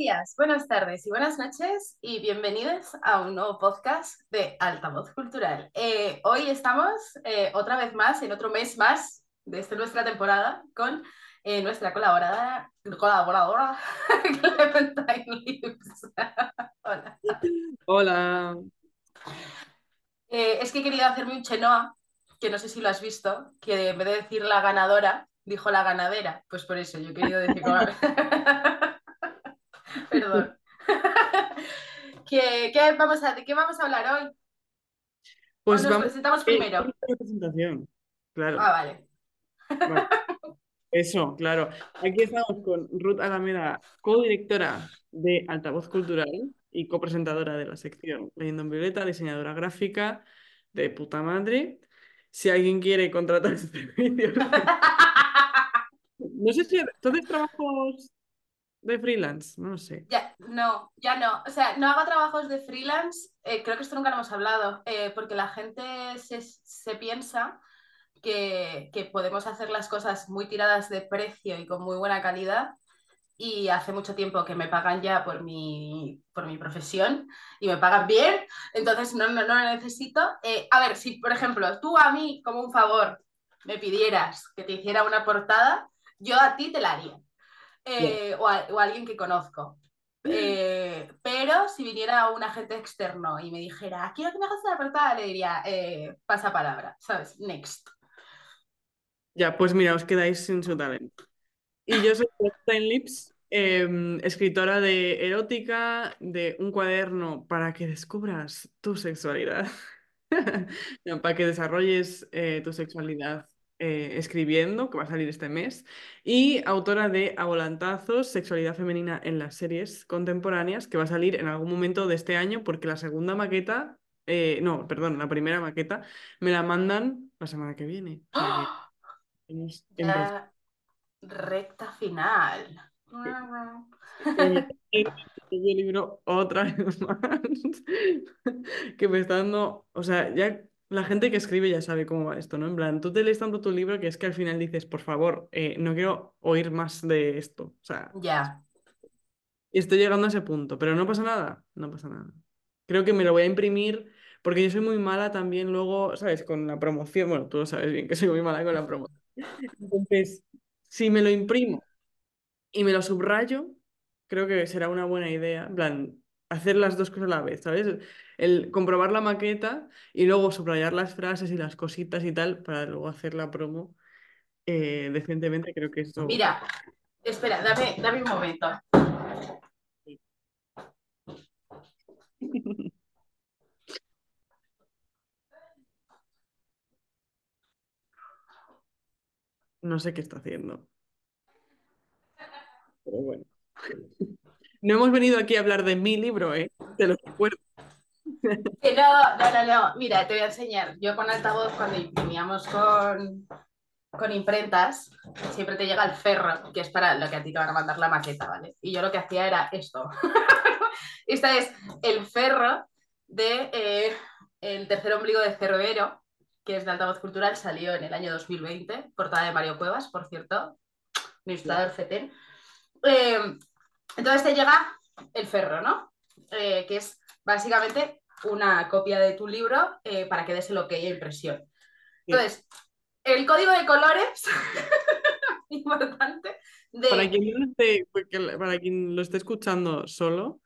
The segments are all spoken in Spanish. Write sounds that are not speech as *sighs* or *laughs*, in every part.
días, buenas tardes y buenas noches y bienvenidos a un nuevo podcast de Altavoz Cultural. Eh, hoy estamos eh, otra vez más, en otro mes más de esta nuestra temporada, con eh, nuestra colaboradora, colaboradora *laughs* Clementine Lips. *laughs* Hola. Hola. es que he querido hacerme un chenoa, que no sé si lo has visto, que en vez de decir la ganadora, dijo la ganadera. Pues por eso yo he querido decir... *laughs* Perdón. *laughs* ¿Qué, vamos a, ¿De qué vamos a hablar hoy? Pues nos presentamos primero. presentación, claro. Ah, vale. *laughs* Eso, claro. Aquí estamos con Ruth Alameda, co-directora de Altavoz Cultural y copresentadora de la sección Leyendo en Violeta, diseñadora gráfica de puta madre. Si alguien quiere contratar *laughs* servicios. no sé si. ¿Entonces trabajos de freelance, no sé. Ya, no, ya no. O sea, no hago trabajos de freelance, eh, creo que esto nunca lo hemos hablado, eh, porque la gente se, piensa que, podemos hacer las cosas muy tiradas de precio y con muy buena calidad. Y hace mucho tiempo que me pagan ya por mi, por mi profesión y me pagan bien, entonces no, no, no lo necesito. Eh, a ver, si por ejemplo tú a mí como un favor me pidieras que te hiciera una portada, yo a ti te la haría. Eh, o, alguien que conozco. Eh, pero si viniera un agente externo y me dijera, quiero que me hagas una portada, le diría, eh, pasa palabra, ¿sabes? Next. Ya, pues mira, os quedáis sin su talento. Y yo soy Stein Lips, em, escritora de erótica, de un cuaderno para que descubras tu sexualidad, *laughs* para que desarrolles tu sexualidad eh, escribiendo, que va a salir este mes, y autora de Avolantazos, Sexualidad Femenina en las series contemporáneas, que va a salir en algún momento de este año, porque la segunda maqueta, eh, no, perdón, la primera maqueta, me la mandan la semana que viene. ¡Ah! recta final. *laughs* el libro otra vez más *laughs* que me está dando, o sea, ya la gente que escribe ya sabe cómo va esto, ¿no? En plan, tú te lees tanto tu libro que es que al final dices, por favor, eh, no quiero oír más de esto. O sea, ya. Y estoy llegando a ese punto, pero no pasa nada, no pasa nada. Creo que me lo voy a imprimir porque yo soy muy mala también luego, ¿sabes? Con la promoción, bueno, tú lo sabes bien que soy muy mala con la promoción. Entonces, si me lo imprimo y me lo subrayo, creo que será una buena idea. En plan, hacer las dos cosas a la vez, ¿sabes? El comprobar la maqueta y luego subrayar las frases y las cositas y tal para luego hacer la promo eh, decentemente, creo que esto... Mira, espera, dame, dame un momento. *laughs* No sé qué está haciendo. Pero bueno. *laughs* No hemos venido aquí a hablar de mi libro, ¿eh? Te lo recuerdo. No, no, no, no. Mira, te voy a enseñar. Yo con altavoz, cuando imprimíamos con, con imprentas, siempre te llega el ferro, que es para lo que a ti te van a mandar la maqueta, ¿vale? Y yo lo que hacía era esto. *laughs* Este es el ferro de eh, el tercer ombligo de Cervero, que es de altavoz cultural, salió en el año 2020, portada de Mario Cuevas, por cierto, ilustrador FETEN. Eh, entonces te llega el ferro, ¿no? Eh, que es básicamente una copia de tu libro eh, para que des el ok a impresión. Entonces, el código de colores, *laughs* importante. Para, quien lo esté, escuchando solo,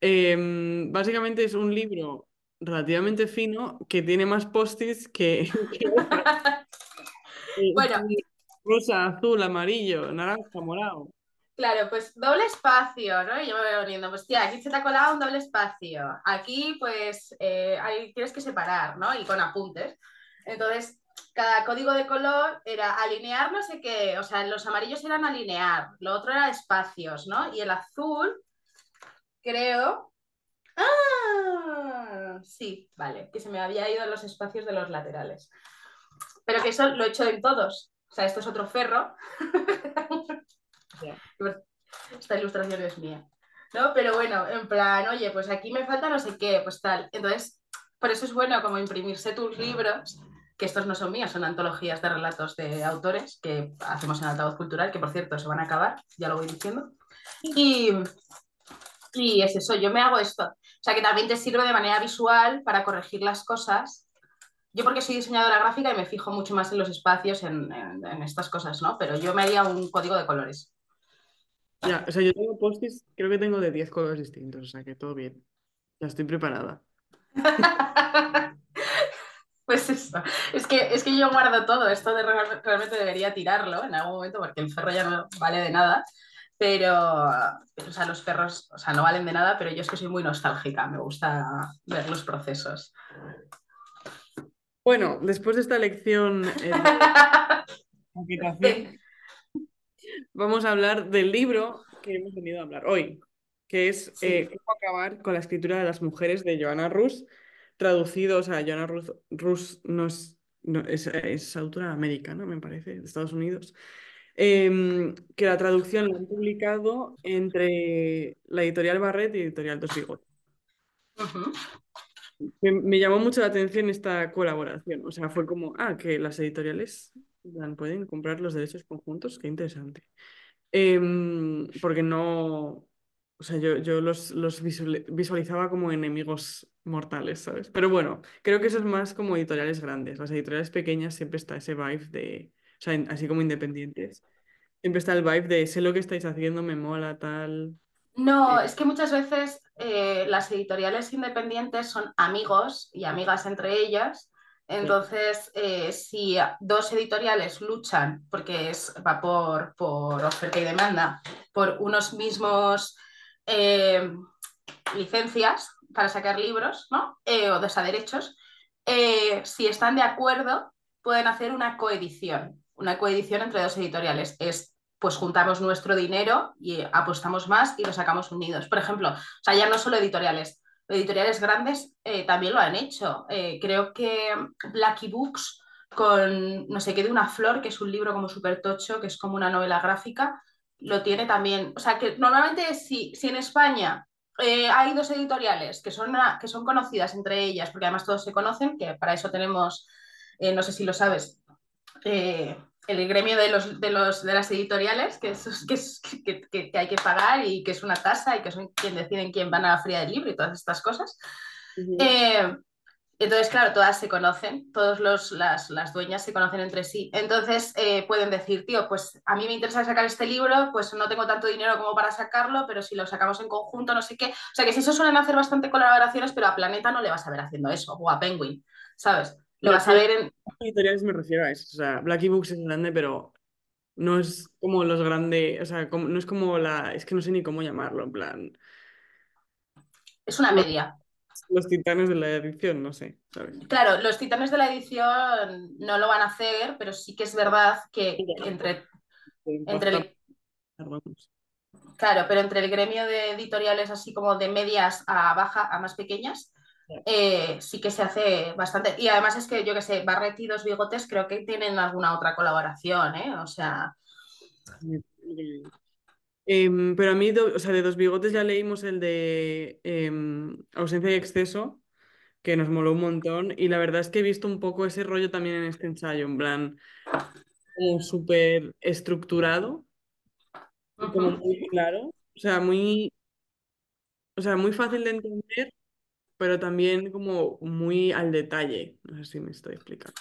em, básicamente es un libro relativamente fino que tiene más post-its que... *laughs* *laughs* bueno. Rosa, azul, amarillo, naranja, morado. Claro, pues doble espacio, ¿no? Y yo me voy poniendo, pues tía, aquí se te ha colado un doble espacio. Aquí, pues, eh, tienes que separar, ¿no? Y con apuntes. Entonces, cada código de color era alinear no sé qué, o sea, los amarillos eran alinear, lo otro era espacios, ¿no? Y el azul, creo. ¡Ah! Sí, vale, que se me había ido los espacios de los laterales. Pero que eso lo he hecho en todos. O sea, esto es otro ferro. *laughs* Esta ilustración es mía. ¿No? Pero bueno, en plan, oye, pues aquí me falta no sé qué, pues tal. Entonces, por eso es bueno como imprimirse tus libros, que estos no son míos, son antologías de relatos de autores que hacemos en Altavoz Cultural, que por cierto se van a acabar, ya lo voy diciendo. Y, Y es eso, yo me hago esto. O sea, que también te sirve de manera visual para corregir las cosas. Yo porque soy diseñadora gráfica y me fijo mucho más en los espacios, en, en- en estas cosas, ¿no? Pero yo me haría un código de colores. Ya, o sea, yo tengo post-its, creo que tengo de 10 colores distintos, o sea que todo bien. Ya estoy preparada. *laughs* Pues eso, es que, es que yo guardo todo, esto de real- realmente debería tirarlo en algún momento porque el ferro ya no vale de nada, pero, o sea, los ferros, o sea, no valen de nada, pero yo es que soy muy nostálgica, me gusta ver los procesos. Bueno, después de esta lección eh, *laughs* de vamos a hablar del libro que hemos venido a hablar hoy, que es Sí. eh, Cómo acabar con la escritura de las mujeres de Joanna Rus, traducido, o sea, Joanna Rus, Rus no es, no, es, es autora americana, me parece, de Estados Unidos, em, que la traducción la han publicado entre la editorial Barret y editorial Dos Bigotes. Ujú. Me, me llamó mucho la atención esta colaboración, o sea, fue como, ah, que las editoriales pueden comprar los derechos conjuntos, qué interesante. Em, porque no, o sea, yo, yo los, los visual- visualizaba como enemigos mortales, ¿sabes? Pero bueno, creo que eso es más como editoriales grandes. Las editoriales pequeñas siempre está ese vibe de, o sea, así como independientes, siempre está el vibe de sé lo que estáis haciendo, me mola, tal. No, Eh, es que muchas veces eh, las editoriales independientes son amigos y amigas entre ellas. Entonces, eh, si dos editoriales luchan, porque es, va por, oferta y demanda, por unos mismos eh, licencias para sacar libros, ¿no? Eh, o de sea, derechos, eh, si están de acuerdo, pueden hacer una coedición. Una coedición entre dos editoriales. Es pues juntamos nuestro dinero y apostamos más y lo sacamos unidos. Por ejemplo, o sea, ya no solo editoriales, editoriales grandes eh, también lo han hecho. Eh, creo que Blacky Books con no sé qué de una flor, que es un libro como súper tocho, que es como una novela gráfica, lo tiene también. O sea, que normalmente si, si en España eh, hay dos editoriales que son, que son conocidas entre ellas, porque además todos se conocen, que para eso tenemos, no sé si lo sabes, el gremio de, los, de, los, de las editoriales, que, es, que, es, que, que, hay que pagar y que es una tasa y que son quien deciden quién van a la feria del libro y todas estas cosas. Uh -huh. eh, entonces, claro, todas se conocen, todas las, las, dueñas se conocen entre sí. Entonces eh, pueden decir, tío, pues a mí me interesa sacar este libro, pues no tengo tanto dinero como para sacarlo, pero si lo sacamos en conjunto, no sé qué. O sea, que si eso suelen hacer bastante colaboraciones, pero a Planeta no le vas a ver haciendo eso, o a Penguin, ¿sabes? Lo vas a ver en... editoriales me refiero a eso. O sea, Books es grande, pero no es como los grandes, o sea, como, no es como la, es que no sé ni cómo llamarlo, en plan. Es una media. Los, los titanes de la edición, no sé, ¿sabes? Claro, los titanes de la edición no lo van a hacer, pero sí que es verdad que entre, entre el, Claro, pero entre el gremio de editoriales así como de medias a baja a más pequeñas, eh, sí que se hace bastante. Y además es que, yo que sé, Barret y Dos Bigotes creo que tienen alguna otra colaboración, ¿eh? O sea... Eh, pero a mí, o sea, de Dos Bigotes ya leímos el de eh, Ausencia y Exceso, que nos moló un montón. Y la verdad es que he visto un poco ese rollo también en este ensayo, en plan, como súper estructurado, como muy claro, o sea, muy, o sea, muy fácil de entender, pero también como muy al detalle. No sé si me estoy explicando.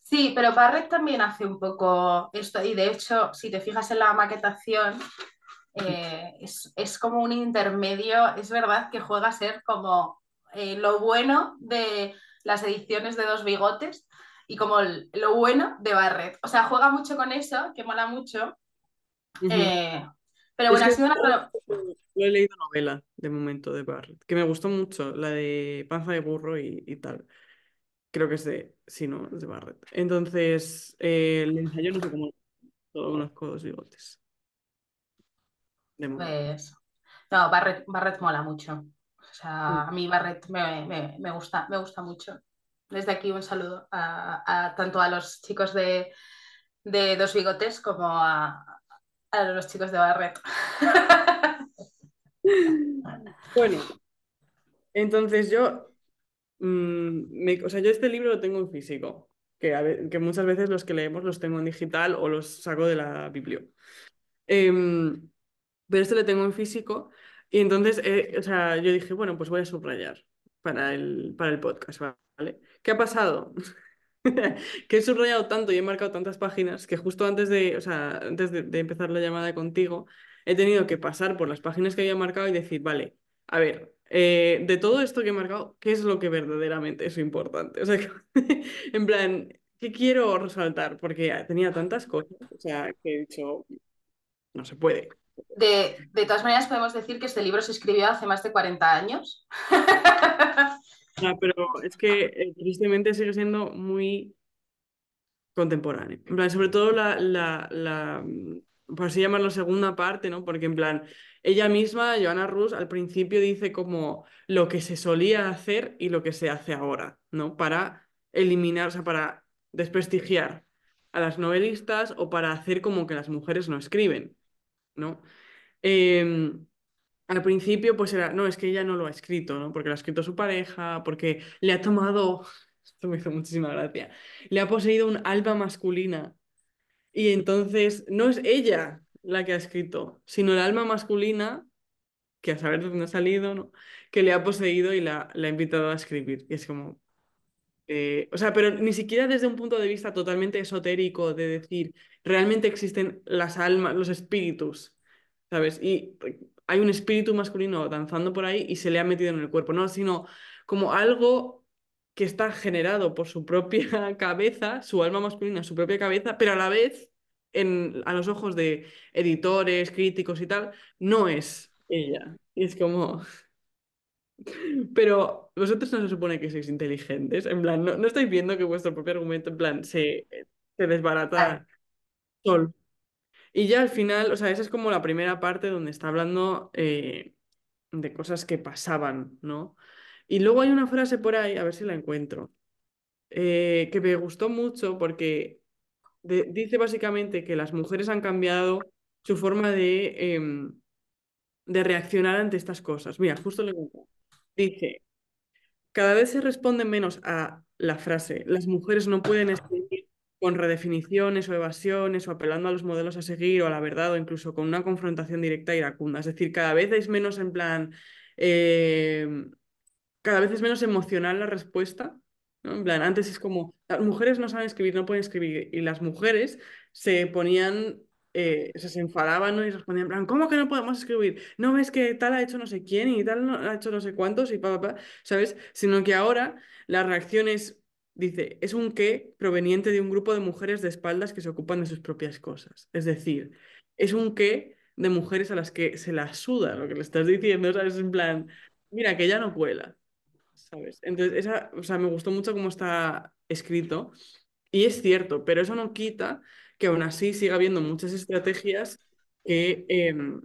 Sí, pero Barrett también hace un poco esto, y de hecho, si te fijas en la maquetación, eh, es, es, como un intermedio, es verdad que juega a ser como eh, lo bueno de las ediciones de Dos Bigotes y como el, lo bueno de Barrett. O sea, juega mucho con eso, que mola mucho. Uh -huh. eh, pero bueno, es ha sido una... Yo he leído novela de momento de Barrett, que me gustó mucho, la de Panza de Burro y, y tal. Creo que es de, sí, no, es de Barrett. Entonces, eh, el ensayo no sé cómo, solo conozco dos bigotes. Pues, no, Barrett, Barrett mola mucho. O sea, a mí Barrett me, me, me, gusta, me gusta mucho. Desde aquí un saludo a, a tanto a los chicos de, de Dos Bigotes como a, a los chicos de Barrett. *laughs* Bueno, entonces yo, mmm, me, o sea, yo este libro lo tengo en físico, que, a que muchas veces los que leemos los tengo en digital o los saco de la biblio. Eh, pero este lo tengo en físico Y entonces, eh, o sea, yo dije, bueno, pues voy a subrayar para el, para el podcast, ¿vale? ¿Qué ha pasado? *laughs* que he subrayado tanto y he marcado tantas páginas que justo antes de, o sea, antes de empezar la llamada contigo, he tenido que pasar por las páginas que había marcado y decir, vale, a ver, eh, de todo esto que he marcado, ¿qué es lo que verdaderamente es importante? *laughs* O sea, *laughs* en plan, ¿qué quiero resaltar? Porque tenía tantas cosas, o sea, que he dicho, no se puede. De, de todas maneras, podemos decir que este libro se escribió hace más de 40 años. *laughs* Ah, pero es que eh, tristemente sigue siendo muy contemporáneo. En plan, sobre todo la, la, la, por así llamarlo, segunda parte, ¿no? Porque en plan, ella misma, Joanna Rus, al principio dice como lo que se solía hacer y lo que se hace ahora, ¿no? Para eliminar, o sea, para desprestigiar a las novelistas o para hacer como que las mujeres no escriben, ¿no? Em, al principio, pues era, no, es que ella no lo ha escrito, ¿no? Porque lo ha escrito su pareja, porque le ha tomado, *laughs* esto me hizo muchísima gracia, le ha poseído un alma masculina y entonces no es ella la que ha escrito, sino el alma masculina, que a saber de dónde ha salido. Que le ha poseído y la, la ha invitado a escribir. Y es como, eh, o sea, pero ni siquiera desde un punto de vista totalmente esotérico de decir, realmente existen las almas, los espíritus, ¿sabes? Y hay un espíritu masculino danzando por ahí y se le ha metido en el cuerpo, no, sino como algo que está generado por su propia *laughs* cabeza, su alma masculina, su propia cabeza, pero a la vez, en, a los ojos de editores, críticos y tal, no es ella. Y es como... *laughs* Pero vosotros no se supone que sois inteligentes, en plan, no, no estáis viendo que vuestro propio argumento, en plan, se, se desbarata solo. Y ya al final, o sea, esa es como la primera parte donde está hablando eh, de cosas que pasaban, ¿no? Y luego hay una frase por ahí, a ver si la encuentro, eh, que me gustó mucho porque dice básicamente que las mujeres han cambiado su forma de, em, de reaccionar ante estas cosas. Mira, justo lo encuentro. Dice. Cada vez se responde menos a la frase, las mujeres no pueden escribir con redefiniciones o evasiones o apelando a los modelos a seguir o a la verdad o incluso con una confrontación directa e iracunda. Es decir, cada vez es menos en plan, eh, cada vez es menos emocional la respuesta. En plan, antes es como, las mujeres no saben escribir, no pueden escribir, y las mujeres se ponían, eh, se enfadaban. Y respondían, ¿cómo que no podemos escribir? No ves que tal ha hecho no sé quién y tal no- ha hecho no sé cuántos y pa", ¿sabes? Sino que ahora la reacción es, dice, es un qué proveniente de un grupo de mujeres de espaldas que se ocupan de sus propias cosas. Es decir, es un qué de mujeres a las que se las suda lo que le estás diciendo, ¿sabes? En plan, mira, que ya no cuela. ¿Sabes? Entonces, esa, o sea, me gustó mucho cómo está escrito y es cierto, pero eso no quita que aún así siga habiendo muchas estrategias que, em,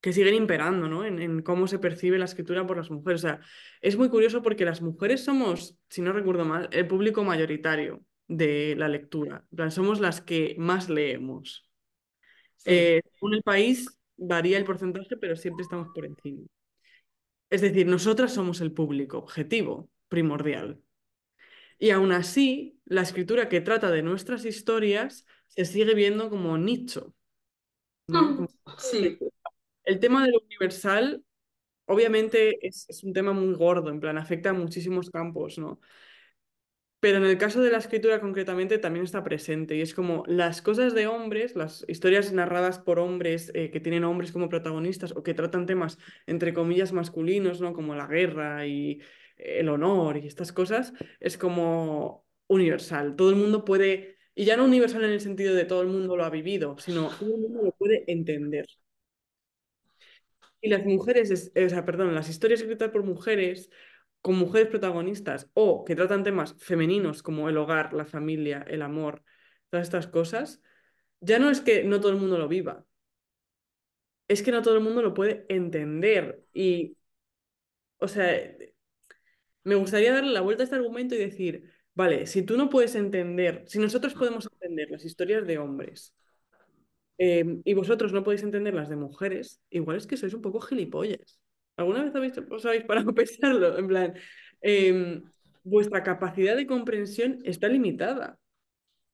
que siguen imperando, ¿no? En, en cómo se percibe la escritura por las mujeres. O sea, es muy curioso porque las mujeres somos, si no recuerdo mal, el público mayoritario de la lectura. Somos las que más leemos. Sí. Eh, según el país varía el porcentaje, pero siempre estamos por encima. Es decir, nosotras somos el público objetivo primordial. Y aún así, la escritura que trata de nuestras historias se sigue viendo como nicho, ¿no? Como- Sí. El tema de lo universal, obviamente, es, es un tema muy gordo, en plan, afecta a muchísimos campos, ¿no? Pero en el caso de la escritura concretamente también está presente y es como las cosas de hombres, las historias narradas por hombres eh, que tienen hombres como protagonistas o que tratan temas entre comillas masculinos, ¿no? Como la guerra y el honor y estas cosas, es como universal. Todo el mundo puede, y ya no universal en el sentido de todo el mundo lo ha vivido, sino todo el mundo lo puede entender. Y las mujeres, es- o sea, perdón, las historias escritas por mujeres, con mujeres protagonistas, o que tratan temas femeninos como el hogar, la familia, el amor, todas estas cosas, ya no es que no todo el mundo lo viva, es que no todo el mundo lo puede entender. Y, o sea, me gustaría darle la vuelta a este argumento y decir, vale, si tú no puedes entender, si nosotros podemos entender las historias de hombres, eh, y vosotros no podéis entender las de mujeres, igual es que sois un poco gilipollas. ¿Alguna vez habéis, os habéis parado a pensarlo? En plan, eh, vuestra capacidad de comprensión está limitada.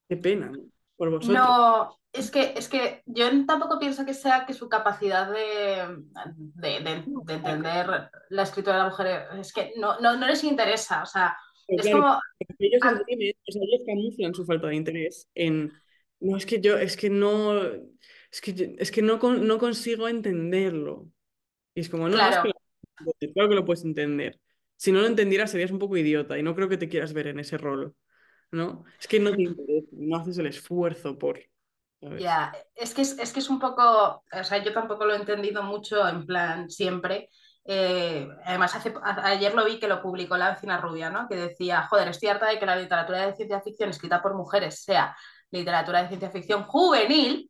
Qué pena, ¿no? por vosotros. No, es que, es que yo tampoco pienso que sea que su capacidad de, de, de- de entender la escritura de la mujer es que no, no, no les interesa. O sea, Pero es claro, como. ellos ah, o sea, ellos camuflan su falta de interés en, no, es que yo, es que no, es que, es que no, no consigo entenderlo. Y es como, no, es que claro, lo, claro que lo puedes entender. Si no lo entendieras serías un poco idiota y no creo que te quieras ver en ese rol, ¿no? Es que no te interesa, no haces el esfuerzo por, ya. Es que es, es que es un poco. O sea, yo tampoco lo he entendido mucho, en plan, siempre. Eh, además, hace, a- ayer lo vi que lo publicó la vecina rubia, ¿no? Que decía, joder, estoy harta de que la literatura de ciencia ficción escrita por mujeres sea literatura de ciencia ficción juvenil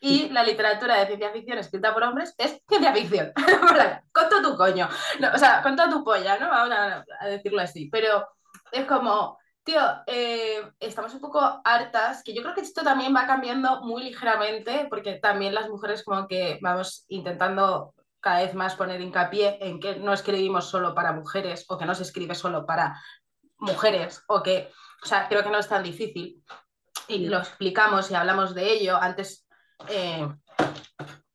y la literatura de ciencia ficción escrita por hombres es ciencia ficción. *laughs* con todo tu coño. No, o sea, con toda tu polla, ¿no? Vamos a, a decirlo así. Pero es como, tío, eh, estamos un poco hartas, que yo creo que esto también va cambiando muy ligeramente, porque también las mujeres como que vamos intentando cada vez más poner hincapié en que no escribimos solo para mujeres o que no se escribe solo para mujeres o que, o sea, creo que no es tan difícil y lo explicamos y hablamos de ello. Antes eh,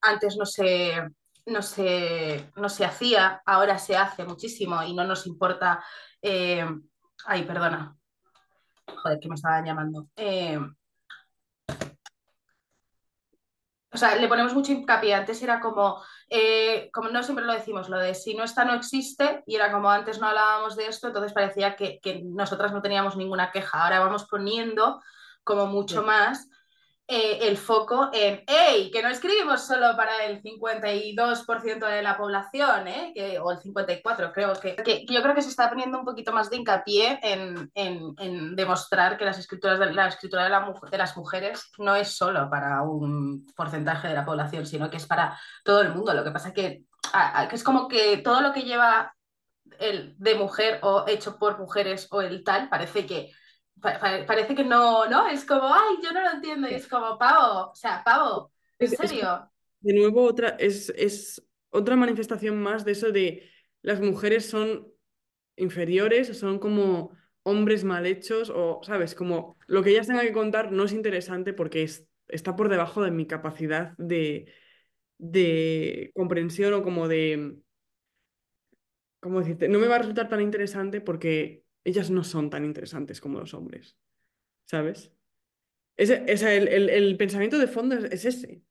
antes no se, no, se, no se hacía, ahora se hace muchísimo y no nos importa. Eh, ay, perdona. Joder, que me estaban llamando. Eh, o sea, le ponemos mucho hincapié. Antes era como, eh, como no siempre lo decimos, lo de si no está, no existe, y era como antes no hablábamos de esto, entonces parecía que, que nosotras no teníamos ninguna queja. Ahora vamos poniendo como mucho más eh, el foco en. Que no escribimos solo para el 52% de la población, ¿eh? O el 54%, creo que, yo creo que se está poniendo un poquito más de hincapié en, demostrar que las escrituras de, la escritura de, la, de, las mujeres no es solo para un porcentaje de la población, sino que es para todo el mundo. Lo que pasa que, que es como que todo lo que lleva el de mujer o hecho por mujeres o el tal, parece que parece que no, ¿no? Es como, ay, yo no lo entiendo. Y es como, pavo, o sea, pavo, ¿en Es- es- serio? de nuevo, otra, es, es otra manifestación más de eso de las mujeres son inferiores, son como hombres mal hechos, o, ¿sabes? Como lo que ellas tengan que contar no es interesante porque es, está por debajo de mi capacidad de, de comprensión o como de, ¿cómo decirte? No me va a resultar tan interesante porque ellas no son tan interesantes como los hombres, ¿sabes? Ese, el- el pensamiento de fondo es, es ese.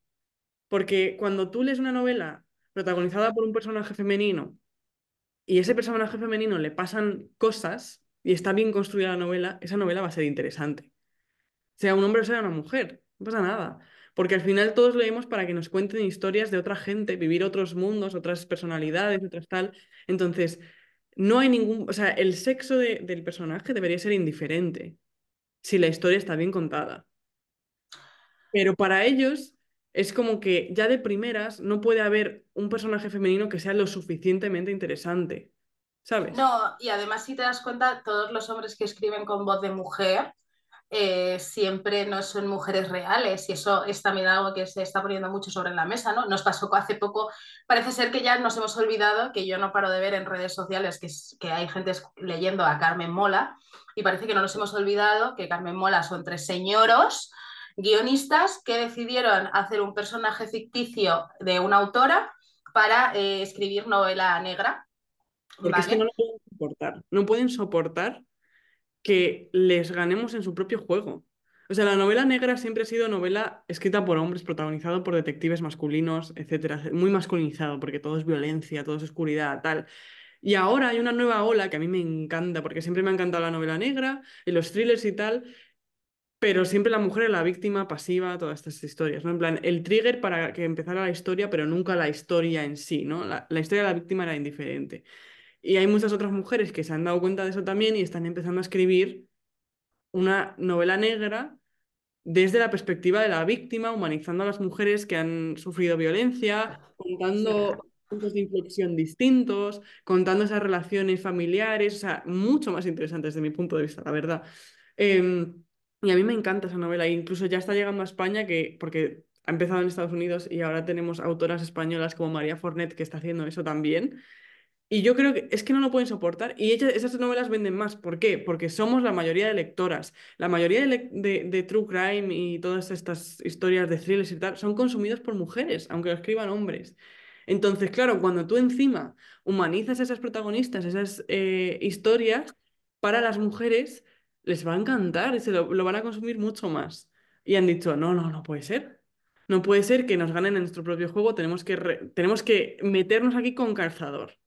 Porque cuando tú lees una novela protagonizada por un personaje femenino y ese personaje femenino le pasan cosas y está bien construida la novela, esa novela va a ser interesante. Sea un hombre o sea una mujer, no pasa nada. Porque al final todos leemos para que nos cuenten historias de otra gente, vivir otros mundos, otras personalidades, otras tal. Entonces, no hay ningún... O sea, el sexo de- del personaje debería ser indiferente si la historia está bien contada. Pero para ellos es como que ya de primeras no puede haber un personaje femenino que sea lo suficientemente interesante, ¿sabes? No, y además, si te das cuenta, todos los hombres que escriben con voz de mujer eh, siempre no son mujeres reales y eso es también algo que se está poniendo mucho sobre la mesa, ¿no? Nos pasó hace poco, parece ser que ya nos hemos olvidado, que yo no paro de ver en redes sociales que, que hay gente leyendo a Carmen Mola y parece que no nos hemos olvidado que Carmen Mola son tres señoros guionistas que decidieron hacer un personaje ficticio de una autora para eh, escribir novela negra, Porque es que no lo pueden soportar. No pueden soportar que les ganemos en su propio juego. O sea, la novela negra siempre ha sido novela escrita por hombres, protagonizado por detectives masculinos, etcétera, muy masculinizado, porque todo es violencia, todo es oscuridad, tal. Y ahora hay una nueva ola que a mí me encanta, porque siempre me ha encantado la novela negra y los thrillers y tal, pero siempre la mujer es la víctima pasiva, todas estas historias, ¿no? En plan, el trigger para que empezara la historia, pero nunca la historia en sí, ¿no? La, la historia de la víctima era indiferente. Y hay muchas otras mujeres que se han dado cuenta de eso también y están empezando a escribir una novela negra desde la perspectiva de la víctima, humanizando a las mujeres que han sufrido violencia, contando puntos de inflexión distintos, contando esas relaciones familiares, o sea, mucho más interesantes desde mi punto de vista, la verdad. Eh, y a mí me encanta esa novela, e incluso ya está llegando a España, que, porque ha empezado en Estados Unidos y ahora tenemos autoras españolas como María Fornet que está haciendo eso también. Y yo creo que es que no lo pueden soportar. Y ellas, esas novelas venden más. ¿Por qué? Porque somos la mayoría de lectoras. La mayoría de, de, True Crime y todas estas historias de thrillers y tal son consumidas por mujeres, aunque lo escriban hombres. Entonces, claro, cuando tú encima humanizas a esas protagonistas, esas eh, historias, para las mujeres les va a encantar y se lo, lo van a consumir mucho más. Y han dicho, no, no, no puede ser. No puede ser que nos ganen en nuestro propio juego, tenemos que, tenemos que meternos aquí con calzador.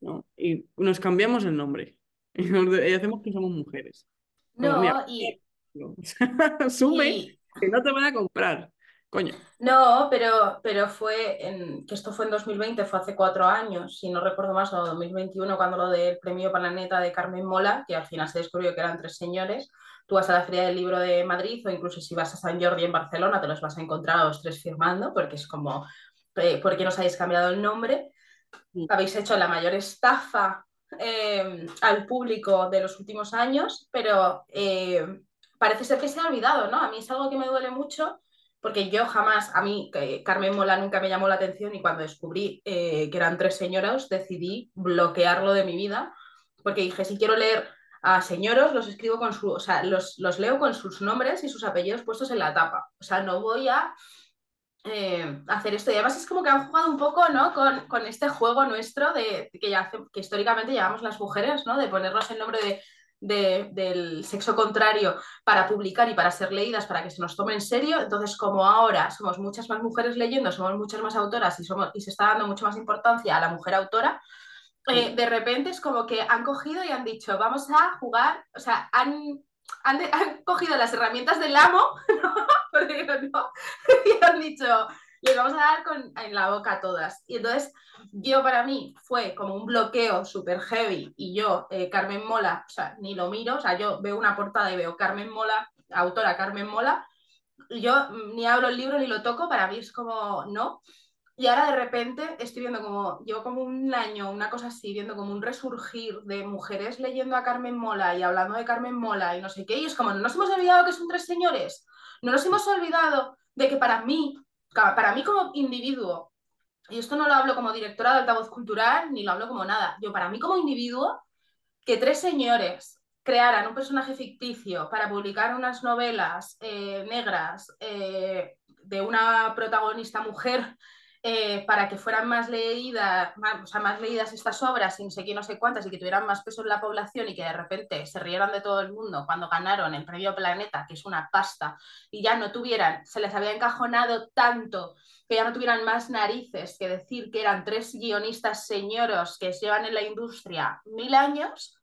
¿No? Y nos cambiamos el nombre. *laughs* Y, nos y hacemos que somos mujeres. Como, No, mira, y, *laughs* *laughs* y que no te van a comprar. Coño. no, pero, pero fue en, que esto fue en 2020, fue hace cuatro años, si no recuerdo más, o 2021, cuando lo del premio Planeta de Carmen Mola, que al final se descubrió que eran tres señores. Tú vas a la Feria del Libro de Madrid o incluso si vas a San Jordi en Barcelona, te los vas a encontrar a los tres firmando, porque es como, eh, ¿por qué nos habéis cambiado el nombre? Habéis hecho la mayor estafa eh, al público de los últimos años, pero eh, parece ser que se ha olvidado, ¿no? A mí es algo que me duele mucho porque yo jamás, a mí Carmen Mola nunca me llamó la atención y cuando descubrí eh, que eran tres señoras decidí bloquearlo de mi vida porque dije, si quiero leer a señoros, los escribo con su, o sea, los, los leo con sus nombres y sus apellidos puestos en la tapa. O sea, no voy a eh, hacer esto. Y además es como que han jugado un poco, ¿no? Con, con este juego nuestro de, que, ya hace- que históricamente llevamos las mujeres, ¿no? De ponernos el nombre de, de- del sexo contrario para publicar y para ser leídas, para que se nos tome en serio. Entonces, como ahora somos muchas más mujeres leyendo, somos muchas más autoras y, somos, y se está dando mucho más importancia a la mujer autora, eh, de repente es como que han cogido y han dicho, vamos a jugar, o sea, han, han, cogido las herramientas del amo, *laughs* *laughs* y han dicho, les vamos a dar con, en la boca a todas. Y entonces, yo para mí fue como un bloqueo súper heavy. Y yo, eh, Carmen Mola, ni lo miro, o sea, yo veo una portada y veo Carmen Mola, autora Carmen Mola, yo mm, ni abro el libro ni lo toco, para mí es como, no. Y ahora de repente estoy viendo como, llevo como un año, una cosa así, viendo como un resurgir de mujeres leyendo a Carmen Mola y hablando de Carmen Mola y no sé qué, y es como, no nos hemos olvidado que son tres señores, no nos hemos olvidado de que para mí, para mí como individuo, y esto no lo hablo como directora de altavoz cultural, ni lo hablo como nada, yo para mí como individuo, que tres señores crearan un personaje ficticio para publicar unas novelas eh, negras eh, de una protagonista mujer eh, para que fueran más leídas, más, o sea, más leídas estas obras y no sé qué, no sé cuántas, y que tuvieran más peso en la población y que de repente se rieran de todo el mundo cuando ganaron el premio Planeta, que es una pasta, y ya no tuvieran, se les había encajonado tanto que ya no tuvieran más narices que decir que eran tres guionistas señoros que llevan en la industria mil años,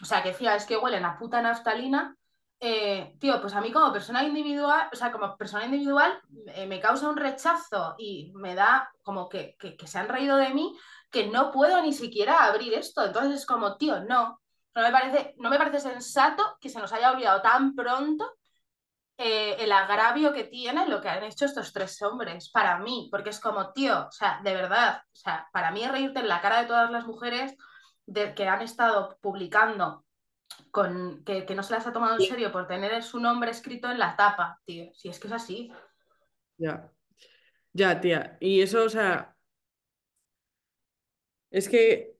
o sea, que decía, es que huelen a puta naftalina, eh, tío, pues a mí como persona individual, o sea, como persona individual, eh, me causa un rechazo y me da como que, que, se han reído de mí, que no puedo ni siquiera abrir esto. Entonces es como, tío, no, no me parece, no me parece sensato que se nos haya olvidado tan pronto eh, el agravio que tiene lo que han hecho estos tres hombres para mí, porque es como, tío, o sea, de verdad, o sea, para mí es reírte en la cara de todas las mujeres de, que han estado publicando con, que, que, no se las ha tomado en serio por tener su nombre escrito en la tapa, tío. Si es que es así. Ya. Ya, tía. Y eso, o sea. Es que.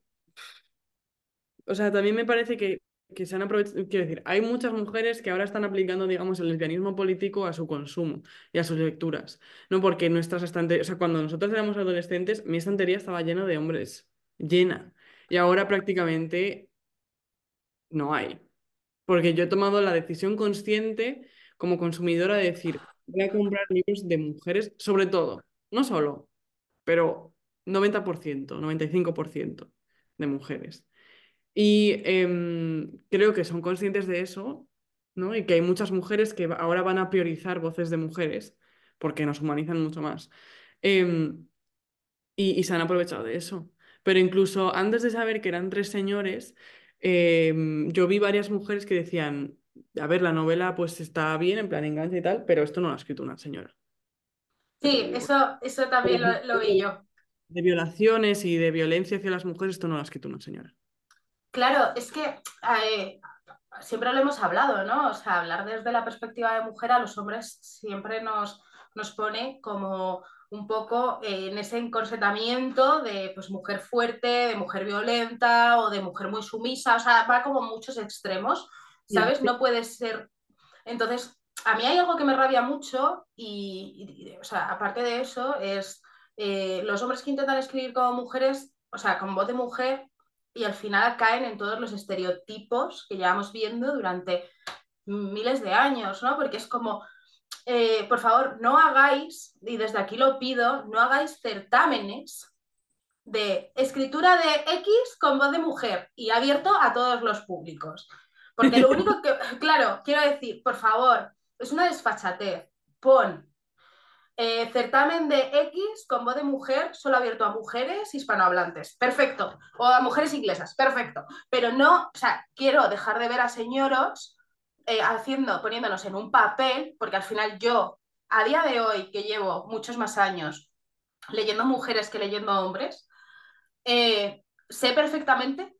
O sea, también me parece que, que se han aprovechado. Quiero decir, hay muchas mujeres que ahora están aplicando, digamos, el lesbianismo político a su consumo y a sus lecturas. No porque nuestras estanterías. O sea, cuando nosotros éramos adolescentes, mi estantería estaba llena de hombres. Llena. Y ahora prácticamente no hay. Porque yo he tomado la decisión consciente como consumidora de decir, voy a comprar libros de mujeres, sobre todo, no solo, pero 90%, 95% de mujeres. Y eh, creo que son conscientes de eso, ¿no? Y que hay muchas mujeres que ahora van a priorizar voces de mujeres porque nos humanizan mucho más. Eh, y, y se han aprovechado de eso. Pero incluso antes de saber que eran tres señores, eh, yo vi varias mujeres que decían, a ver, la novela pues está bien, en plan engancha y tal, pero esto no lo ha escrito una señora. Sí, eso, eso también lo, lo, vi yo. De violaciones y de violencia hacia las mujeres, esto no lo ha escrito una señora. Claro, es que eh, siempre lo hemos hablado, ¿no? O sea, hablar desde la perspectiva de mujer a los hombres siempre nos, nos pone como un poco eh, en ese encorsetamiento de pues, mujer fuerte, de mujer violenta o de mujer muy sumisa, o sea, va como muchos extremos, ¿sabes? No puede ser... Entonces, a mí hay algo que me rabia mucho y, o sea, aparte de eso, es eh, los hombres que intentan escribir como mujeres, o sea, con voz de mujer, y al final caen en todos los estereotipos que llevamos viendo durante miles de años, ¿no? Porque es como, eh, por favor, no hagáis, y desde aquí lo pido, no hagáis certámenes de escritura de X con voz de mujer y abierto a todos los públicos. Porque lo único que, *laughs* claro, quiero decir, por favor, es una desfachatez. Pon eh, certamen de X con voz de mujer, solo abierto a mujeres hispanohablantes. Perfecto. O a mujeres inglesas. Perfecto. Pero no, o sea, quiero dejar de ver a señoros eh, haciendo, poniéndonos en un papel, porque al final yo, a día de hoy, que llevo muchos más años leyendo mujeres que leyendo hombres, eh, sé perfectamente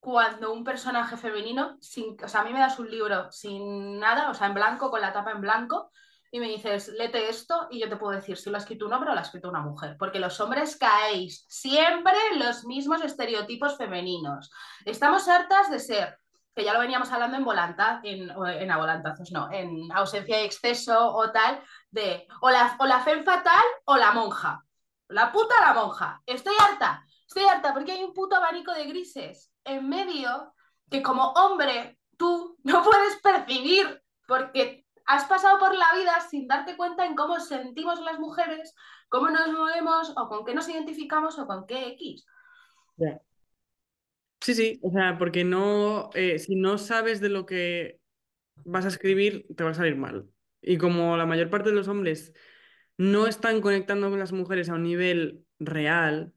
cuando un personaje femenino, sin, o sea, a mí me das un libro sin nada, o sea, en blanco, con la tapa en blanco, y me dices, léete esto, y yo te puedo decir si lo ha escrito un hombre o lo ha escrito una mujer, porque los hombres caéis siempre en los mismos estereotipos femeninos. Estamos hartas de ser ya lo veníamos hablando en volanta, en, en avolantazos, no, en ausencia y exceso o tal, de o la, o la fe fatal o la monja. La puta la monja. Estoy harta, estoy harta porque hay un puto abanico de grises en medio que como hombre tú no *laughs* puedes percibir porque has pasado por la vida sin darte cuenta en cómo sentimos las mujeres, cómo nos movemos o con qué nos identificamos o con qué X. Sí, sí, o sea, porque no, eh, si no sabes de lo que vas a escribir, te va a salir mal. Y como la mayor parte de los hombres no están conectando con las mujeres a un nivel real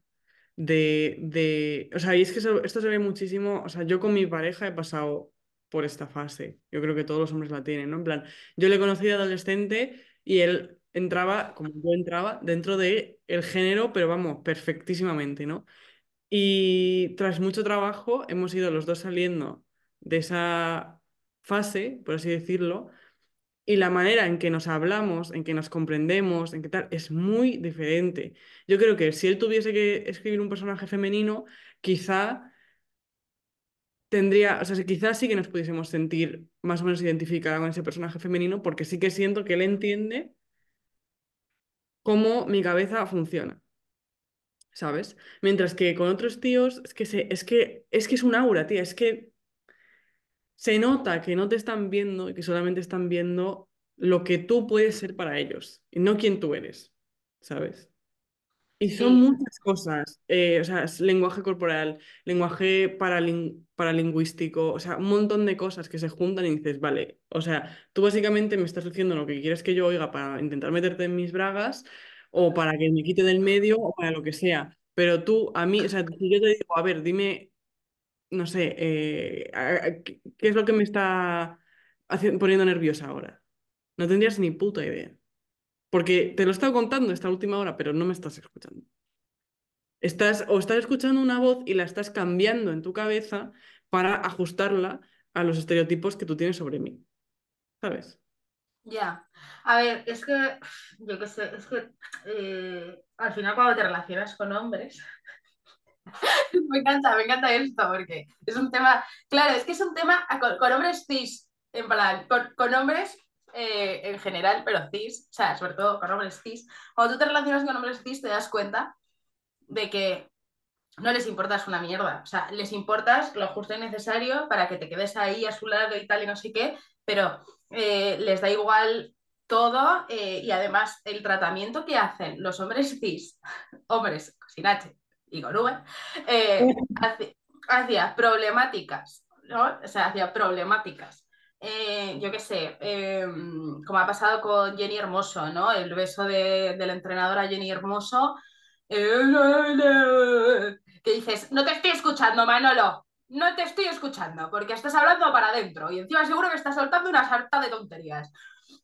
de, de... o sea, y es que esto se ve muchísimo, o sea, yo con mi pareja he pasado por esta fase, yo creo que todos los hombres la tienen, ¿no? En plan, yo le conocí de adolescente y él entraba, como yo entraba, dentro de el género, pero vamos, perfectísimamente, ¿no? Y tras mucho trabajo hemos ido los dos saliendo de esa fase, por así decirlo, y la manera en que nos hablamos, en que nos comprendemos, en que tal, es muy diferente. Yo creo que si él tuviese que escribir un personaje femenino, quizá tendría, o sea, quizás sí que nos pudiésemos sentir más o menos identificados con ese personaje femenino, porque sí que siento que él entiende cómo mi cabeza funciona. ¿Sabes? Mientras que con otros tíos es que, se, es, que, es que es un aura, tía, es que se nota que no te están viendo y que solamente están viendo lo que tú puedes ser para ellos y no quién tú eres, ¿sabes? Y son muchas cosas, eh, o sea, lenguaje corporal, lenguaje paralingüístico, o sea, un montón de cosas que se juntan y dices, vale, o sea, tú básicamente me estás diciendo lo que quieres que yo oiga para intentar meterte en mis bragas, o para que me quite del medio o para lo que sea. Pero tú, a mí, o sea, si yo te digo, a ver, dime, no sé, eh, ¿qué es lo que me está poniendo nerviosa ahora? No tendrías ni puta idea. Porque te lo he estado contando esta última hora, pero no me estás escuchando. Estás, o estás escuchando una voz y la estás cambiando en tu cabeza para ajustarla a los estereotipos que tú tienes sobre mí. ¿Sabes? Ya, a ver, es que, *sighs* yo qué sé, es que eh, al final cuando te relacionas con hombres, *laughs* me encanta, me encanta esto, porque es un tema, claro, es que es un tema con, hombres cis, en plan, con, hombres eh, en general, pero cis, o sea, sobre todo con hombres cis, cuando tú te relacionas con hombres cis te das cuenta de que no les importas una mierda, o sea, les importas lo justo y necesario para que te quedes ahí a su lado y tal y no sé qué, pero eh, les da igual todo eh, y además el tratamiento que hacen los hombres cis, *laughs* hombres sin H y con V, eh, *laughs* hacia, problemáticas, ¿no? O sea, hacia problemáticas. yo qué sé, em, como ha pasado con Jenny Hermoso, ¿no? El beso de, de la entrenadora Jenny Hermoso, que dices, no te estoy escuchando, Manolo, no te estoy escuchando porque estás hablando para adentro y encima seguro que estás soltando una sarta de tonterías.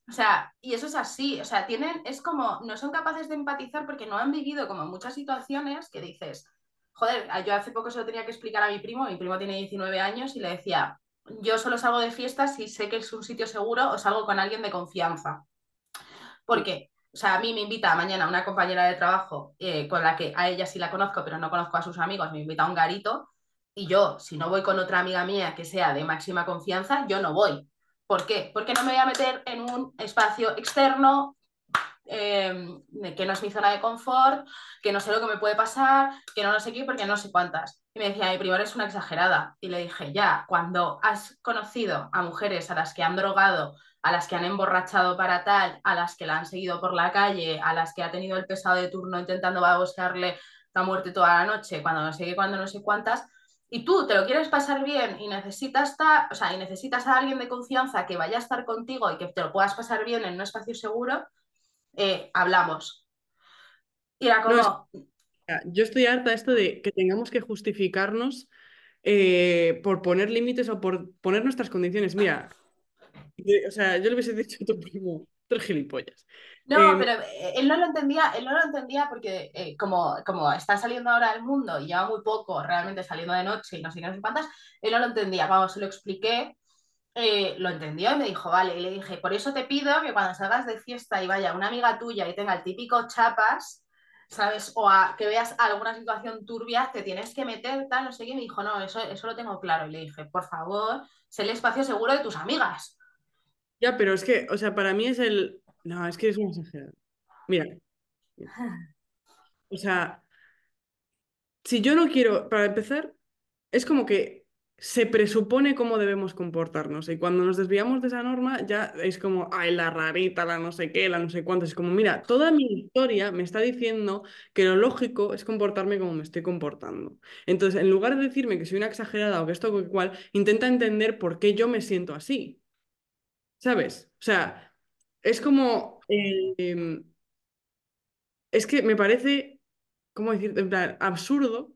O sea, y eso es así, o sea, tienen, es como, no son capaces de empatizar porque no han vivido como muchas situaciones que dices, joder, yo hace poco se lo tenía que explicar a mi primo, mi primo tiene 19 años y le decía, yo solo salgo de fiestas si sé que es un sitio seguro o salgo con alguien de confianza. ¿Por qué? O sea, a mí me invita mañana una compañera de trabajo eh, con la que a ella sí la conozco, pero no conozco a sus amigos, me invita a un garito y yo, si no voy con otra amiga mía que sea de máxima confianza, yo no voy. ¿Por qué? Porque no me voy a meter en un espacio externo eh, que no es mi zona de confort, que no sé lo que me puede pasar, que no sé qué, porque no sé cuántas. Y me decía, mi primera es una exagerada. Y le dije, ya, cuando has conocido a mujeres a las que han drogado, a las que han emborrachado para tal, a las que la han seguido por la calle, a las que ha tenido el pesado de turno intentando babosearle la muerte toda la noche, cuando no sé qué, cuando no sé cuántas, y tú te lo quieres pasar bien y necesitas, o sea, y necesitas a alguien de confianza que vaya a estar contigo y que te lo puedas pasar bien en un espacio seguro, eh, hablamos. Y era como... yo estoy harta de esto de que tengamos que justificarnos eh, por poner límites o por poner nuestras condiciones. Mira, o sea, yo le hubiese dicho a tu primo, tres gilipollas. No, em, pero eh, él no lo entendía, él no lo entendía porque como, como está saliendo ahora al mundo y lleva muy poco realmente saliendo de noche y no sé qué, no sé cuántas, él no lo entendía. Vamos, se lo expliqué eh, lo entendió y me dijo, vale, y le dije, por eso te pido que cuando salgas de fiesta y vaya una amiga tuya y tenga el típico chapas, ¿sabes? O a, que veas alguna situación turbia, te tienes que meter, tal, no sé qué, me dijo, no, eso, eso lo tengo claro. Y le dije, por favor, sé el espacio seguro de tus amigas. Ya, pero es que, o sea, para mí es el... No, es que es un exagerado. Mira. O sea, si yo no quiero, para empezar, es como que se presupone cómo debemos comportarnos. Y cuando nos desviamos de esa norma, ya es como, ay, la rarita, la no sé qué, la no sé cuánto. Es como, mira, toda mi historia me está diciendo que lo lógico es comportarme como me estoy comportando. Entonces, en lugar de decirme que soy una exagerada o que esto o cual, intenta entender por qué yo me siento así. ¿Sabes? O sea, es como. Em, es que me parece, ¿cómo decir? En plan, absurdo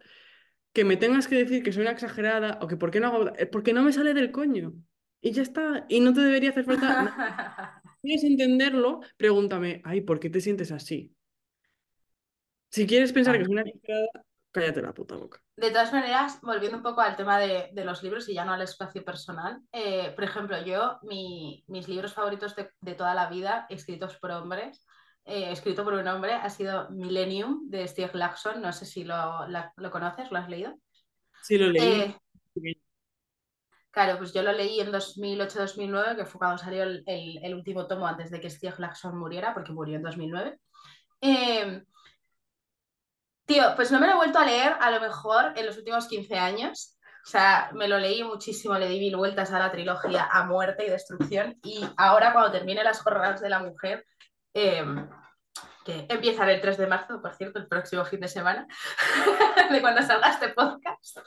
que me tengas que decir que soy una exagerada o que por qué no hago... Eh, porque no me sale del coño. Y ya está. Y no te debería hacer falta... ¿Quieres *laughs* entenderlo? Pregúntame, ay, ¿por qué te sientes así? Si quieres pensar que soy una exagerada, cállate la puta boca. De todas maneras, volviendo un poco al tema de, los libros y ya no al espacio personal, eh, por ejemplo, yo, mis libros favoritos de, de toda la vida, escritos por hombres, eh, escrito por un hombre, ha sido Millennium de Steve Laxon. No sé si lo, lo conoces, ¿lo has leído? Sí, lo leí. Eh, claro, pues yo lo leí en 2008-2009, que fue cuando salió el, el, último tomo antes de que Steve Laxon muriera, porque murió en 2009. Em, tío, pues no me lo he vuelto a leer a lo mejor en los últimos 15 años. O sea, me lo leí muchísimo, le di mil vueltas a la trilogía a muerte y destrucción. Y ahora, cuando termine las jornadas de la mujer, Em, que empieza el 3 de marzo, por cierto, el próximo fin de semana, *laughs* de cuando salga este podcast.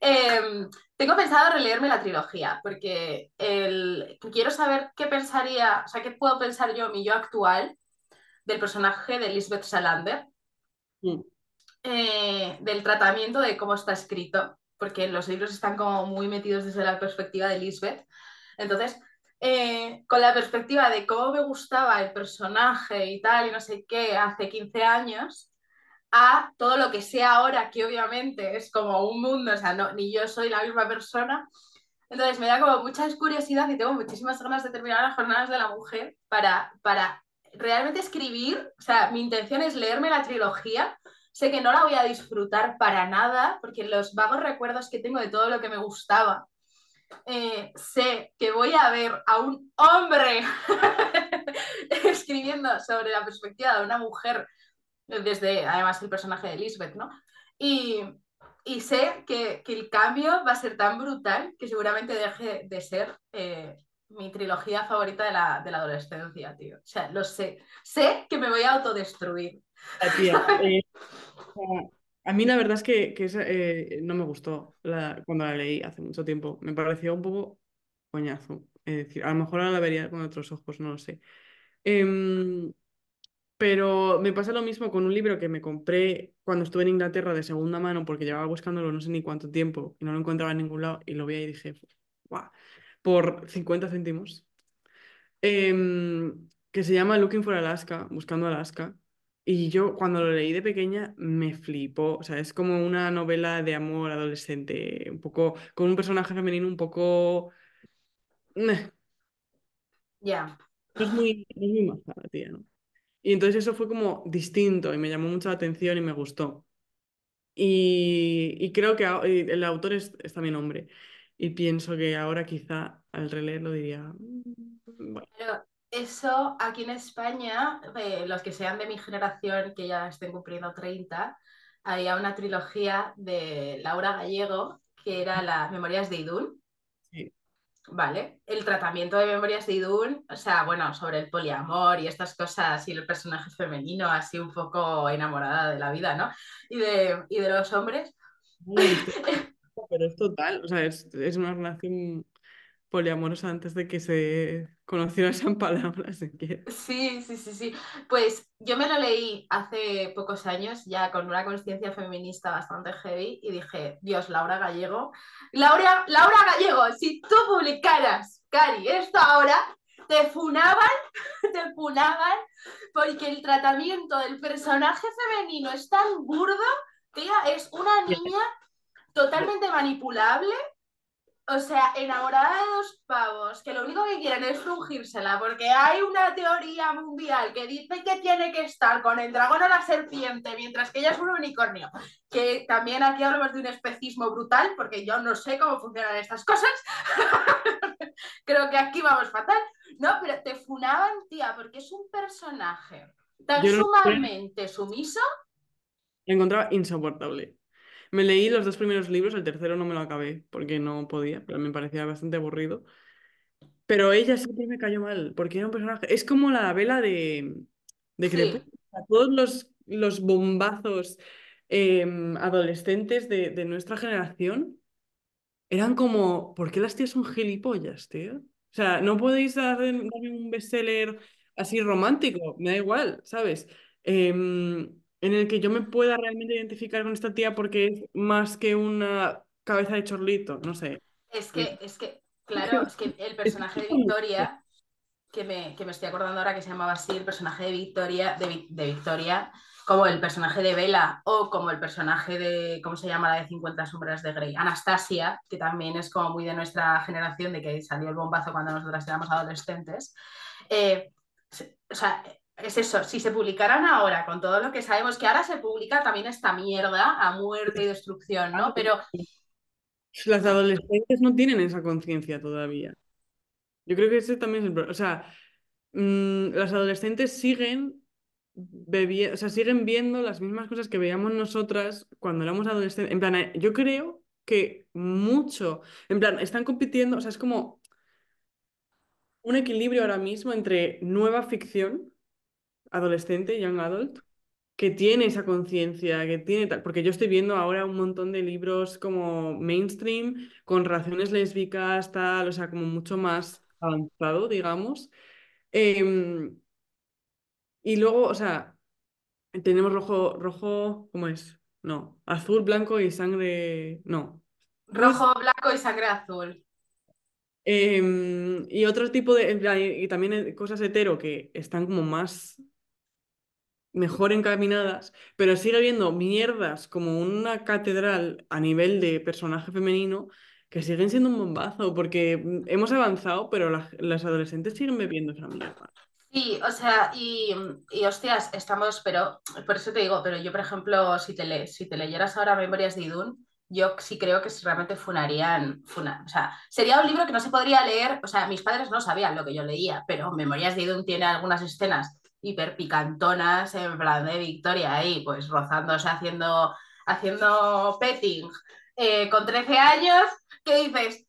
Em, tengo pensado releerme la trilogía, porque el, quiero saber qué pensaría, o sea, qué puedo pensar yo, mi yo actual, del personaje de Lisbeth Salander, mm. eh, del tratamiento de cómo está escrito, porque los libros están como muy metidos desde la perspectiva de Lisbeth. Entonces, eh, con la perspectiva de cómo me gustaba el personaje y tal, y no sé qué, hace 15 años, a todo lo que sé ahora, que obviamente es como un mundo, o sea, no, ni yo soy la misma persona. Entonces me da como mucha curiosidad y tengo muchísimas ganas de terminar las jornadas de la mujer para, para realmente escribir, o sea, mi intención es leerme la trilogía. Sé que no la voy a disfrutar para nada, porque los vagos recuerdos que tengo de todo lo que me gustaba eh, sé que voy a ver a un hombre *laughs* escribiendo sobre la perspectiva de una mujer, desde además el personaje de Lisbeth, ¿no? Y, y sé que, que, el cambio va a ser tan brutal que seguramente deje de ser eh, mi trilogía favorita de la, de la, adolescencia, tío. O sea, lo sé. Sé que me voy a autodestruir. *laughs* A mí la verdad es que, eh, no me gustó cuando la leí hace mucho tiempo. Me pareció un poco coñazo. Es decir, a lo mejor ahora la vería con otros ojos, no lo sé. Em, pero me pasa lo mismo con un libro que me compré cuando estuve en Inglaterra de segunda mano porque llevaba buscándolo no sé ni cuánto tiempo y no lo encontraba en ningún lado y lo vi y dije, ¡guau! Por 50 céntimos. Em, que se llama Looking for Alaska, Buscando Alaska. Y yo cuando lo leí de pequeña me flipó, o sea, es como una novela de amor adolescente, un poco, con un personaje femenino un poco... Ya. es muy, es muy tía, ¿no? Y entonces eso fue como distinto y me llamó mucho la atención y me gustó. Y, y creo que el autor es, es también hombre. Y pienso que ahora quizá al releerlo diría, "Mm, bueno, Pero eso aquí en España, eh, los que sean de mi generación, que ya estén cumpliendo 30, había una trilogía de Laura Gallego que era las Memorias de Idún. sí. Vale, el tratamiento de Memorias de Idún, o sea, bueno, sobre el poliamor y estas cosas y el personaje femenino así un poco enamorada de la vida, ¿no? Y de, y de los hombres. Uy, *laughs* Pero es total, o sea, es, es una relación poliamorosa antes de que se conociera esa palabra, *laughs* si quieres. Sí, sí, sí, sí. Pues yo me lo leí hace pocos años, ya con una conciencia feminista bastante heavy, y dije, Dios, Laura Gallego. Laura, Laura Gallego, si tú publicaras, Cari, esto ahora, te funaban, *laughs* te funaban, porque el tratamiento del personaje femenino es tan burdo, tía, es una *laughs* niña totalmente manipulable. O sea, enamorada de dos pavos que lo único que quieren es frungírsela porque hay una teoría mundial que dice que tiene que estar con el dragón o la serpiente mientras que ella es un unicornio. Que también aquí hablamos de un especismo brutal porque yo no sé cómo funcionan estas cosas. *laughs* Creo que aquí vamos fatal. No, pero te funaban, tía, porque es un personaje tan sé. sumamente sumiso. Lo encontraba insoportable. Me leí los dos primeros libros, el tercero no me lo acabé porque no podía, pero me parecía bastante aburrido. Pero ella siempre me cayó mal, porque era un personaje. Es como la vela de, de Sí. Todos los, los bombazos em, adolescentes de, de nuestra generación eran como, ¿por qué las tías son gilipollas, tío? O sea, no podéis dar- darme un bestseller así romántico, me da igual, ¿sabes? Em, en el que yo me pueda realmente identificar con esta tía porque es más que una cabeza de chorlito, no sé. Es que, es que, claro, *laughs* es que el personaje de Victoria, que me, que me estoy acordando ahora que se llamaba así, el personaje de Victoria, de, de Victoria, como el personaje de Bella o como el personaje de, ¿cómo se llama la de 50 sombras de Grey? Anastasia, que también es como muy de nuestra generación, de que salió el bombazo cuando nosotras éramos adolescentes. Eh, o sea, es eso, si se publicaran ahora con todo lo que sabemos, que ahora se publica también esta mierda a muerte y destrucción, ¿no? Pero Las adolescentes no tienen esa conciencia todavía. Yo creo que ese también es el problema. O sea, mm, las adolescentes siguen bebi- o sea, siguen viendo las mismas cosas que veíamos nosotras cuando éramos adolescentes. En plan, eh, yo creo que mucho, en plan, están compitiendo, o sea, es como un equilibrio ahora mismo entre nueva ficción, adolescente, young adult, que tiene esa conciencia, que tiene tal, porque yo estoy viendo ahora un montón de libros como mainstream, con relaciones lésbicas, tal, o sea, como mucho más avanzado, digamos. Em, y luego, o sea, tenemos rojo, rojo, ¿cómo es? No, azul, blanco y sangre, no. Rojo, blanco y sangre azul. Em, y otro tipo de, y también eh, cosas hetero que están como más mejor encaminadas, pero sigue habiendo mierdas como una catedral a nivel de personaje femenino que siguen siendo un bombazo, porque mm, hemos avanzado, pero la- las adolescentes siguen bebiendo esa mierda. Sí, o sea, y, y, hostias, estamos, pero por eso te digo, pero yo, por ejemplo, si te, le, si te leyeras ahora Memorias de Idún, yo sí creo que realmente funarían, funa, o sea, sería un libro que no se podría leer, o sea, mis padres no sabían lo que yo leía, pero Memorias de Idún tiene algunas escenas hiper picantonas, en plan de Victoria ahí, pues rozándose, haciendo, haciendo petting, eh, con 13 años, ¿qué dices?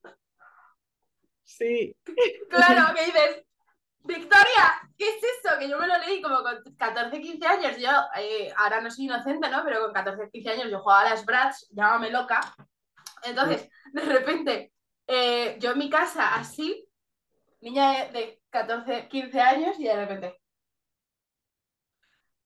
Sí. *laughs* Claro, ¿qué dices? Victoria, ¿qué es eso? Que yo me lo leí como con 14, 15 años. Yo, eh, ahora no soy inocente, ¿no? Pero con 14, 15 años yo jugaba a las Bratz, llámame loca. Entonces, de repente, eh, yo en mi casa, así, niña de, de 14, 15 años, y de repente.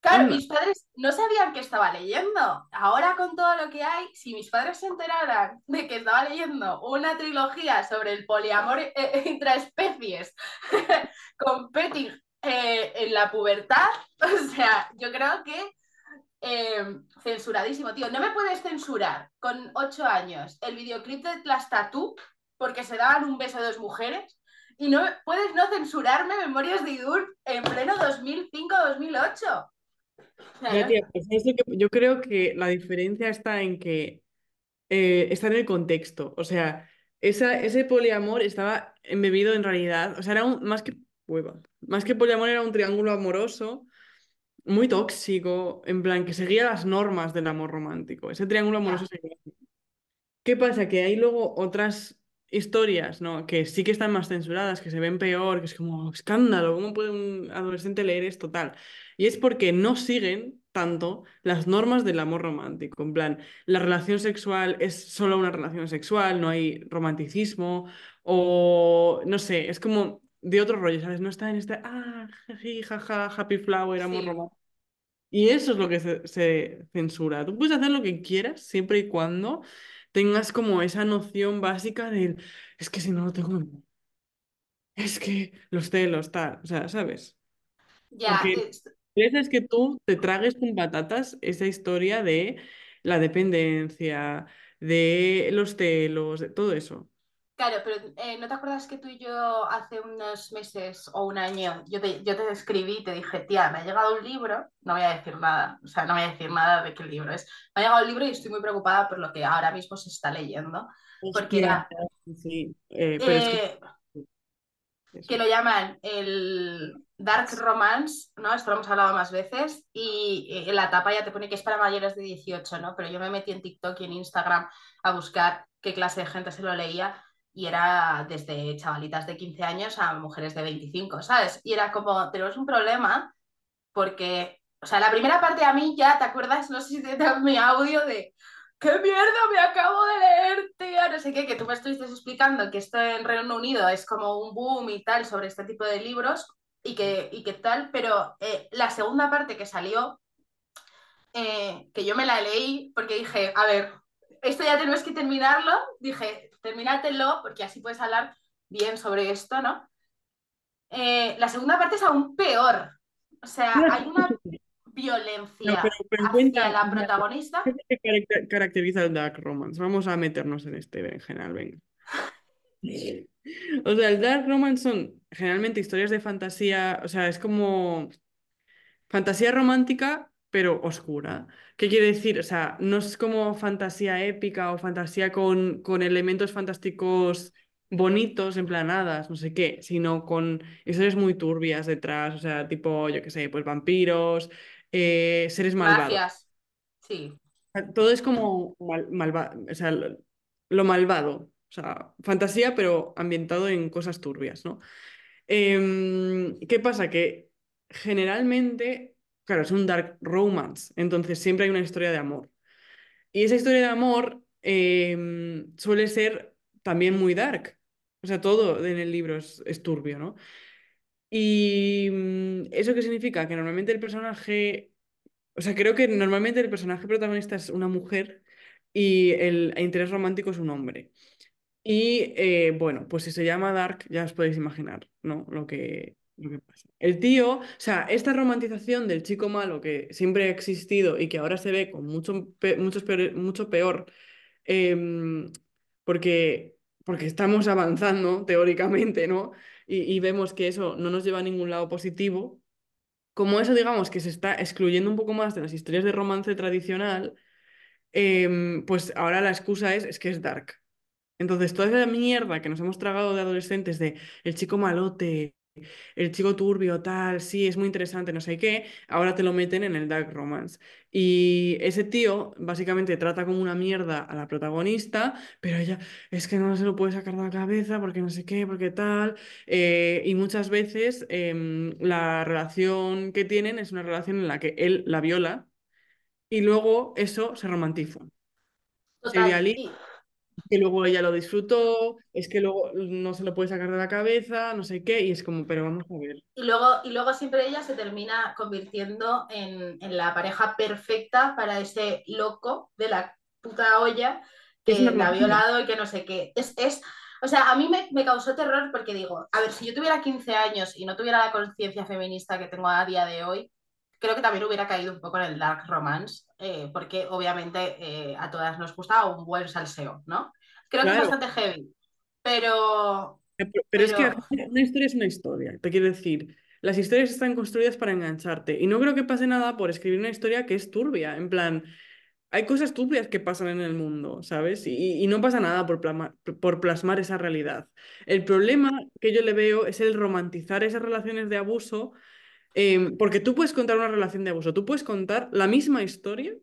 Claro, mis padres no sabían que estaba leyendo. Ahora con todo lo que hay, si mis padres se enteraran de que estaba leyendo una trilogía sobre el poliamor eh, intraespecies *laughs* con Petting eh, en la pubertad, *laughs* o sea, yo creo que eh, censuradísimo, tío. No me puedes censurar con 8 años el videoclip de las Tatú porque se daban un beso de dos mujeres y no puedes no censurarme Memorias de Idur en pleno 2005-2008. Pues yo creo que la diferencia está en que eh, está en el contexto. O sea, esa, ese poliamor estaba embebido en realidad. O sea, era un, más que más que poliamor era un triángulo amoroso muy tóxico, en plan que seguía las normas del amor romántico. Ese triángulo amoroso seguía. ¿Qué pasa? Que hay luego otras historias, ¿no? Que sí que están más censuradas, que se ven peor, que es como escándalo, ¿cómo puede un adolescente leer esto tal? Y es porque no siguen tanto las normas del amor romántico. En plan, la relación sexual es solo una relación sexual, no hay romanticismo, o no sé, es como de otro rollo, ¿sabes? No está en este, ah, jaja, happy flower, amor romántico. Y eso es lo que se, se, censura. Tú puedes hacer lo que quieras siempre y cuando tengas como esa noción básica del, es que si no lo tengo, es que los celos, tal, o sea, ¿sabes? Ya, Porque es que tú te tragues con patatas esa historia de la dependencia, de los celos, de todo eso. Claro, pero eh, ¿no te acuerdas que tú y yo hace unos meses o un año, yo te, yo te escribí y te dije, tía, me ha llegado un libro, no voy a decir nada, o sea, no voy a decir nada de qué libro es, me ha llegado un libro y estoy muy preocupada por lo que ahora mismo se está leyendo, porque era... Sí, eh, pero es que... Eh, que lo llaman el Dark Romance, ¿no? Esto lo hemos hablado más veces, y en la tapa ya te pone que es para mayores de 18, ¿no? Pero yo me metí en TikTok y en Instagram a buscar qué clase de gente se lo leía y era desde chavalitas de 15 años a mujeres de 25, ¿sabes? Y era como, tenemos un problema porque, o sea, la primera parte a mí ya, ¿te acuerdas? No sé si te da mi audio de, ¡qué mierda me acabo de leer, tía! No sé qué, que tú me estuviste explicando que esto en Reino Unido es como un boom y tal sobre este tipo de libros y que, y que tal, pero eh, la segunda parte que salió, eh, que yo me la leí porque dije, a ver, esto ya tenemos que terminarlo, dije, termínatelo porque así puedes hablar bien sobre esto, ¿no? Eh, la segunda parte es aún peor. O sea, hay una violencia hacia la protagonista. ¿Qué caracteriza el Dark Romance? Vamos a meternos en este en general, venga. O sea, el Dark Romance son generalmente historias de fantasía, o sea, es como fantasía romántica, pero oscura. ¿Qué quiere decir? O sea, no es como fantasía épica o fantasía con, con elementos fantásticos bonitos, emplanadas, no sé qué, sino con historias muy turbias detrás, o sea, tipo, yo qué sé, pues vampiros, eh, seres malvados. Sí. Todo es como malvado, o sea, lo, malvado, o sea, fantasía, pero ambientado en cosas turbias, ¿no? Em, ¿qué pasa? Que generalmente Claro, es un dark romance, entonces siempre hay una historia de amor. Y esa historia de amor em, suele ser también muy dark. O sea, todo en el libro es, turbio, ¿no? Y mm, eso qué significa? Que normalmente el personaje, o sea, creo que normalmente el personaje protagonista es una mujer y el interés romántico es un hombre. Y eh, bueno, pues si se llama Dark, ya os podéis imaginar, ¿no? Lo que, el tío, o sea, esta romantización del chico malo que siempre ha existido y que ahora se ve con mucho, peor, mucho peor, em, porque, porque estamos avanzando teóricamente, ¿no? Y, vemos que eso no nos lleva a ningún lado positivo. Como eso, digamos, que se está excluyendo un poco más de las historias de romance tradicional, em, pues ahora la excusa es, es que es dark. Entonces, toda esa mierda que nos hemos tragado de adolescentes de el chico malote, el chico turbio, tal, sí, es muy interesante, no sé qué, ahora te lo meten en el Dark Romance. Y ese tío básicamente trata como una mierda a la protagonista, pero ella es que no se lo puede sacar de la cabeza porque no sé qué, porque tal. Eh, y muchas veces em, la relación que tienen es una relación en la que él la viola y luego eso se romantiza. Se que luego ella lo disfrutó, es que luego no se lo puede sacar de la cabeza, no sé qué, y es como, pero vamos a ver. Y luego, y luego siempre ella se termina convirtiendo en, la pareja perfecta para ese loco de la puta olla que la ha violado y que no sé qué. Es, es, o sea, a mí me, me, causó terror porque digo, a ver, si yo tuviera 15 años y no tuviera la conciencia feminista que tengo a día de hoy, creo que también hubiera caído un poco en el dark romance, eh, porque obviamente eh, a todas nos gusta un buen salseo, ¿no? Creo que es bastante heavy, pero... Pero, es que Pero- *laughs* una historia es una historia, te quiero decir. Las historias están construidas para engancharte. Y no creo que pase nada por escribir una historia que es turbia. En plan, hay cosas turbias que pasan en el mundo, ¿sabes? Y, y no pasa nada por, plama- por plasmar esa realidad. El problema que yo le veo es el romantizar esas relaciones de abuso, eh, porque tú puedes contar una relación de abuso, tú puedes contar la misma historia,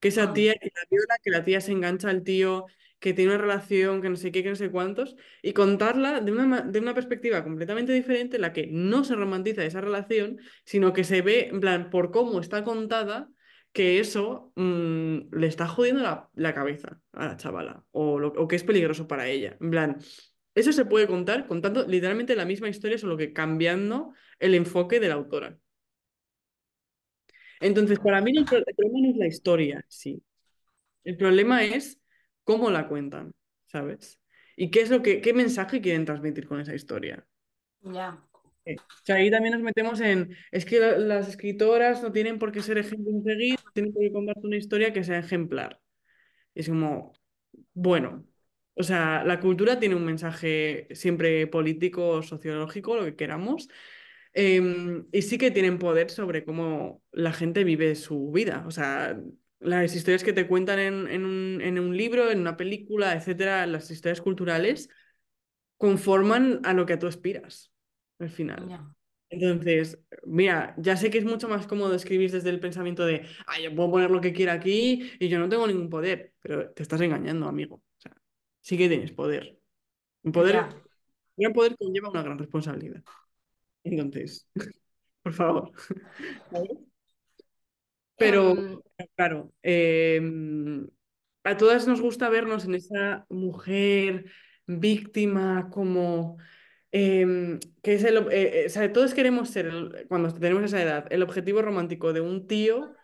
que esa tía que la viola, que la tía se engancha al tío, que tiene una relación, que no sé qué, que no sé cuántos, y contarla de una, de una perspectiva completamente diferente, en la que no se romantiza esa relación, sino que se ve, en plan, por cómo está contada que eso mm, le está jodiendo la, la cabeza a la chavala o, lo, o que es peligroso para ella. En plan, eso se puede contar contando literalmente la misma historia, solo que cambiando el enfoque de la autora. Entonces, para mí el, pro- el problema no es la historia, sí. El problema es cómo la cuentan, ¿sabes? Y qué es lo que, qué mensaje quieren transmitir con esa historia. ya. O sea, ahí también nos metemos en, es que la- las escritoras no tienen por qué ser ejemplos a seguir, tienen por qué contarte una historia que sea ejemplar. Es como, bueno, o sea, la cultura tiene un mensaje siempre político, sociológico, lo que queramos, em, y sí que tienen poder sobre cómo la gente vive su vida. O sea, las historias que te cuentan en, en un, en un libro, en una película, etcétera, las historias culturales conforman a lo que tú aspiras al final. Entonces, mira, ya sé que es mucho más cómodo escribir desde el pensamiento de, ah, yo puedo poner lo que quiera aquí y yo no tengo ningún poder, pero te estás engañando, amigo. O sea, sí que tienes poder. Un poder, un poder conlleva una gran responsabilidad. Entonces, *laughs* por favor. Pero, Em, claro, em, a todas nos gusta vernos en esa mujer víctima como em, que es el, eh, eh, o sea, todos queremos ser, el- cuando tenemos esa edad, el objetivo romántico de un tío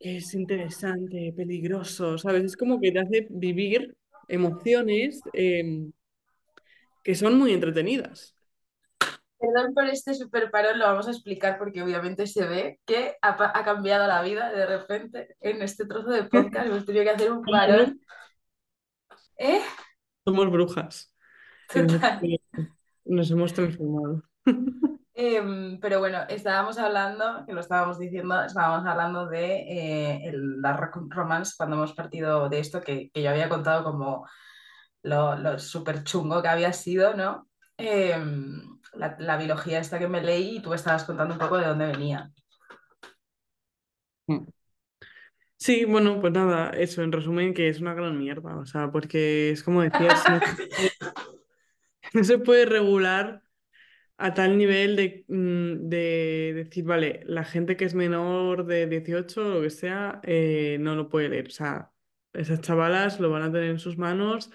que es interesante, peligroso, ¿sabes? Es como que te hace vivir emociones em, que son muy entretenidas. Perdón por este super parón, lo vamos a explicar porque obviamente se ve que ha, cambiado la vida de repente en este trozo de podcast. Hemos tenido que hacer un parón. ¿Eh? Somos brujas *laughs* nos, Total. nos hemos transformado. Em, pero bueno, estábamos hablando, que lo estábamos diciendo, estábamos hablando de eh, el Dark Romance cuando hemos partido de esto, que, que yo había contado como lo, lo súper chungo que había sido, ¿no? Em, la, la biología esta que me leí y tú estabas contando un poco de dónde venía. Sí, bueno, pues nada, eso, en resumen, que es una gran mierda, o sea, porque es como decías, no, *laughs* no se puede regular a tal nivel de, mm, de decir, vale, la gente que es menor de 18 o lo que sea, eh, no lo puede leer, o sea, esas chavalas lo van a tener en sus manos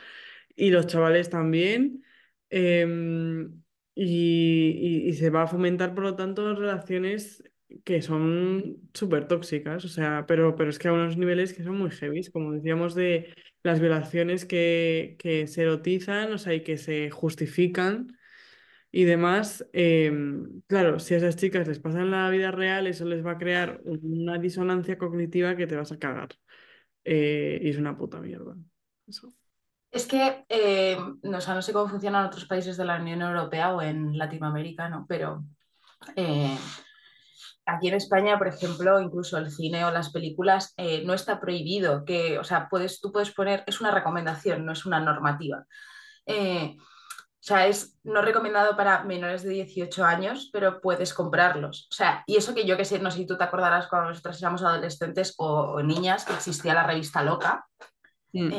y los chavales también, em, y, y- y se va a fomentar, por lo tanto, relaciones que son súper tóxicas, o sea, pero, pero es que a unos niveles que son muy heavy, como decíamos de las violaciones que, que se erotizan, o sea, y que se justifican y demás, em, claro, si a esas chicas les pasa en la vida real, eso les va a crear una disonancia cognitiva que te vas a cagar. Eh, y es una puta mierda. Eso. Es que, eh, no, o sea, no sé cómo funciona en otros países de la Unión Europea o en Latinoamérica, ¿no? Pero eh, aquí en España, por ejemplo, incluso el cine o las películas eh, no está prohibido que, o sea, puedes, tú puedes poner, es una recomendación, no es una normativa. O sea, es no recomendado para menores de 18 años, pero puedes comprarlos. O sea, y eso que yo que sé, no sé si tú te acordarás cuando nosotros éramos adolescentes o, o niñas, que existía la revista Loca. Mm.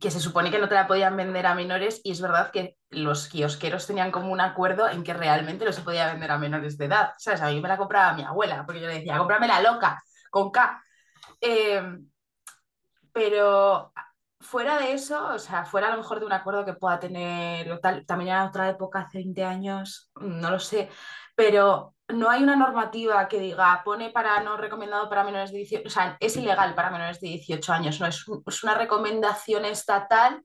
Que se supone que no te la podían vender a menores y es verdad que los kiosqueros tenían como un acuerdo en que realmente no se podía vender a menores de edad. ¿Sabes? A mí me la compraba mi abuela, porque yo le decía, cómprame la loca, con K. Eh, pero fuera de eso, o sea, fuera a lo mejor de un acuerdo que pueda tener, tal, también era otra época, hace 20 años, no lo sé, pero no hay una normativa que diga, pone para no recomendado para menores de 18, o sea, es ilegal para menores de 18 años, no es, un- es una recomendación estatal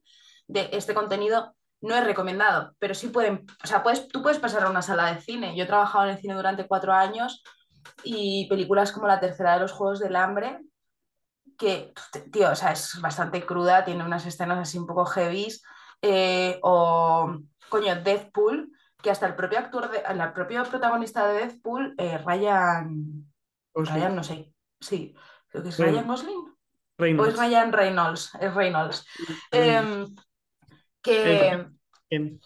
de este contenido. No es recomendado, pero sí pueden, o sea, puedes, tú puedes pasar a una sala de cine. Yo he trabajado en el cine durante cuatro años y películas como La Tercera de los Juegos del Hambre, que, tío, o sea, es bastante cruda, tiene unas escenas así un poco heavy, eh, o coño, Deadpool, que hasta el propio actor, de, el propio protagonista de Deadpool, eh, Ryan, Gosling. Ryan, no sé, sí, creo que es. Ryan Gosling. O es Ryan Reynolds, es Reynolds. Em, que, Bien.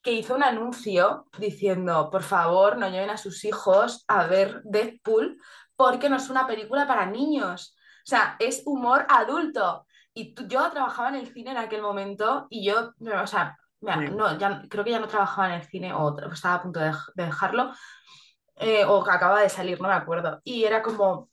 que hizo un anuncio diciendo, por favor, no lleven a sus hijos a ver Deadpool porque no es una película para niños. O sea, es humor adulto. Y yo trabajaba en el cine en aquel momento y yo, o sea, Sí. no, ya, creo que ya no trabajaba en el cine o tra- estaba a punto de dejarlo eh, o que acaba de salir, no me acuerdo. Y era como,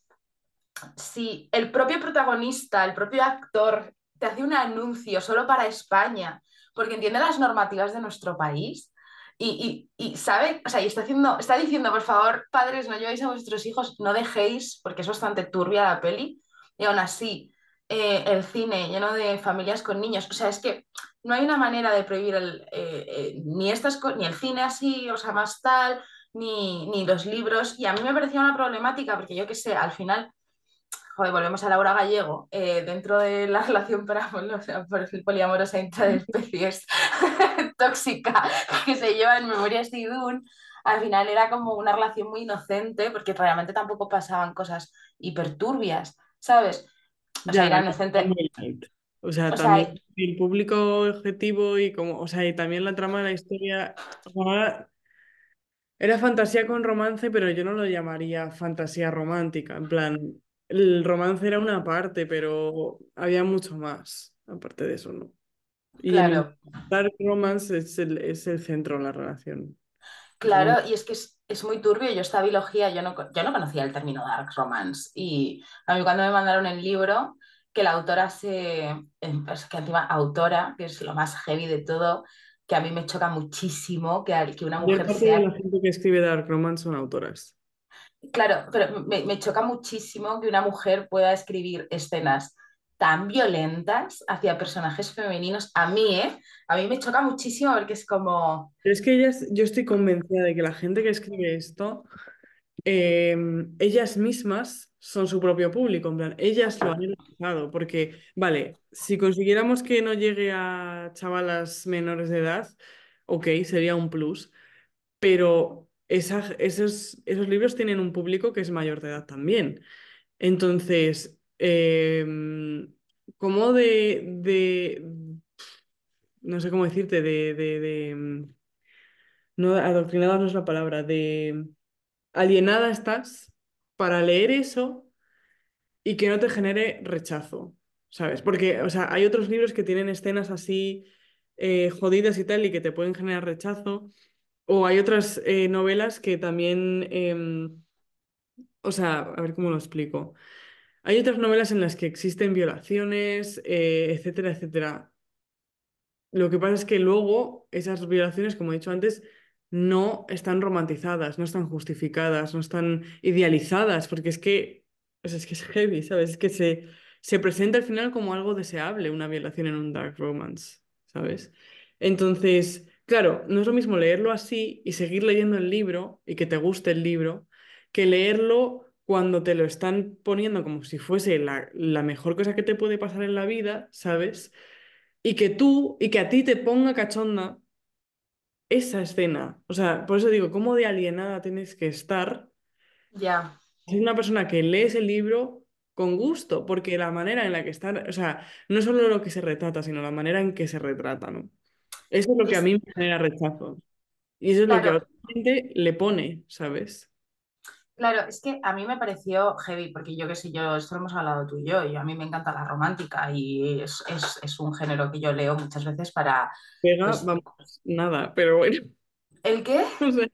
si el propio protagonista, el propio actor te hace un anuncio solo para España, porque entiende las normativas de nuestro país y, y- y sabe, o sea, y está haciendo, está diciendo, por favor, padres, no llevéis a vuestros hijos, no dejéis, porque es bastante turbia la peli, y aún así, eh, el cine lleno de familias con niños, o sea, es que no hay una manera de prohibir el, eh, eh, ni, estas, ni el cine así, o sea, más tal, ni, ni los libros, y a mí me parecía una problemática, porque yo qué sé, al final joder, volvemos a Laura Gallego, dentro de la *laughs* relación paraamorosa- poliamorosa entre especies *laughs* tóxica que se lleva en Memorias de Idún, al final era como una relación muy inocente, porque realmente tampoco pasaban cosas hiperturbias, ¿sabes? O sea, Ya, era no, inocente. muy light. O sea, O sea, también el público objetivo y como, o sea, y también la trama de la historia, sea, era, era fantasía con romance, pero yo no lo llamaría fantasía romántica. En plan, el romance era una parte, pero había mucho más, aparte de eso, ¿no? Y el claro, dark romance es el, es el centro de la relación. Claro, y es que es, es muy turbio. Yo esta biología, yo no, yo no conocía el término dark romance. Y a mí cuando me mandaron el libro, que la autora se, em, es que encima autora, que es lo más heavy de todo, que a mí me choca muchísimo que, que una mujer de sea la gente que escribe dark romance son autoras. Claro, pero me, me choca muchísimo que una mujer pueda escribir escenas tan violentas hacia personajes femeninos. A mí, ¿eh? A mí me choca muchísimo porque es como, Pero es que ellas, yo estoy convencida de que la gente que escribe esto, eh, ellas mismas son su propio público, en plan, ellas lo han realizado, porque, vale, si consiguiéramos que no llegue a chavalas menores de edad, ok, sería un plus, pero esa- esos, esos libros tienen un público que es mayor de edad también. Entonces, eh, ¿cómo de, de, no sé cómo decirte, de, de, de, no, adoctrinada no es la palabra, de alienada estás para leer eso y que no te genere rechazo, ¿sabes? Porque, o sea, hay otros libros que tienen escenas así eh, jodidas y tal y que te pueden generar rechazo, o hay otras eh, novelas que también, em, o sea, a ver cómo lo explico. Hay otras novelas en las que existen violaciones, eh, etcétera, etcétera. Lo que pasa es que luego esas violaciones, como he dicho antes, no están romantizadas, no están justificadas, no están idealizadas, porque es que, es que es heavy, ¿sabes? Es que se, se presenta al final como algo deseable una violación en un dark romance, ¿sabes? Entonces, claro, no es lo mismo leerlo así y seguir leyendo el libro y que te guste el libro, que leerlo cuando te lo están poniendo como si fuese la, la mejor cosa que te puede pasar en la vida, ¿sabes? y que tú, y que a ti te ponga cachonda esa escena. O sea, por eso digo, ¿cómo de alienada tienes que estar? ya, Ser una persona que lees el libro con gusto, porque la manera en la que está, o sea, no solo lo que se retrata, sino la manera en que se retrata, ¿no? Eso es lo que a es, mí me genera rechazo. Y eso es lo que a otra gente le pone, ¿sabes? Claro, es que a mí me pareció heavy, porque yo qué sé, yo, esto lo hemos hablado tú y yo, y a mí me encanta la romántica y es, es, es un género que yo leo muchas veces para, Pega, pues, vamos, nada, pero bueno, ¿el qué? *laughs* o sea,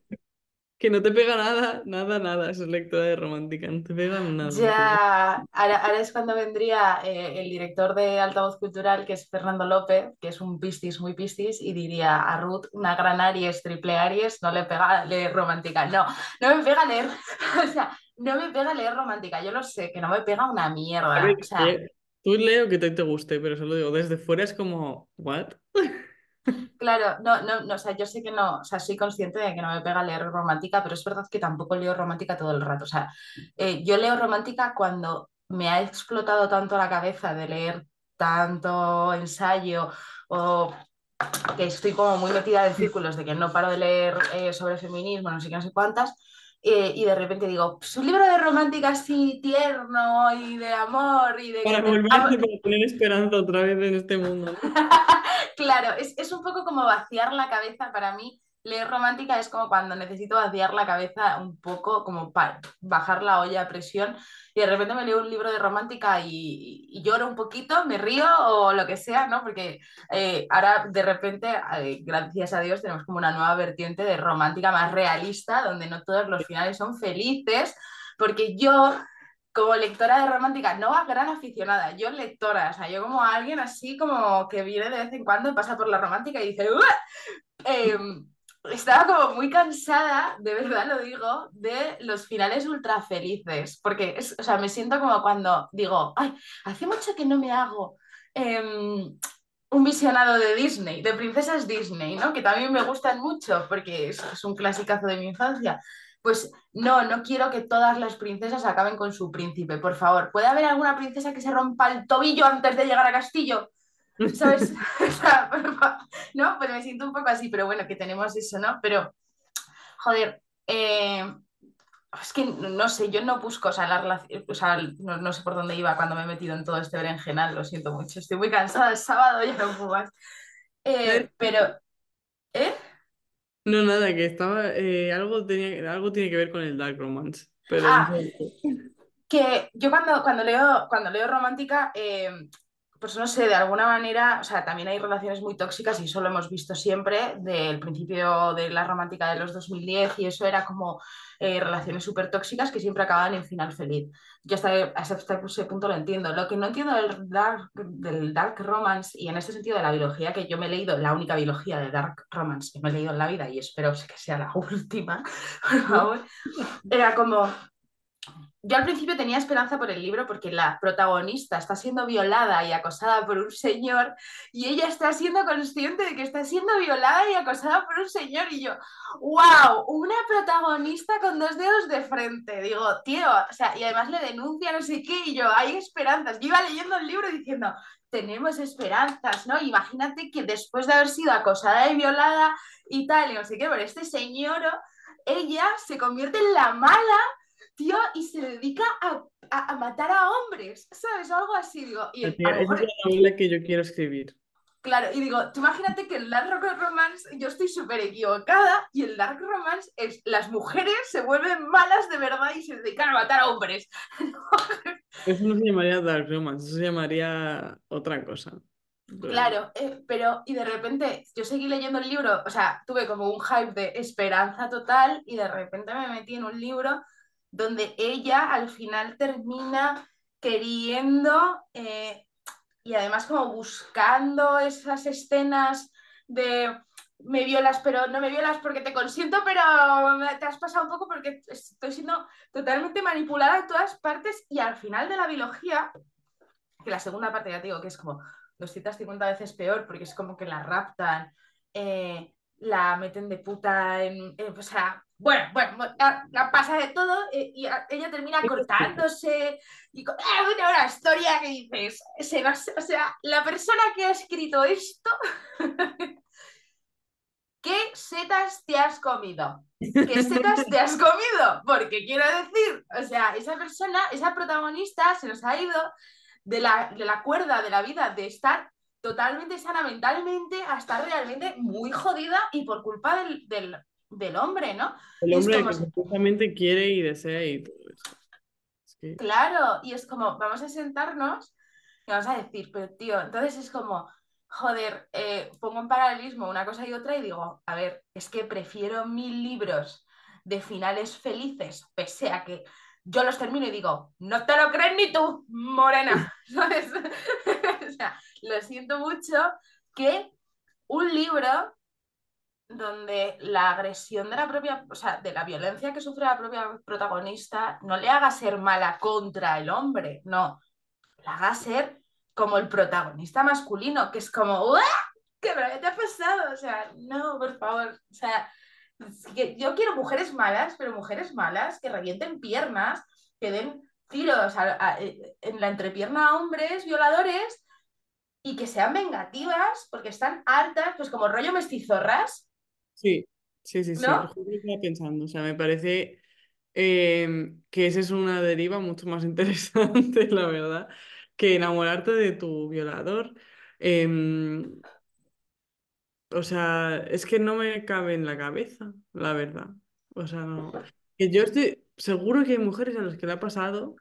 que no te pega nada, nada, nada, eso es lectura de romántica, no te pega nada. Ya, ahora, ahora es cuando vendría eh, el director de Altavoz Cultural, que es Fernando López, que es un pistis muy pistis, y diría a Ruth, una gran Aries, triple Aries, no le pega leer romántica. No, no me pega leer, *laughs* o sea, no me pega leer romántica, yo lo sé, que no me pega una mierda. ver, O sea, eh, tú leo que te, te guste, pero solo digo, desde fuera es como, ¿what? *laughs* claro, no, no, no, o sea, yo sé que no, o sea, soy consciente de que no me pega leer romántica, pero es verdad que tampoco leo romántica todo el rato. O sea, eh, yo leo romántica cuando me ha explotado tanto la cabeza de leer tanto ensayo o que estoy como muy metida en círculos de que no paro de leer eh, sobre feminismo, no sé qué, no sé cuántas, eh, y de repente digo, pues un libro de romántica así tierno y de amor y de... Para volver a tener esperanza otra vez en este mundo. ¿no? *laughs* Claro, es, es un poco como vaciar la cabeza para mí. Leer romántica es como cuando necesito vaciar la cabeza un poco, como para bajar la olla a presión. Y de repente me leo un libro de romántica y, lloro un poquito, me río o lo que sea, ¿no? Porque eh, ahora de repente, eh, gracias a Dios, tenemos como una nueva vertiente de romántica más realista, donde no todos los finales son felices. Porque yo como lectora de romántica, no a gran aficionada, yo lectora, o sea, yo como alguien así como que viene de vez en cuando y pasa por la romántica y dice. Eh, estaba como muy cansada, de verdad lo digo, de los finales ultra felices, porque es, o sea, me siento como cuando digo, ay, hace mucho que no me hago em, un visionado de Disney, de princesas Disney, ¿no? Que también me gustan mucho porque es, es un clasicazo de mi infancia. Pues no, no quiero que todas las princesas acaben con su príncipe, por favor. ¿Puede haber alguna princesa que se rompa el tobillo antes de llegar a Castillo? ¿Sabes? *laughs* *laughs* No, pues me siento un poco así, pero bueno, que tenemos eso, ¿no? Pero, joder, eh, es que no sé, yo no busco, o sea, la relación, o sea, no, no sé por dónde iba cuando me he metido en todo este berenjenal, lo siento mucho, estoy muy cansada, es sábado, ya no puedo más. Eh, pero, ¿eh? No, nada, que estaba. eh, algo, tenía, algo tiene que ver con el Dark Romance. Pero Ah, que yo cuando, cuando leo, cuando leo romántica, eh, pues no sé, de alguna manera, o sea, también hay relaciones muy tóxicas y eso lo hemos visto siempre del principio de la romántica de los 2010 y eso era como eh, relaciones súper tóxicas que siempre acababan en final feliz. Yo hasta, hasta ese punto lo entiendo. Lo que no entiendo del dark, del dark romance y en este sentido de la biología, que yo me he leído, la única biología de dark romance que me he leído en la vida y espero que sea la *laughs* última, por favor, era como yo al principio tenía esperanza por el libro porque la protagonista está siendo violada y acosada por un señor y ella está siendo consciente de que está siendo violada y acosada por un señor y yo, wow, una protagonista con dos dedos de frente. Digo, tío, o sea, y además le denuncia no sé qué y yo, hay esperanzas. Yo iba leyendo el libro diciendo, tenemos esperanzas, ¿no? Imagínate que después de haber sido acosada y violada y tal, y no sé qué, por este señor, ella se convierte en la mala tío, y se dedica a, a, a, matar a hombres, ¿sabes? O algo así, digo. Y el, Tía, esa mejor... es la novela que yo quiero escribir. Claro, y digo, tú imagínate que el Dark Romance, yo estoy súper equivocada, y el Dark Romance es las mujeres se vuelven malas de verdad y se dedican a matar a hombres. *laughs* Eso no se llamaría Dark Romance, eso se llamaría otra cosa. Claro, eh, pero y de repente yo seguí leyendo el libro, o sea, tuve como un hype de esperanza total y de repente me metí en un libro donde ella al final termina queriendo eh, y además como buscando esas escenas de me violas, pero no me violas porque te consiento, pero te has pasado un poco porque estoy siendo totalmente manipulada en todas partes y al final de la biología, que la segunda parte ya te digo que es como 250 veces peor porque es como que la raptan, eh, la meten de puta en, en o sea, bueno, bueno, la, pasa de todo eh, y ella termina *laughs* cortándose y con, eh, una, una, historia que dices, se va, o sea, la persona que ha escrito esto, *laughs* ¿qué setas te has comido? ¿Qué setas te has comido? Porque quiero decir, o sea, esa persona, esa protagonista se nos ha ido de la, de la cuerda de la vida, de estar totalmente sana mentalmente a estar realmente muy jodida y por culpa del, del, del hombre, ¿no? El hombre como... que supuestamente quiere y desea y todo eso. Es que... Claro, y es como, vamos a sentarnos y vamos a decir, pero tío, entonces es como, joder, eh, pongo en paralelismo una cosa y otra y digo, a ver, es que prefiero mil libros de finales felices, pese a que yo los termino y digo, no te lo crees ni tú, morena, *laughs* ¿sabes? *laughs* o sea, lo siento mucho que un libro donde la agresión de la propia, o sea, de la violencia que sufre la propia protagonista no le haga ser mala contra el hombre, no, la haga ser como el protagonista masculino, que es como, ¡Uah! ¿qué te ha pasado? O sea, no, por favor, o sea, yo quiero mujeres malas, pero mujeres malas que revienten piernas, que den tiros a, en la entrepierna a hombres violadores y que sean vengativas porque están hartas, pues como rollo mestizorras. Sí, sí, sí, sí. ¿No? justo estaba pensando. O sea, me parece em, que esa es una deriva mucho más *laughs* interesante, la verdad, que enamorarte de tu violador. Em, o sea, es que no me cabe en la cabeza, la verdad. O sea, no. Que yo estoy seguro que hay mujeres a las que le ha pasado,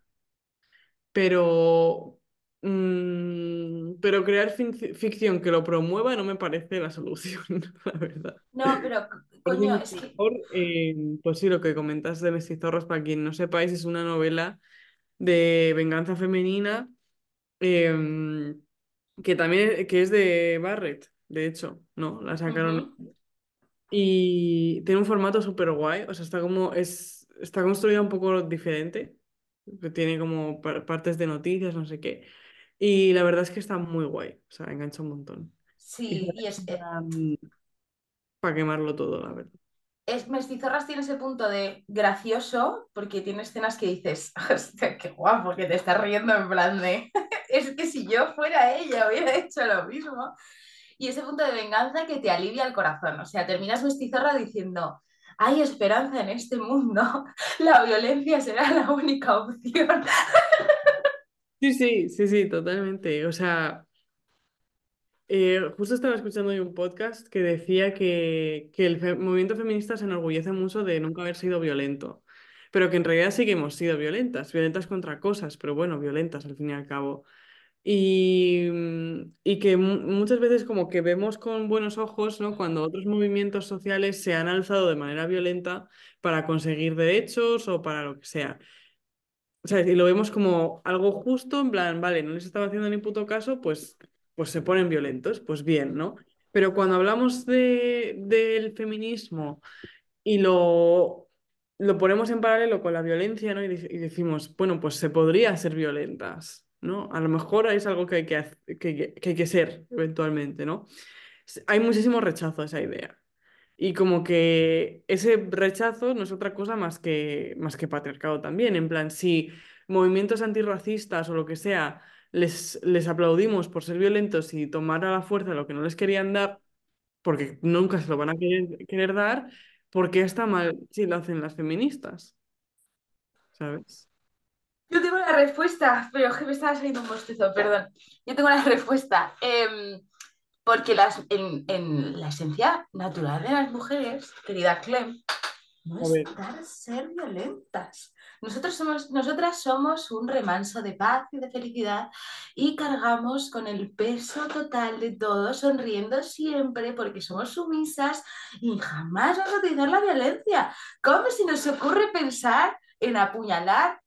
pero, mm, pero crear fin- ficción que lo promueva no me parece la solución, *laughs* la verdad. No, pero coño, es que eh, pues sí, lo que comentas de Mestizorros, para quien no sepáis, es una novela de venganza femenina em, que también que es de Barrett, de hecho, ¿no? La sacaron ujú, y tiene un formato súper guay, o sea, está como, es, está construida un poco diferente, que tiene como par- partes de noticias, no sé qué, y la verdad es que está muy guay, o sea, engancha un montón. Sí, y es, eh, para quemarlo todo, la verdad. es Mestizorras tiene ese punto de gracioso, porque tiene escenas que dices, *laughs* hostia, qué guapo, que te estás riendo en plan de, *laughs* es que si yo fuera ella hubiera hecho lo mismo. Y ese punto de venganza que te alivia el corazón, o sea, terminas Mestizorra diciendo, hay esperanza en este mundo, *laughs* la violencia será la única opción. Sí, sí, sí, sí, totalmente. O sea, eh, justo estaba escuchando hoy un podcast que decía que, que el movimiento feminista se enorgullece mucho de nunca haber sido violento, pero que en realidad sí que hemos sido violentas, violentas contra cosas, pero bueno, violentas al fin y al cabo. Y, mm, y que mu- muchas veces como que vemos con buenos ojos, ¿no? Cuando otros movimientos sociales se han alzado de manera violenta para conseguir derechos o para lo que sea. O sea, y lo vemos como algo justo, en plan, vale, no les estaba haciendo ni puto caso, pues, pues se ponen violentos, pues bien, ¿no? Pero cuando hablamos de, del feminismo y lo, lo ponemos en paralelo con la violencia, ¿no? Y, y decimos, bueno, pues se podría ser violentas, ¿no? A lo mejor es algo que hay que, que, que- hay que ser eventualmente, ¿no? Hay muchísimo rechazo a esa idea. Y como que ese rechazo no es otra cosa más que, más que patriarcado también. En plan, si movimientos antirracistas o lo que sea les, les aplaudimos por ser violentos y tomar a la fuerza lo que no les querían dar, porque nunca se lo van a querer, querer dar, ¿por qué está mal si lo hacen las feministas? ¿Sabes? Yo tengo la respuesta, pero que me estaba saliendo un bostezo, perdón. Yo tengo la *laughs* respuesta. Em, porque las, en, en la esencia natural de las mujeres, querida Clem, no es ver, dar ser violentas. Nosotros somos, nosotras somos un remanso de paz y de felicidad y cargamos con el peso total de todo, sonriendo siempre porque somos sumisas y jamás vamos a utilizar la violencia. ¿Cómo se nos ocurre pensar en apuñalar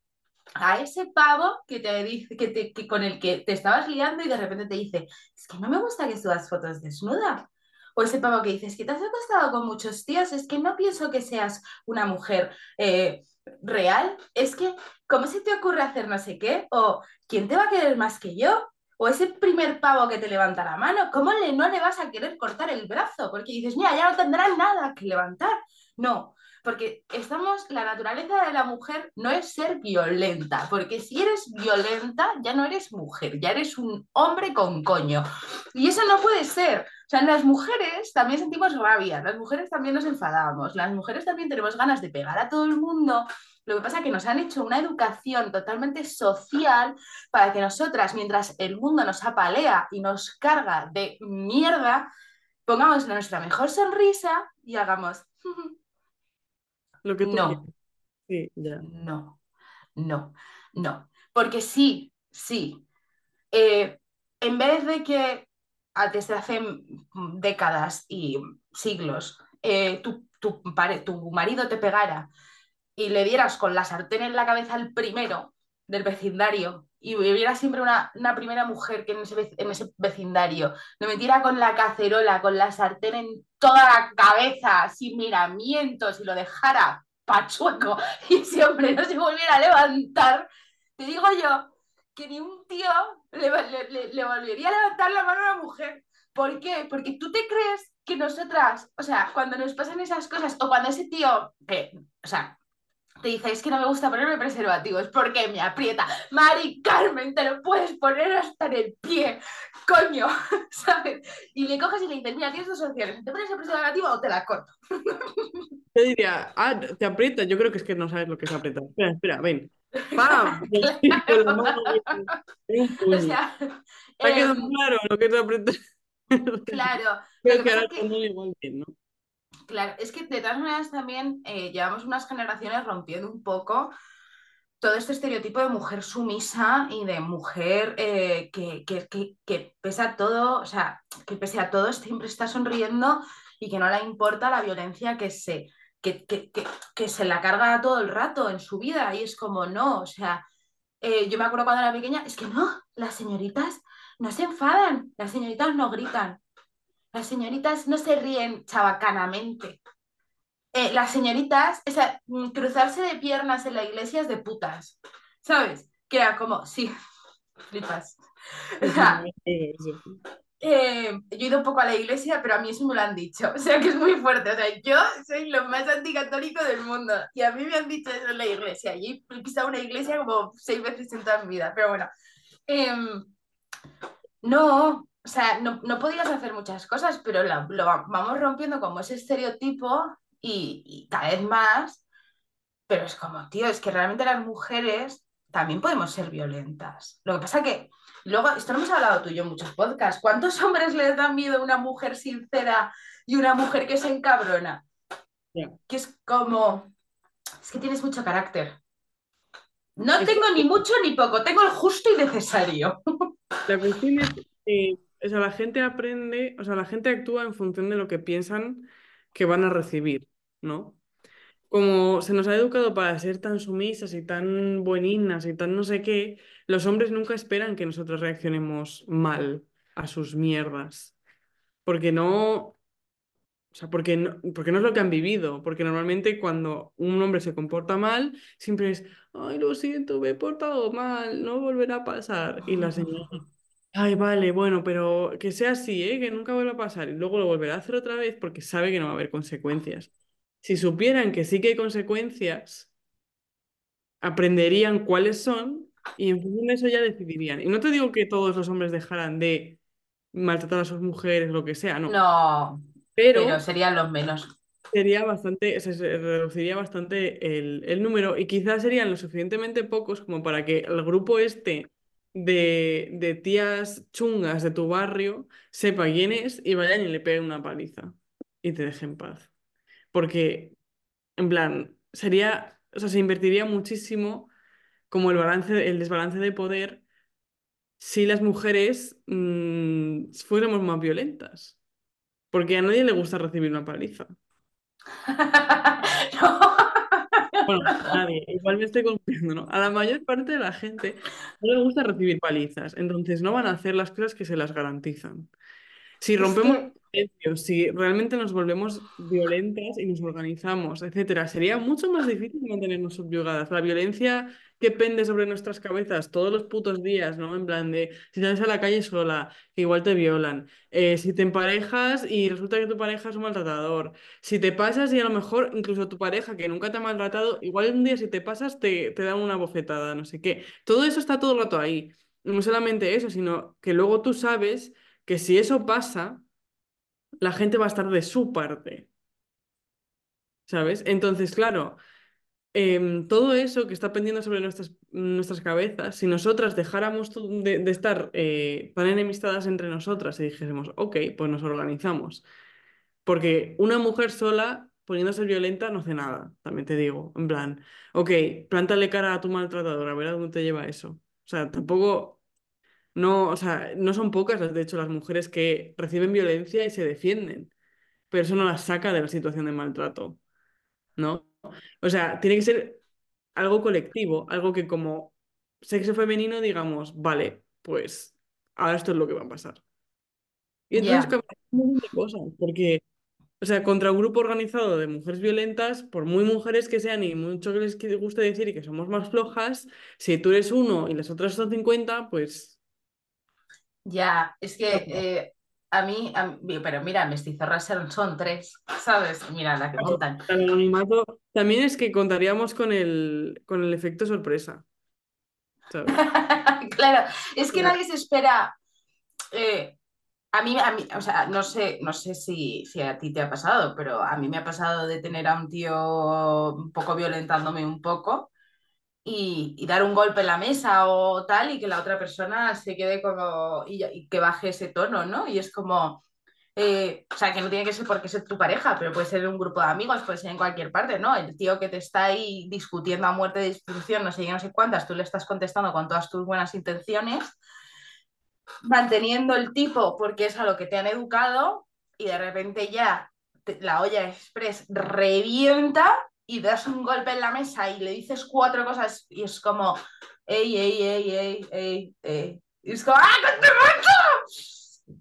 a ese pavo que te dice que, te, que con el que te estabas liando y de repente te dice, es que no me gusta que subas fotos desnuda. O ese pavo que dices que te has acostado con muchos tíos, es que no pienso que seas una mujer eh, real. Es que, ¿cómo se te ocurre hacer no sé qué? O ¿quién te va a querer más que yo? O ese primer pavo que te levanta la mano, ¿cómo no le vas a querer cortar el brazo? Porque dices, mira, ya no tendrá nada que levantar. No, porque estamos, la naturaleza de la mujer no es ser violenta, porque si eres violenta ya no eres mujer, ya eres un hombre con coño. Y eso no puede ser. O sea, las mujeres también sentimos rabia, las mujeres también nos enfadamos, las mujeres también tenemos ganas de pegar a todo el mundo. Lo que pasa es que nos han hecho una educación totalmente social para que nosotras, mientras el mundo nos apalea y nos carga de mierda, pongamos nuestra mejor sonrisa y hagamos... lo que tú quieras. No, Sí, ya. no, no, no. Porque sí, sí. eh, en vez de que a- desde hace décadas y siglos eh, tu, tu pare- tu marido te pegara y le dieras con la sartén en la cabeza al primero del vecindario y hubiera siempre una, una primera mujer que en ese, vecindario le metiera con la cacerola, con la sartén en toda la cabeza, sin miramientos y lo dejara pachueco *laughs* y ese hombre no se volviera a levantar, te digo yo que ni un tío le, le- le- le volvería a levantar la mano a una mujer. ¿Por qué? Porque tú te crees que nosotras, o sea, cuando nos pasan esas cosas, o cuando ese tío, que, o sea, te dice, es que no me gusta ponerme preservativos porque me aprieta. Mari Carmen, te lo puedes poner hasta en el pie, coño, *laughs* ¿sabes? Y le coges y le dices, mira, tienes dos opciones, ¿te pones el preservativo o te la corto? *laughs* Yo diría, ah, te aprieta, yo creo que es que no sabes lo que es apretar. Espera, espera, ven. ¡Pam! *laughs* Un O sea, ¿Te ha quedado em, claro lo que es apretar? claro, Creo que ahora es que- igual bien, ¿no? Claro, es que de todas maneras también eh, llevamos unas generaciones rompiendo un poco todo este estereotipo de mujer sumisa y de mujer eh, que, que, que, pese a todo, o sea, que pese a todo siempre está sonriendo y que no le importa la violencia que se, que se la carga todo el rato en su vida. Y es como, no, o sea, eh, yo me acuerdo cuando era pequeña, es que no, las señoritas no se enfadan, las señoritas no gritan, las señoritas no se ríen chabacanamente. Eh, las señoritas, o sea, mm, cruzarse de piernas en la iglesia es de putas, ¿sabes? Que era como, sí, *laughs* flipas. O sea, eh, yo he ido un poco a la iglesia, pero a mí eso me lo han dicho. *laughs* O sea, que es muy fuerte. O sea, yo soy lo más anticatólico del mundo y a mí me han dicho eso en la iglesia. Y he pisado una iglesia como seis veces en toda mi vida, pero bueno. Em, no, o sea, no, no podías hacer muchas cosas, pero la- lo va- vamos rompiendo como ese estereotipo y, y cada vez más. Pero es como, tío, es que realmente las mujeres también podemos ser violentas. Lo que pasa que, luego, esto lo hemos hablado tú y yo en muchos podcasts, ¿cuántos hombres les dan miedo a una mujer sincera y una mujer que se encabrona? Que es como, es que tienes mucho carácter. No Es- tengo ni mucho ni poco, tengo el justo y necesario. La cuestión es, eh, o sea, la gente aprende, o sea, la gente actúa en función de lo que piensan que van a recibir, ¿no? Como se nos ha educado para ser tan sumisas y tan bueninas y tan no sé qué, los hombres nunca esperan que nosotros reaccionemos mal a sus mierdas. Porque no, o sea, porque no, porque no es lo que han vivido. Porque normalmente cuando un hombre se comporta mal, siempre es, ay, lo siento, me he portado mal, no volverá a pasar. Y la *laughs* señora, ay, vale, bueno, pero que sea así, ¿eh? Que nunca vuelva a pasar. Y luego lo volverá a hacer otra vez porque sabe que no va a haber consecuencias. Si supieran que sí que hay consecuencias, aprenderían cuáles son y en función de eso ya decidirían. Y no te digo que todos los hombres dejaran de maltratar a sus mujeres, lo que sea, no. No, Pero pero serían los menos. sería bastante, se reduciría bastante el, el número y quizás serían lo suficientemente pocos como para que el grupo este de, de tías chungas de tu barrio sepa quién es y vayan y le peguen una paliza y te dejen en paz. Porque, en plan, sería, o sea, se invertiría muchísimo como el balance, el desbalance de poder si las mujeres mm, fuéramos más violentas. Porque a nadie le gusta recibir una paliza. *laughs* Bueno, nadie, igual me estoy confundiendo, ¿no? A la mayor parte de la gente no le gusta recibir palizas, entonces no van a hacer las cosas que se las garantizan. Si Es rompemos que- silencios, si realmente nos volvemos violentas y nos organizamos, etcétera, sería mucho más difícil mantenernos subyugadas. La violencia que pende sobre nuestras cabezas todos los putos días, ¿no? En plan de si sales a la calle sola, que igual te violan. Eh, si te emparejas y resulta que tu pareja es un maltratador. Si te pasas y a lo mejor incluso tu pareja que nunca te ha maltratado, igual un día si te pasas te, te dan una bofetada, no sé qué. Todo eso está todo el rato ahí. No solamente eso, sino que luego tú sabes que si eso pasa, la gente va a estar de su parte. ¿Sabes? Entonces, claro, em, todo eso que está pendiendo sobre nuestras, nuestras cabezas, si nosotras dejáramos de, estar eh, tan enemistadas entre nosotras y dijésemos, ok, pues nos organizamos. Porque una mujer sola, poniéndose violenta, no hace nada, también te digo. En plan, ok, plántale cara a tu maltratador, a ver a dónde te lleva eso. O sea, tampoco, no, o sea, no son pocas, de hecho, las mujeres que reciben violencia y se defienden, pero eso no las saca de la situación de maltrato, ¿no? O sea, tiene que ser algo colectivo, algo que como sexo femenino digamos, vale, pues ahora esto es lo que va a pasar. Y entonces de cosas, porque, o sea, contra un grupo organizado de mujeres violentas, por muy mujeres que sean y mucho que les guste decir que somos más flojas, si tú eres uno y las otras son 50, pues Ya, es que eh, a mí, a mí- pero mira, mestizorras son, son tres, ¿sabes? Mira la que montan. También es que contaríamos con el, con el efecto sorpresa, *laughs* ¿sabes? Claro, es que nadie se espera. eh, a mí, a mí, o sea, no sé, no sé si, si a ti te ha pasado, pero a mí me ha pasado de tener a un tío un poco violentándome un poco y, dar un golpe en la mesa o tal, y que la otra persona se quede como. y, que baje ese tono, ¿no? Y es como. eh, o sea, que no tiene que ser porque ser tu pareja, pero puede ser un grupo de amigos, puede ser en cualquier parte, ¿no? El tío que te está ahí discutiendo a muerte de discusión, no sé qué, no sé cuántas, tú le estás contestando con todas tus buenas intenciones, manteniendo el tipo porque es a lo que te han educado y de repente ya la olla express revienta y das un golpe en la mesa y le dices cuatro cosas y es como, ey, ey, ey, ey, ey, ey. Y es como, ¡ah,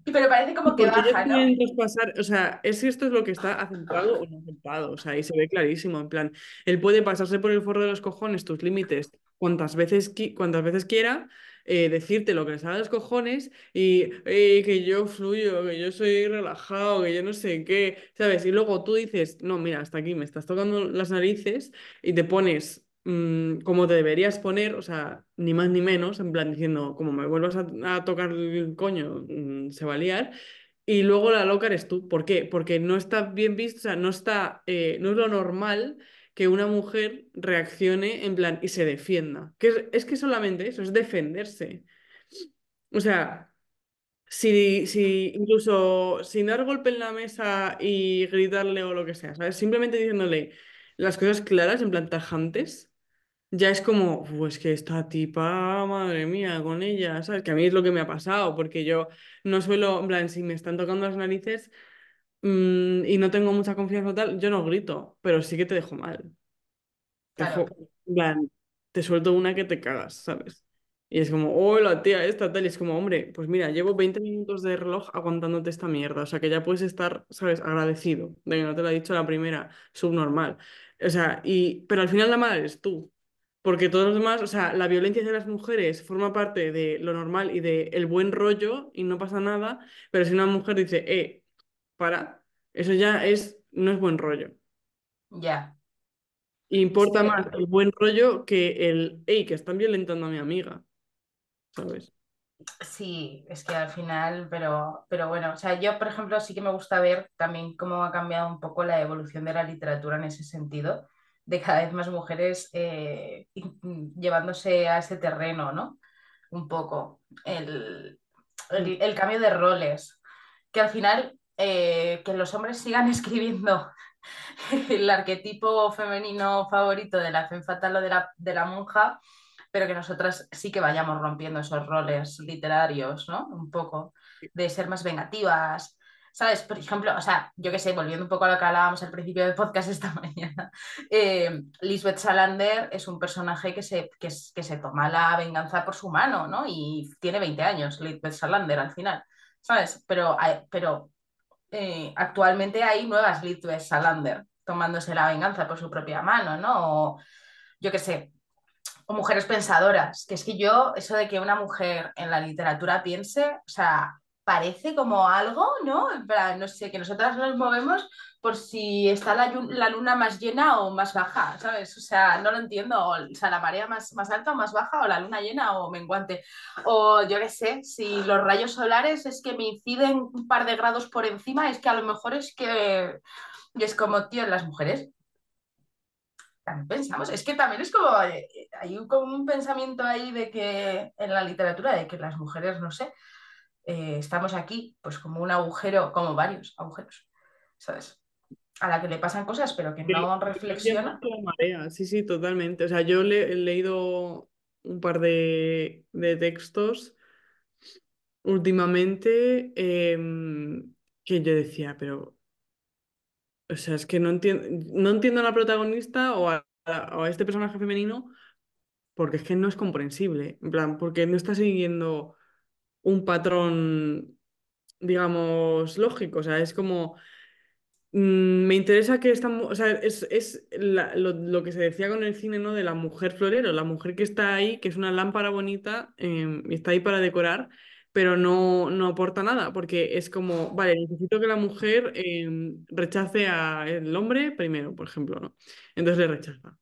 Pero parece como que baja, ¿no? traspasar, o sea, es si esto es lo que está aceptado o no aceptado, o sea, y se ve clarísimo, en plan, él puede pasarse por el forro de los cojones tus límites cuantas veces, cuantas veces quiera, eh, decirte lo que le sale a los cojones y que yo fluyo, que yo soy relajado, que yo no sé qué, ¿sabes? Y luego tú dices, no, mira, hasta aquí me estás tocando las narices y te pones mm, como te deberías poner, o sea, ni más ni menos, en plan diciendo, como me vuelvas a, a tocar el coño, mm, se va a liar. Y luego la loca eres tú. ¿Por qué? Porque no está bien visto, o sea, no está, eh, no es lo normal que una mujer reaccione en plan y se defienda. Que es, que solamente eso, es defenderse. O sea, si, si incluso sin dar golpe en la mesa y gritarle o lo que sea, ¿sabes? Simplemente diciéndole las cosas claras, en plan tajantes ya es como, pues que esta tipa, madre mía, con ella, ¿sabes? Que a mí es lo que me ha pasado, porque yo no suelo, en plan, si me están tocando las narices mm, y no tengo mucha confianza tal, yo no grito, pero sí que te dejo mal. Te Claro, dejo, en plan, te suelto una que te cagas, ¿sabes? Y es como, oh, la tía esta tal, y es como, hombre, pues mira, llevo 20 minutos de reloj aguantándote esta mierda, o sea que ya puedes estar, ¿sabes? Agradecido de que no te lo ha dicho la primera, subnormal. O sea, y, pero al final la mala eres tú. Porque todos los demás, o sea, la violencia hacia las mujeres forma parte de lo normal y de el buen rollo y no pasa nada, pero si una mujer dice, eh, para, eso ya es, no es buen rollo. ya. Importa más el buen rollo que el, hey, que están violentando a mi amiga, ¿sabes? Sí, es que al final, pero, pero bueno, o sea, yo por ejemplo sí que me gusta ver también cómo ha cambiado un poco la evolución de la literatura en ese sentido, de cada vez más mujeres eh, llevándose a ese terreno, ¿no? Un poco, el, el, el cambio de roles, que al final eh, que los hombres sigan *laughs* escribiendo el arquetipo femenino favorito de la femme fatale o de la, de la monja pero que nosotras sí que vayamos rompiendo esos roles literarios, ¿no? Un poco, de ser más vengativas, ¿sabes? Por ejemplo, o sea, yo qué sé, volviendo un poco a lo que hablábamos al principio del podcast esta *laughs* mañana, eh, Lisbeth Salander es un personaje que se, que, que se toma la venganza por su mano, ¿no? Y tiene 20 años, Lisbeth Salander al final, ¿sabes? Pero, pero eh, actualmente hay nuevas Lisbeth Salander tomándose la venganza por su propia mano, ¿no? O, yo qué sé, o mujeres pensadoras, que es que yo, eso de que una mujer en la literatura piense, o sea, parece como algo, ¿no? No sé, que nosotras nos movemos por si está la, la luna más llena o más baja, ¿sabes? O sea, no lo entiendo, o, sea, la marea más, más alta o más baja, o la luna llena o menguante, o yo qué sé, si los rayos solares es que me inciden un par de grados por encima, es que a lo mejor es que... Es como, tío, las mujeres también pensamos, es que también es como, eh, hay un, como un pensamiento ahí de que en la literatura, de que las mujeres, no sé, eh, estamos aquí, pues como un agujero, como varios agujeros, ¿sabes? A la que le pasan cosas, pero que no reflexiona. marea, sí, sí, totalmente. O sea, yo le- he leído un par de, de textos últimamente em, que yo decía, pero, o sea, es que no entiendo, no entiendo a la protagonista o a, a este personaje femenino porque es que no es comprensible, en plan, porque no está siguiendo un patrón, digamos, lógico, o sea, es como... Mm, Me interesa que esta, o sea, es, es lo, lo que se decía con el cine, ¿no? De la mujer florero, la mujer que está ahí, que es una lámpara bonita, em, está ahí para decorar, pero no, no aporta nada, porque es como, vale, necesito que la mujer eh, rechace al hombre primero, por ejemplo, ¿no? Entonces le rechaza.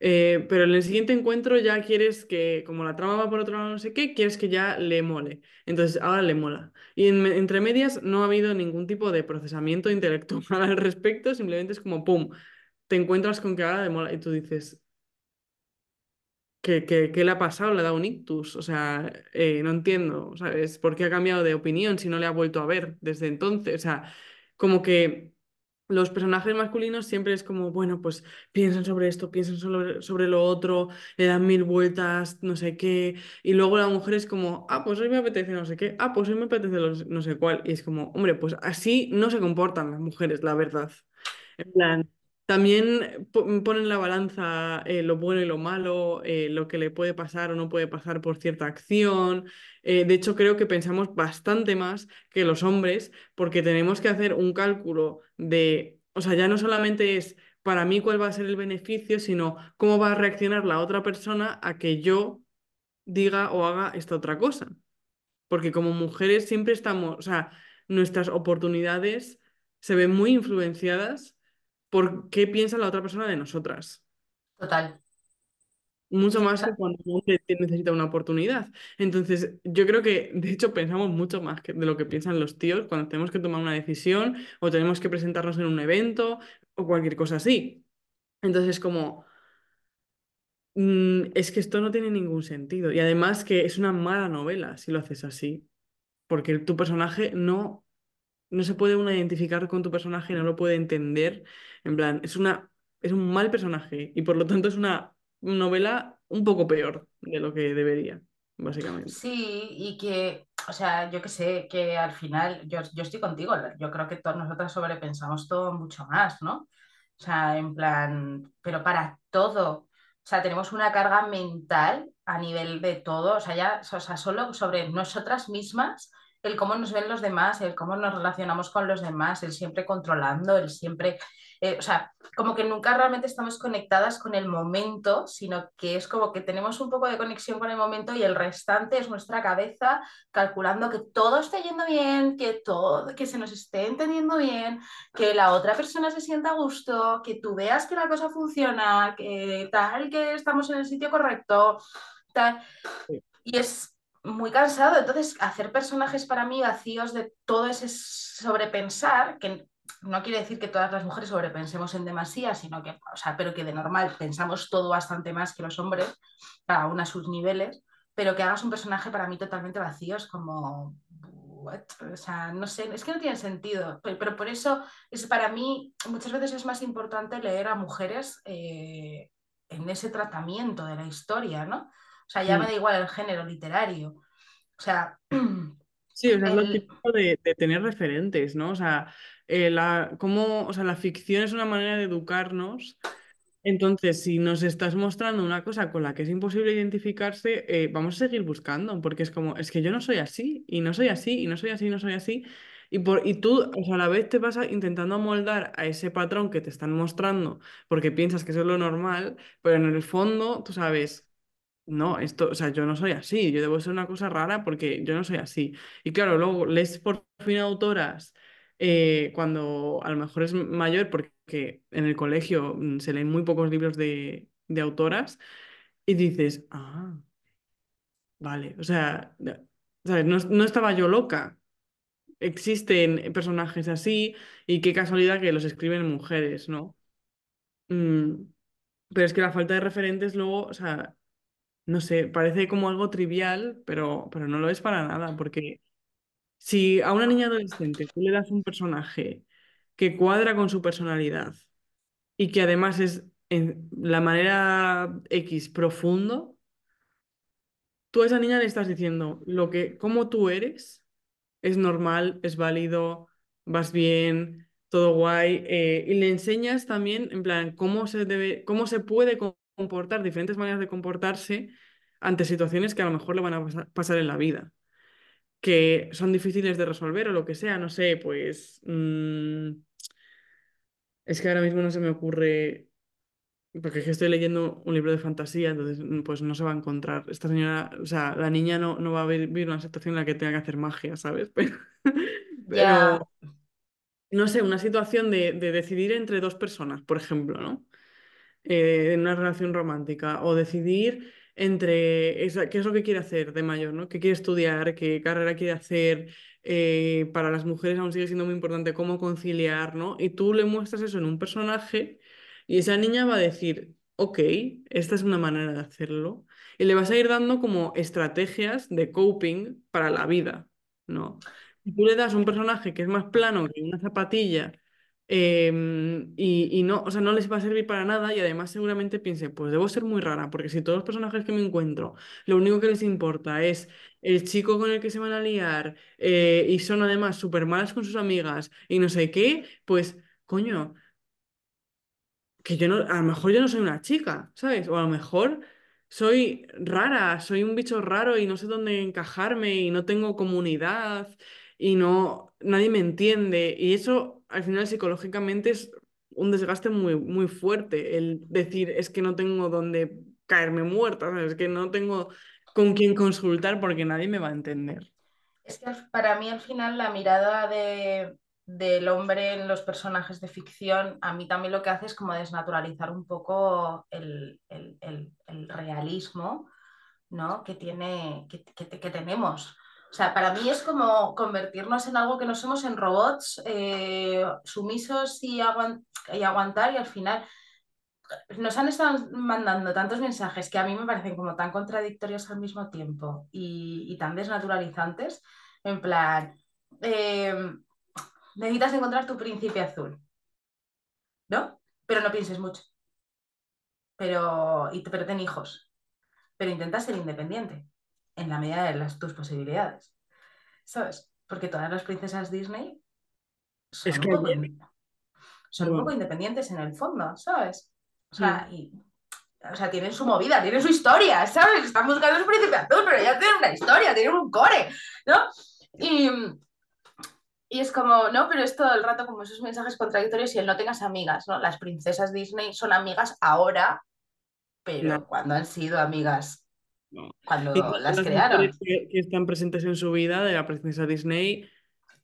Eh, pero en el siguiente encuentro ya quieres que, como la trama va por otro lado, no sé qué, quieres que ya le mole. Entonces ahora le mola. Y en- entre medias no ha habido ningún tipo de procesamiento *laughs* intelectual al respecto, simplemente es como, ¡pum! Te encuentras con que ahora le mola y tú dices, ¿qué, qué, qué le ha pasado? ¿Le ha dado un ictus? O sea, eh, no entiendo, ¿sabes? ¿Por qué ha cambiado de opinión si no le ha vuelto a ver desde entonces? O sea, como que los personajes masculinos siempre es como, bueno, pues piensan sobre esto, piensan sobre, sobre lo otro, le dan mil vueltas, no sé qué, y luego la mujer es como, ah, pues hoy me apetece no sé qué, ah, pues hoy me apetece no sé cuál, y es como, hombre, pues así no se comportan las mujeres, la verdad. En plan, también po- ponen en la balanza eh, lo bueno y lo malo, eh, lo que le puede pasar o no puede pasar por cierta acción. Eh, de hecho, creo que pensamos bastante más que los hombres porque tenemos que hacer un cálculo de, o sea, ya no solamente es para mí cuál va a ser el beneficio, sino cómo va a reaccionar la otra persona a que yo diga o haga esta otra cosa. Porque como mujeres siempre estamos, o sea, nuestras oportunidades se ven muy influenciadas por qué piensa la otra persona de nosotras. Total. Mucho más que cuando un hombre te- necesita una oportunidad. Entonces, yo creo que, de hecho, pensamos mucho más que de lo que piensan los tíos cuando tenemos que tomar una decisión o tenemos que presentarnos en un evento o cualquier cosa así. Entonces, como, mm, es que esto no tiene ningún sentido. Y además que es una mala novela si lo haces así, porque tu personaje no no se puede uno identificar con tu personaje, no lo puede entender. En plan, es una, es un mal personaje y por lo tanto es una novela un poco peor de lo que debería, básicamente. sí, y que, o sea, yo que sé, que al final, yo, yo estoy contigo, yo creo que todas nosotras sobrepensamos todo mucho más, ¿no? O sea, en plan, pero para todo. O sea, tenemos una carga mental a nivel de todo, o sea, ya, o sea, solo sobre nosotras mismas, el cómo nos ven los demás, el cómo nos relacionamos con los demás, el siempre controlando, el siempre, eh, o sea, como que nunca realmente estamos conectadas con el momento, sino que es como que tenemos un poco de conexión con el momento y el restante es nuestra cabeza calculando que todo esté yendo bien, que todo, que se nos esté entendiendo bien, que la otra persona se sienta a gusto, que tú veas que la cosa funciona, que tal, que estamos en el sitio correcto, tal. Sí. Y es muy cansado. Entonces, hacer personajes para mí vacíos de todo ese sobrepensar, que no quiere decir que todas las mujeres sobrepensemos en demasía, sino que, o sea, pero que de normal pensamos todo bastante más que los hombres, cada uno a sus niveles, pero que hagas un personaje para mí totalmente vacío es como, what? O sea, no sé, es que no tiene sentido, pero, pero por eso es para mí muchas veces es más importante leer a mujeres eh, en ese tratamiento de la historia, ¿no? O sea, ya me Mm. da igual el género literario. O sea, Sí, o sea, es lo el... típico de, de tener referentes, ¿no? O sea, eh, la, cómo, o sea, la ficción es una manera de educarnos Entonces, si nos estás mostrando una cosa con la que es imposible identificarse, eh, vamos a seguir buscando, porque es como, es que yo no soy así, y no soy así, y no soy así, y no soy así, y, por, y tú, o sea, a la vez te vas a- intentando amoldar a ese patrón que te están mostrando, porque piensas que eso es lo normal, pero en el fondo tú sabes, no, esto, o sea, yo no soy así, yo debo ser una cosa rara porque yo no soy así. Y claro, luego lees por fin autoras eh, cuando a lo mejor es mayor, porque en el colegio mm, se leen muy pocos libros de, de autoras, y dices, ah, vale, o sea, ¿sabes? No, no estaba yo loca. Existen personajes así, y qué casualidad que los escriben mujeres, ¿no? Mm, pero es que la falta de referentes luego, o sea, no sé, parece como algo trivial, pero, pero no lo es para nada, porque si a una niña adolescente tú le das un personaje que cuadra con su personalidad y que además es en la manera X profundo, tú a esa niña le estás diciendo lo que, cómo tú eres, es normal, es válido, vas bien, todo guay, eh, y le enseñas también, en plan, cómo se debe, cómo se puede comportar, diferentes maneras de comportarse ante situaciones que a lo mejor le van a pasa- pasar en la vida, que son difíciles de resolver o lo que sea, no sé, pues mm, es que ahora mismo no se me ocurre porque es que estoy leyendo un libro de fantasía, entonces mm, pues no se va a encontrar. Esta señora, o sea, la niña no, no va a vivir una situación en la que tenga que hacer magia, ¿sabes? *laughs* Pero, no sé, una situación de, de decidir entre dos personas, por ejemplo, ¿no? Eh, en una relación romántica o decidir entre esa- qué es lo que quiere hacer de mayor, ¿no? ¿Qué quiere estudiar? ¿Qué carrera quiere hacer? Eh, para las mujeres aún sigue siendo muy importante cómo conciliar, ¿no? Y tú le muestras eso en un personaje y esa niña va a decir, ok, esta es una manera de hacerlo. Y le vas a ir dando como estrategias de coping para la vida, ¿no? Si tú le das un personaje que es más plano que una zapatilla Em, y, no, o sea, no les va a servir para nada y además seguramente piense, pues debo ser muy rara, porque si todos los personajes que me encuentro, lo único que les importa es el chico con el que se van a liar eh, y son además súper malas con sus amigas y no sé qué, pues coño, que yo no, a lo mejor yo no soy una chica, ¿sabes? O a lo mejor soy rara, soy un bicho raro y no sé dónde encajarme y no tengo comunidad y no, nadie me entiende. Y eso al final psicológicamente es un desgaste muy, muy fuerte, el decir es que no tengo dónde caerme muerta. Es que no tengo con quién consultar porque nadie me va a entender. es que para mí al final la mirada de, del hombre en los personajes de ficción, a mí también lo que hace es como desnaturalizar un poco el, el- el- realismo, ¿no? que tiene, que- que tenemos. O sea, para mí es como convertirnos en algo que no somos, en robots eh, sumisos y, aguan- y aguantar y al final nos han estado mandando tantos mensajes que a mí me parecen como tan contradictorios al mismo tiempo y, tan desnaturalizantes, en plan, eh, necesitas encontrar tu príncipe azul, ¿no? Pero no pienses mucho, pero, pero ten hijos, pero intenta ser independiente en la medida de las, tus posibilidades, ¿sabes? Porque todas las princesas Disney Es son un poco, un independientes en el fondo, ¿sabes? O sea, y o sea, tienen su movida, tienen su historia, ¿sabes? Están buscando su príncipe azul, pero ya tienen una historia, tienen un core, ¿no? Y, y es como, no, pero es todo el rato como esos mensajes contradictorios y el no tengas amigas, ¿no? Las princesas Disney son amigas ahora, no, pero cuando han sido amigas, no. Cuando las crearon. que, que están presentes en su vida de la princesa Disney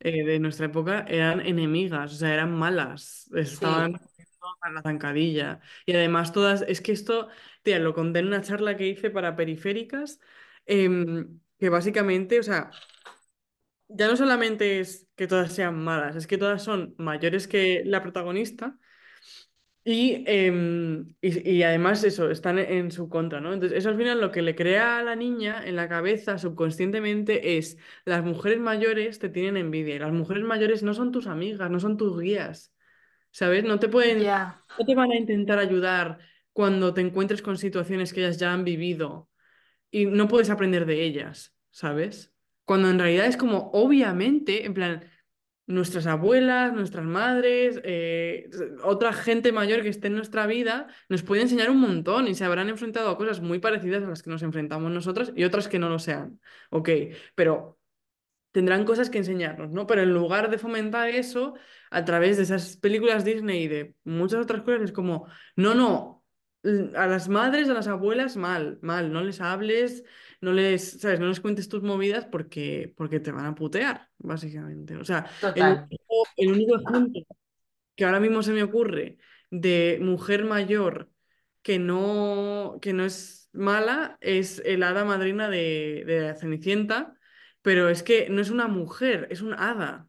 eh, de nuestra época eran enemigas, o sea, eran malas, estaban Sí, a la zancadilla. Y además todas, es que esto, tía, lo conté en una charla que hice para periféricas, em, que básicamente, o sea, ya no solamente es que todas sean malas, es que todas son mayores que la protagonista. Y, em, y, y además eso, están en su contra, ¿no? Entonces, eso al final lo que le crea a la niña en la cabeza subconscientemente es, las mujeres mayores te tienen envidia y las mujeres mayores no son tus amigas, no son tus guías, ¿sabes? No te pueden, no te van a intentar ayudar cuando te encuentres con situaciones que ellas ya han vivido y no puedes aprender de ellas, ¿sabes? Cuando en realidad es como, obviamente, en plan nuestras abuelas, nuestras madres, eh, otra gente mayor que esté en nuestra vida, nos puede enseñar un montón y se habrán enfrentado a cosas muy parecidas a las que nos enfrentamos nosotras y otras que no lo sean. Ok, pero tendrán cosas que enseñarnos, ¿no? Pero en lugar de fomentar eso a través de esas películas Disney y de muchas otras cosas, es como, no, no, a las madres, a las abuelas, mal, mal, no les hables, no les, ¿sabes? No les cuentes tus movidas porque, porque te van a putear, básicamente. O sea, el único, el único que ahora mismo se me ocurre de mujer mayor que no, que no es mala es el hada madrina de, de la Cenicienta, pero es que no es una mujer, es un hada.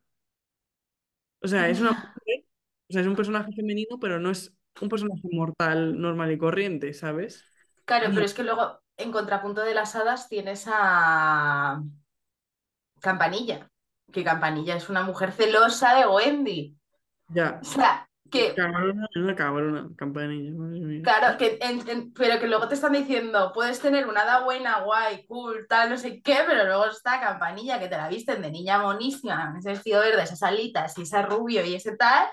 O sea, es una mujer, o sea, es un personaje femenino, pero no es un personaje mortal, normal y corriente, ¿sabes? Claro, pero es que luego, en contrapunto de las hadas, tienes a Campanilla, que Campanilla es una mujer celosa de Wendy. O ya, sea, que cabrona, una cabrona, campanilla. Claro, que en- en- pero que luego te están diciendo, puedes tener una hada buena, guay, cool, tal, no sé qué, pero luego está Campanilla, que te la visten de niña monísima, ese vestido verde, esas alitas y ese rubio y ese tal,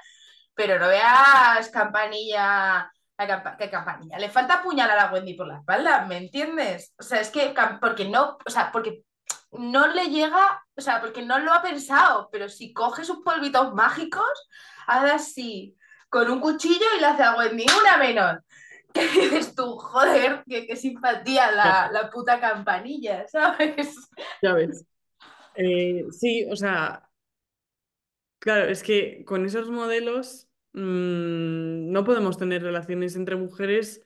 pero no veas Campanilla, a Campa- que Campanilla, le falta apuñalar a Wendy por la espalda, ¿me entiendes? O sea, es que, porque no, o sea, porque no le llega, o sea, porque no lo ha pensado, pero si coge sus polvitos mágicos, hace así, con un cuchillo y le hace a Wendy una menos. *laughs* que dices tú, joder, qué, qué simpatía la, la, puta campanilla, *laughs* ¿sabes? Ya ves. Eh, sí, o sea, claro, es que con esos modelos mmm, no podemos tener relaciones entre mujeres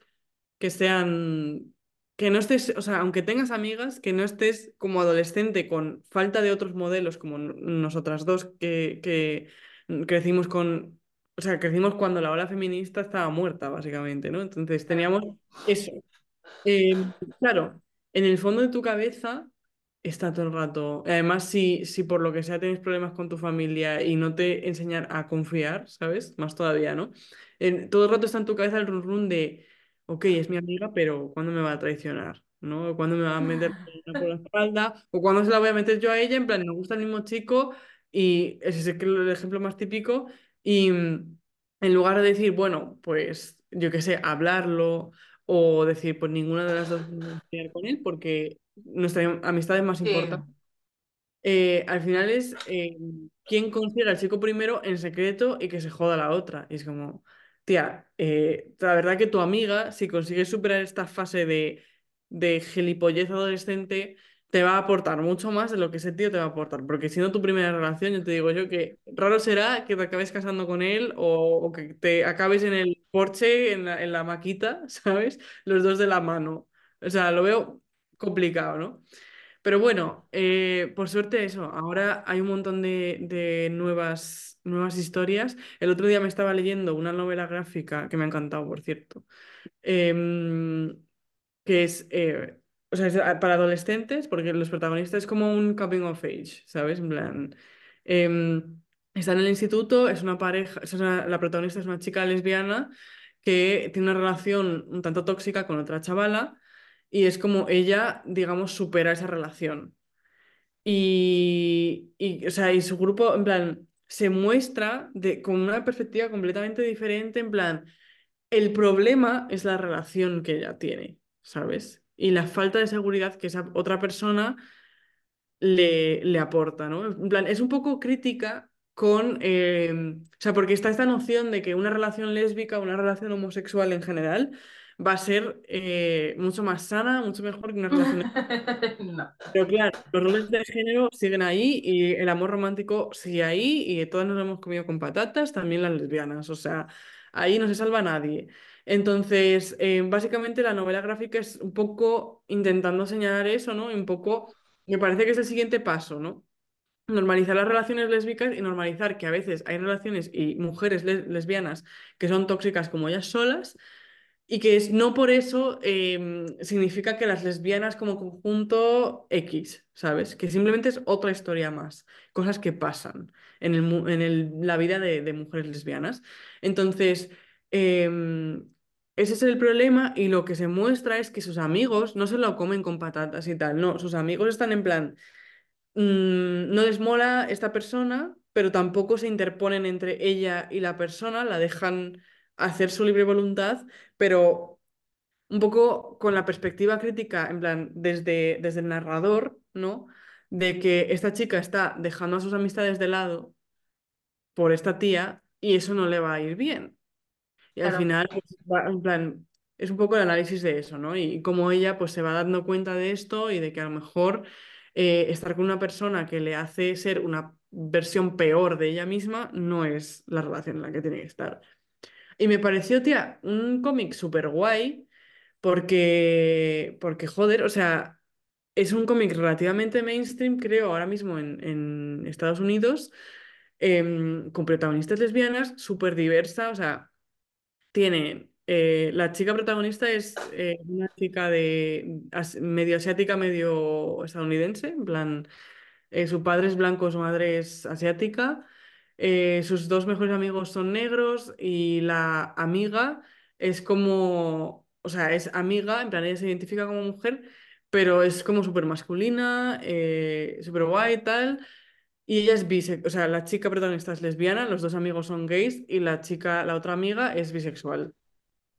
que sean, que no estés, o sea, aunque tengas amigas, que no estés como adolescente con falta de otros modelos como nosotras dos que, que crecimos con, o sea, crecimos cuando la ola feminista estaba muerta, básicamente, ¿no? Entonces teníamos eso. Eh, claro, en el fondo de tu cabeza está todo el rato. Además, si, si por lo que sea tienes problemas con tu familia y no te enseñan a confiar, ¿sabes? Más todavía, ¿no? En, todo el rato está en tu cabeza el run run de ok, es mi amiga, pero ¿cuándo me va a traicionar? ¿no? ¿Cuándo me va a meter por la espalda? ¿O cuándo se la voy a meter yo a ella? En plan, nos gusta el mismo chico y ese es el ejemplo más típico. Y mm, en lugar de decir, bueno, pues yo qué sé, hablarlo o decir, pues ninguna de las dos a con él porque nuestra amistad es más importante. Eh, al final es eh, quién consigue al chico primero en secreto y que se joda la otra. Y es como, tía, eh, la verdad que tu amiga, si consigues superar esta fase de, de gilipollez adolescente, te va a aportar mucho más de lo que ese tío te va a aportar. Porque siendo tu primera relación, yo te digo yo que raro será que te acabes casando con él o, o que te acabes en el Porsche, en la, en la maquita, *laughs* ¿sabes? Los dos de la mano. O sea, lo veo complicado, ¿no? Pero bueno, eh, por suerte eso, ahora hay un montón de, de, nuevas, nuevas historias. El otro día me estaba leyendo una novela gráfica que me ha encantado, por cierto, em, que es, eh, o sea, para adolescentes, porque los protagonistas es como un coming of age, ¿sabes? En plan, em, está en el instituto, es una pareja, es la protagonista es una chica lesbiana que tiene una relación un tanto tóxica con otra chavala y es como ella, digamos, supera esa relación. Y, y, o sea, y su grupo, en plan, se muestra de, con una perspectiva completamente diferente, en plan, el problema es la relación que ella tiene, ¿sabes? Y la falta de seguridad que esa otra persona le, le aporta, ¿no? En plan, es un poco crítica con, eh, o sea, porque está esta noción de que una relación lésbica, una relación homosexual en general, va a ser eh, mucho más sana, mucho mejor que una relación. *laughs* no. Pero claro, los roles de género siguen ahí y el amor romántico sigue ahí y todas nos lo hemos comido con patatas, también las lesbianas, o sea, ahí no se salva nadie. Entonces, eh, básicamente la novela gráfica es un poco intentando señalar eso, ¿no? Y un poco, me parece que es el siguiente paso, ¿no? normalizar las relaciones lésbicas y normalizar que a veces hay relaciones y mujeres lesbianas que son tóxicas como ellas solas y que es, no por eso em, significa que las lesbianas como conjunto X, ¿sabes? Que simplemente es otra historia más, cosas que pasan en, el, en el, la vida de, de, mujeres lesbianas. Entonces, eh, ese es el problema y lo que se muestra es que sus amigos no se lo comen con patatas y tal, no, sus amigos están en plan, mmm, no les mola esta persona, pero tampoco se interponen entre ella y la persona, la dejan hacer su libre voluntad, pero un poco con la perspectiva crítica, en plan, desde, desde el narrador, ¿no? De que esta chica está dejando a sus amistades de lado por esta tía y eso no le va a ir bien. Y al final, pues, en plan, es un poco el análisis de eso, ¿no? Y cómo ella pues se va dando cuenta de esto y de que a lo mejor eh, estar con una persona que le hace ser una versión peor de ella misma no es la relación en la que tiene que estar. Y me pareció, tía, un cómic súper guay porque, porque, joder, o sea, es un cómic relativamente mainstream, creo, ahora mismo en, en Estados Unidos, eh, con protagonistas lesbianas, súper diversa, o sea, tiene, eh, la chica protagonista es eh, una chica de medio asiática, medio estadounidense, en plan, eh, su padre es blanco, su madre es asiática. Eh, sus dos mejores amigos son negros y la amiga es como, o sea, es amiga, en plan ella se identifica como mujer, pero es como súper masculina, eh, súper guay y tal. Y ella es bisexual, o sea, la chica protagonista es lesbiana, los dos amigos son gays y la chica, la otra amiga, es bisexual.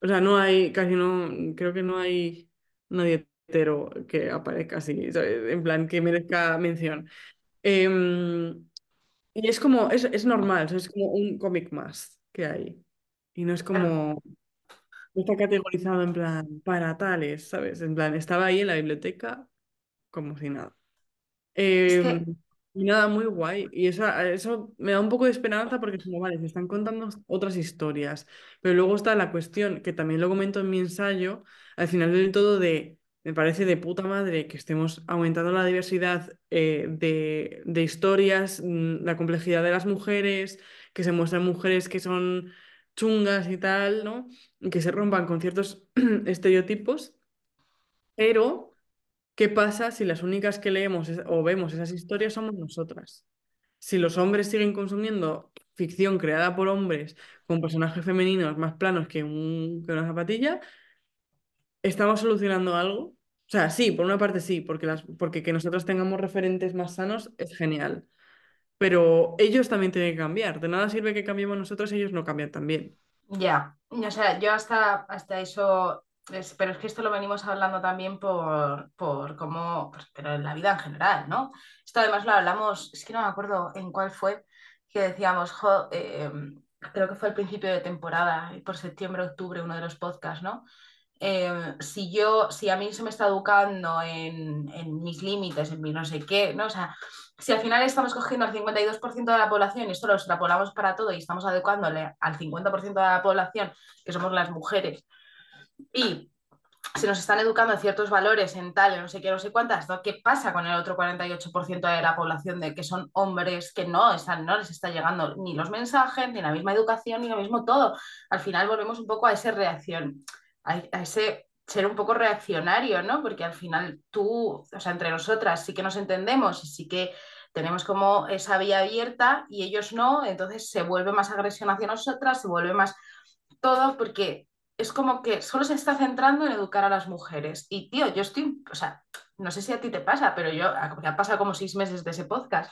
O sea, no hay, casi no, creo que no hay nadie hetero que aparezca así, en plan, que merezca mención. Eh, y es como, es, es normal, es como un cómic más que hay. Y no es como, no está categorizado en plan para tales, ¿sabes? En plan, estaba ahí en la biblioteca como si nada. Es Em, que, y nada, muy guay. Y eso, eso me da un poco de esperanza porque como, vale, se están contando otras historias. Pero luego está la cuestión, que también lo comento en mi ensayo, al final del todo de, me parece de puta madre que estemos aumentando la diversidad eh, de, de historias, mm, la complejidad de las mujeres, que se muestran mujeres que son chungas y tal, ¿no? Y que se rompan con ciertos *clears throat* estereotipos. Pero ¿Qué pasa si las únicas que leemos o vemos esas historias somos nosotras? Si los hombres siguen consumiendo ficción creada por hombres con personajes femeninos más planos que, un, que una zapatilla, ¿estamos solucionando algo? O sea, sí, por una parte sí, porque, las, porque que nosotros tengamos referentes más sanos es genial, pero ellos también tienen que cambiar. De nada sirve que cambiemos nosotros, ellos no cambian también. ya, o sea, yo hasta, hasta eso, es- pero es que esto lo venimos hablando también por, por cómo, pues, pero en la vida en general, ¿no? Esto además lo hablamos, es que no me acuerdo en cuál fue, que decíamos, jo, eh, creo que fue al principio de temporada, por septiembre, octubre, uno de los podcasts, ¿no? Eh, si yo, si a mí se me está educando en, en mis límites, en mi no sé qué, ¿no? O sea, si al final estamos cogiendo al 52% de la población y esto lo extrapolamos para todo y estamos adecuándole al 50% de la población, que somos las mujeres, y se nos están educando en ciertos valores en tal, no sé qué, no sé cuántas, ¿no? ¿qué pasa con el otro 48% de la población de que son hombres que no, están, no les está llegando ni los mensajes, ni la misma educación, ni lo mismo todo? Al final volvemos un poco a esa reacción a, a ese ser un poco reaccionario, ¿no? Porque al final tú, o sea, entre nosotras sí que nos entendemos y sí que tenemos como esa vía abierta y ellos no, entonces se vuelve más agresión hacia nosotras, se vuelve más todo porque es como que solo se está centrando en educar a las mujeres. Y tío, yo estoy, o sea, no sé si a ti te pasa, pero yo, ya ha pasado como seis meses de ese podcast,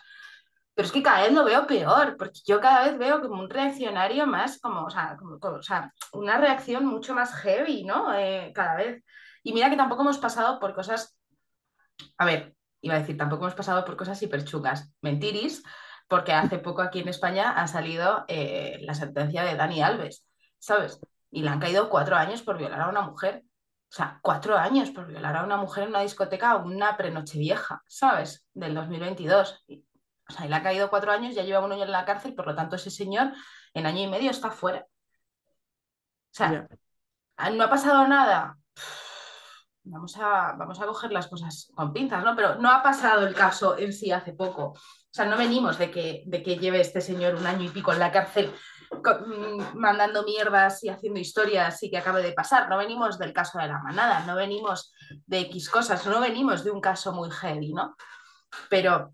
pero es que cada vez lo veo peor, porque yo cada vez veo como un reaccionario más, como, o sea, como, o sea una reacción mucho más heavy, ¿no? Eh, cada vez. Y mira que tampoco hemos pasado por cosas, a ver, iba a decir, tampoco hemos pasado por cosas hiperchugas, mentiris, porque hace poco aquí en España ha salido eh, la sentencia de Dani Alves, ¿sabes? Y le han caído cuatro años por violar a una mujer. O sea, cuatro años por violar a una mujer en una discoteca, una prenoche vieja, ¿sabes? Del 2022. O sea, le ha caído cuatro años, ya lleva un año en la cárcel, por lo tanto ese señor en año y medio está fuera. O sea, no ha pasado nada. Vamos a, vamos a coger las cosas con pinzas, ¿no? Pero no ha pasado el caso en sí hace poco. O sea, no venimos de que, de que lleve este señor un año y pico en la cárcel con, mm, mandando mierdas y haciendo historias y que acabe de pasar. No venimos del caso de la manada, no venimos de X cosas, no venimos de un caso muy heavy, ¿no? Pero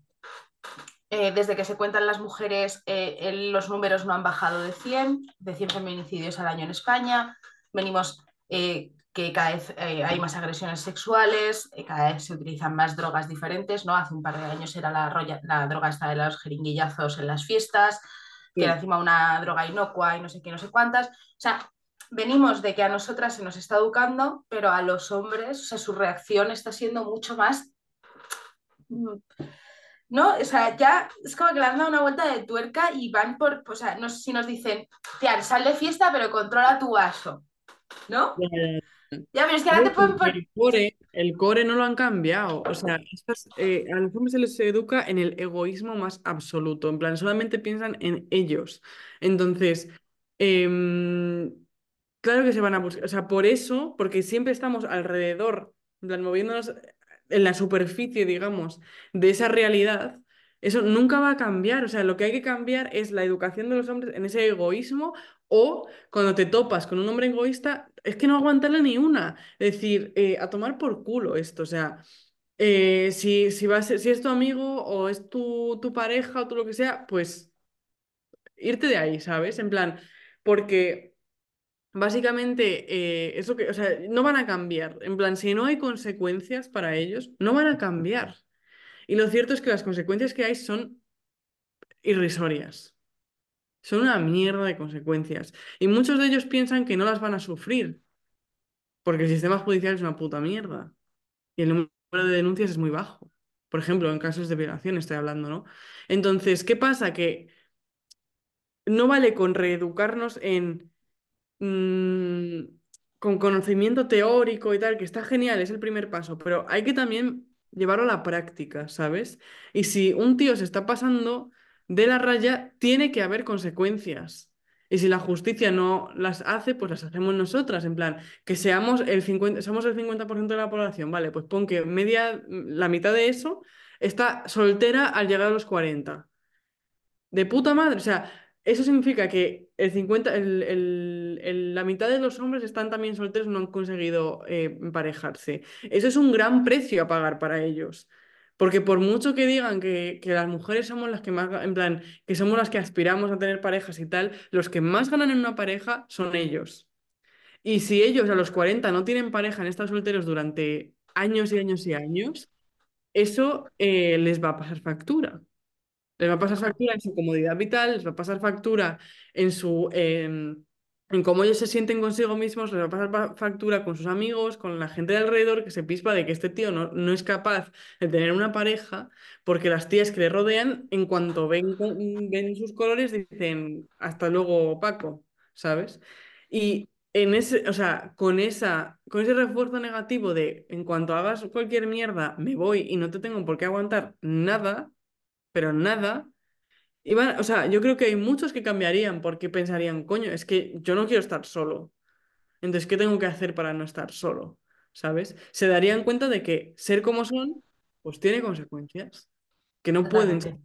eh, desde que se cuentan las mujeres, eh, los números no han bajado de 100, de 100 feminicidios al año en España. Venimos eh, que cada vez hay más agresiones sexuales, cada vez se utilizan más drogas diferentes, ¿no? Hace un par de años era la, droga esta de los jeringuillazos en las fiestas, que era encima una droga inocua y no sé qué, no sé cuántas. O sea, venimos de que a nosotras se nos está educando, pero a los hombres, o sea, su reacción está siendo mucho más mm, ¿no? O sea, ya es como que le han dado una vuelta de tuerca y van por, o sea, no sé si nos dicen, tía, sal de fiesta, pero controla tu vaso, ¿no? Ya, pero es que ahora te pueden poner... El core, el core no lo han cambiado. O sea, estas, eh, a los hombres se les educa en el egoísmo más absoluto. En plan, solamente piensan en ellos. Entonces, em, claro que se van a buscar. O sea, por eso, porque siempre estamos alrededor, en plan, moviéndonos en la superficie, digamos, de esa realidad. Eso nunca va a cambiar. O sea, lo que hay que cambiar es la educación de los hombres en ese egoísmo o cuando te topas con un hombre egoísta, es que no aguantarle ni una. Es decir, eh, a tomar por culo esto. O sea, eh, si, si, va si es tu amigo o es tu, tu pareja o tú lo que sea, pues irte de ahí, ¿sabes? En plan, porque básicamente eh, eso que, o sea, no van a cambiar. En plan, si no hay consecuencias para ellos, no van a cambiar. Y lo cierto es que las consecuencias que hay son irrisorias. Son una mierda de consecuencias. Y muchos de ellos piensan que no las van a sufrir, porque el sistema judicial es una puta mierda. Y el número de denuncias es muy bajo. Por ejemplo, en casos de violación estoy hablando, ¿no? Entonces, ¿qué pasa? Que no vale con reeducarnos en... mm, con conocimiento teórico y tal, que está genial, es el primer paso, pero hay que también llevarlo a la práctica, ¿sabes? Y si un tío se está pasando de la raya, tiene que haber consecuencias. Y si la justicia no las hace, pues las hacemos nosotras, en plan, que seamos el 50, somos el 50% de la población, vale, pues pon que media, la mitad de eso está soltera al llegar a los 40. De puta madre, o sea, eso significa que el 50, el- el- el- la mitad de los hombres están también solteros, no han conseguido eh, emparejarse. Eso es un gran precio a pagar para ellos. Porque por mucho que digan que, que las mujeres somos las que más, en plan, que somos las que aspiramos a tener parejas y tal, los que más ganan en una pareja son ellos. Y si ellos a los 40 no tienen pareja, han estado solteros durante años y años y años, eso eh, les va a pasar factura. Les va a pasar factura en su comodidad vital, les va a pasar factura en su en cómo ellos se sienten consigo mismos, les va a pasar pa- factura con sus amigos, con la gente de alrededor que se pispa de que este tío no, no es capaz de tener una pareja, porque las tías que le rodean, en cuanto ven, ven sus colores, dicen hasta luego, Paco, ¿sabes? Y en ese, o sea, con esa, con ese refuerzo negativo de en cuanto hagas cualquier mierda, me voy y no te tengo por qué aguantar nada pero nada. Iban, o sea, yo creo que hay muchos que cambiarían porque pensarían, coño, es que yo no quiero estar solo. Entonces, ¿qué tengo que hacer para no estar solo? ¿Sabes? Se darían cuenta de que ser como son, pues tiene consecuencias, que no pueden ser.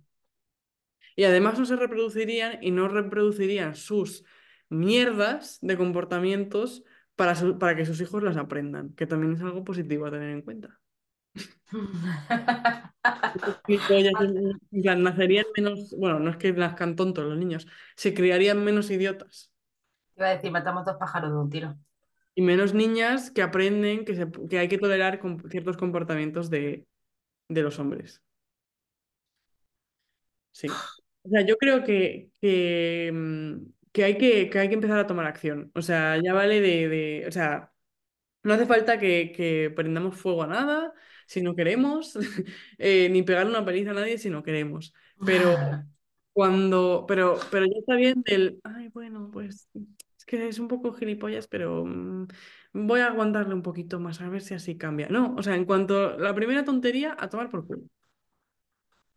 Y además no se reproducirían y no reproducirían sus mierdas de comportamientos para, su- para que sus hijos las aprendan, que también es algo positivo a tener en cuenta. Gilipollas, en en plan, *laughs* nacerían menos, bueno, no es que nazcan tontos los niños, se criarían menos idiotas Iba a decir, matamos dos pájaros de un tiro. y menos niñas que aprenden que, se- que hay que tolerar com- ciertos comportamientos de, de los hombres. Sí. O sea, yo creo que, que, mm, que hay que, que hay que empezar a tomar acción. O sea, ya vale de, de- o sea, no hace falta que, que prendamos fuego a nada si no queremos, *laughs* eh, ni pegar una paliza a nadie si no queremos. Pero Cuando, pero, pero ya está bien del, ay, bueno, pues es que es un poco gilipollas, pero mm, voy a aguantarle un poquito más a ver si así cambia. No, o sea, en cuanto a la primera tontería, a tomar por culo.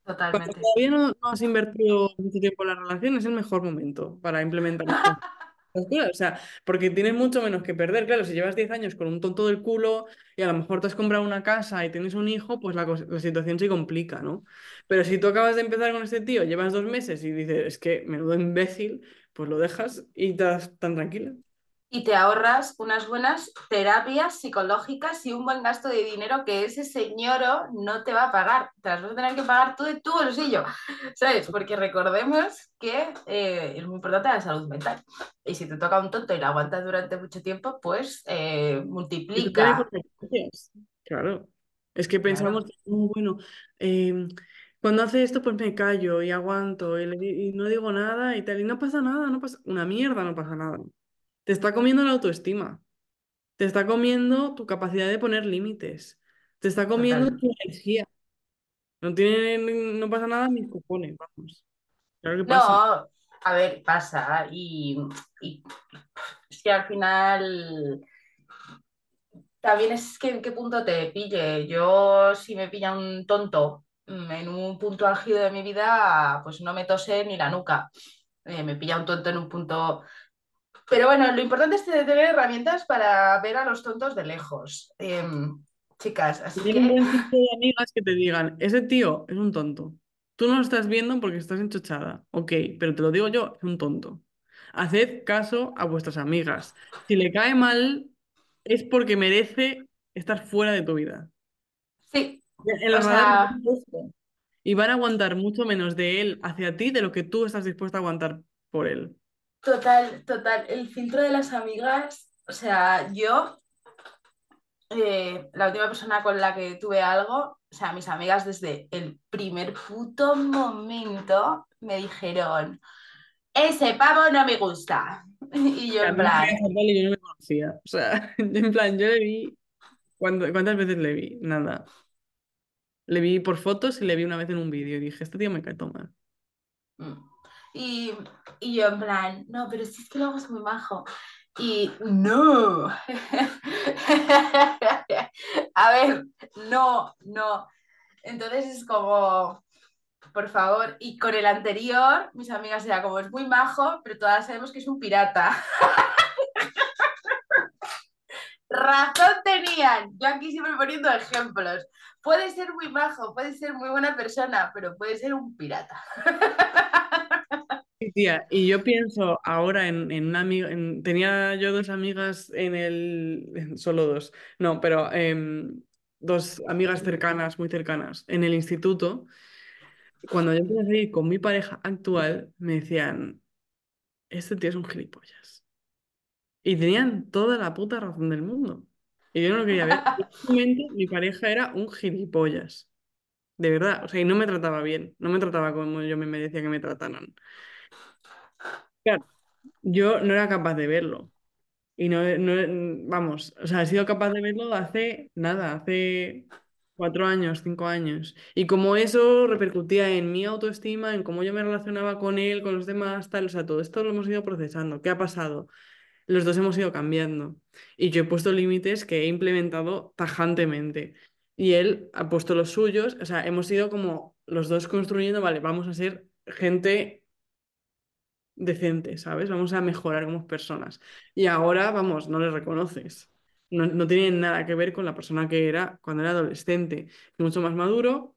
Cuando Totalmente. todavía no, no has invertido mucho tiempo en la relación, es el mejor momento para implementar *laughs* O sea, porque tienes mucho menos que perder. Claro, si llevas 10 años con un tonto del culo y a lo mejor te has comprado una casa y tienes un hijo, pues la, la situación se complica, ¿no? Pero si tú acabas de empezar con este tío, llevas dos meses y dices, es que menudo imbécil, pues lo dejas y estás tan tranquila. Y te ahorras unas buenas terapias psicológicas y un buen gasto de dinero que ese señor no te va a pagar. Te las vas a tener que pagar tú de tu bolsillo, ¿sabes? Porque recordemos que eh, es muy importante la salud mental. Y si te toca un tonto y lo aguantas durante mucho tiempo, pues eh, multiplica. Claro. Es que pensamos, Claro. "Oh, bueno, em, cuando hace esto, pues me callo y aguanto y, y no digo nada y tal. Y no pasa nada, no pasa una mierda, no pasa nada. Te está comiendo la autoestima. Te está comiendo tu capacidad de poner límites. Te está comiendo Total. tu energía. No tiene, no pasa nada, mis cojones, vamos. Claro que pasa. No, a ver, pasa. Y, y que al final también es que en qué punto te pille. Yo, si me pilla un tonto mm, en un punto álgido de mi vida, pues no me tose ni la nuca. Eh, me pilla un tonto en un punto. Pero bueno, lo importante es tener herramientas para ver a los tontos de lejos. Em, chicas, así que de amigas que te digan, ese tío es un tonto. Tú no lo estás viendo porque estás enchochada. Ok, pero te lo digo yo, es un tonto. Haced caso a vuestras amigas. Si le cae mal, es porque merece estar fuera de tu vida. sí, En o la radar sea, y van a aguantar mucho menos de él hacia ti de lo que tú estás dispuesta a aguantar por él. Total, total. El filtro de las amigas, o sea, yo eh, la última persona con la que tuve algo, o sea, mis amigas desde el primer puto momento me dijeron, ese pavo no me gusta. *laughs* Y yo en plan, yo no me conocía. O sea, *laughs* en plan, yo le vi. ¿cuándo- ¿Cuántas veces le vi? Nada. Le vi por fotos y le vi una vez en un vídeo y dije, este tío me cae mal. mm. Y, y yo en plan, no, pero si es que luego es muy majo. Y no. *laughs* A ver, no, no. Entonces es como, por favor, y con el anterior, mis amigas era como, es muy majo, pero todas sabemos que es un pirata. *laughs* Razón tenían. Yo aquí siempre poniendo ejemplos. Puede ser muy majo, puede ser muy buena persona, pero puede ser un pirata. *laughs* Tía, y yo pienso ahora en, en una amiga, tenía yo dos amigas en el, solo dos, no, pero em, dos amigas cercanas, muy cercanas, en el instituto. Cuando yo empecé a salir con mi pareja actual, me decían, este tío es un gilipollas. Y tenían toda la puta razón del mundo. Y yo no lo quería ver. Realmente mi pareja era un gilipollas. De verdad. O sea, y no me trataba bien. No me trataba como yo me merecía que me trataran. Claro, yo no era capaz de verlo. Y no, vamos, o sea, he sido capaz de verlo hace nada, hace cuatro años, cinco años. Y como eso repercutía en mi autoestima, en cómo yo me relacionaba con él, con los demás, tal, o sea, todo esto lo hemos ido procesando. ¿Qué ha pasado? Los dos hemos ido cambiando. Y yo he puesto límites que he implementado tajantemente. Y él ha puesto los suyos, o sea, hemos ido como los dos construyendo, vale, vamos a ser gente decente, ¿sabes? Vamos a mejorar como personas. Y ahora, vamos, no le reconoces. No, no tiene nada que ver con la persona que era cuando era adolescente. Mucho más maduro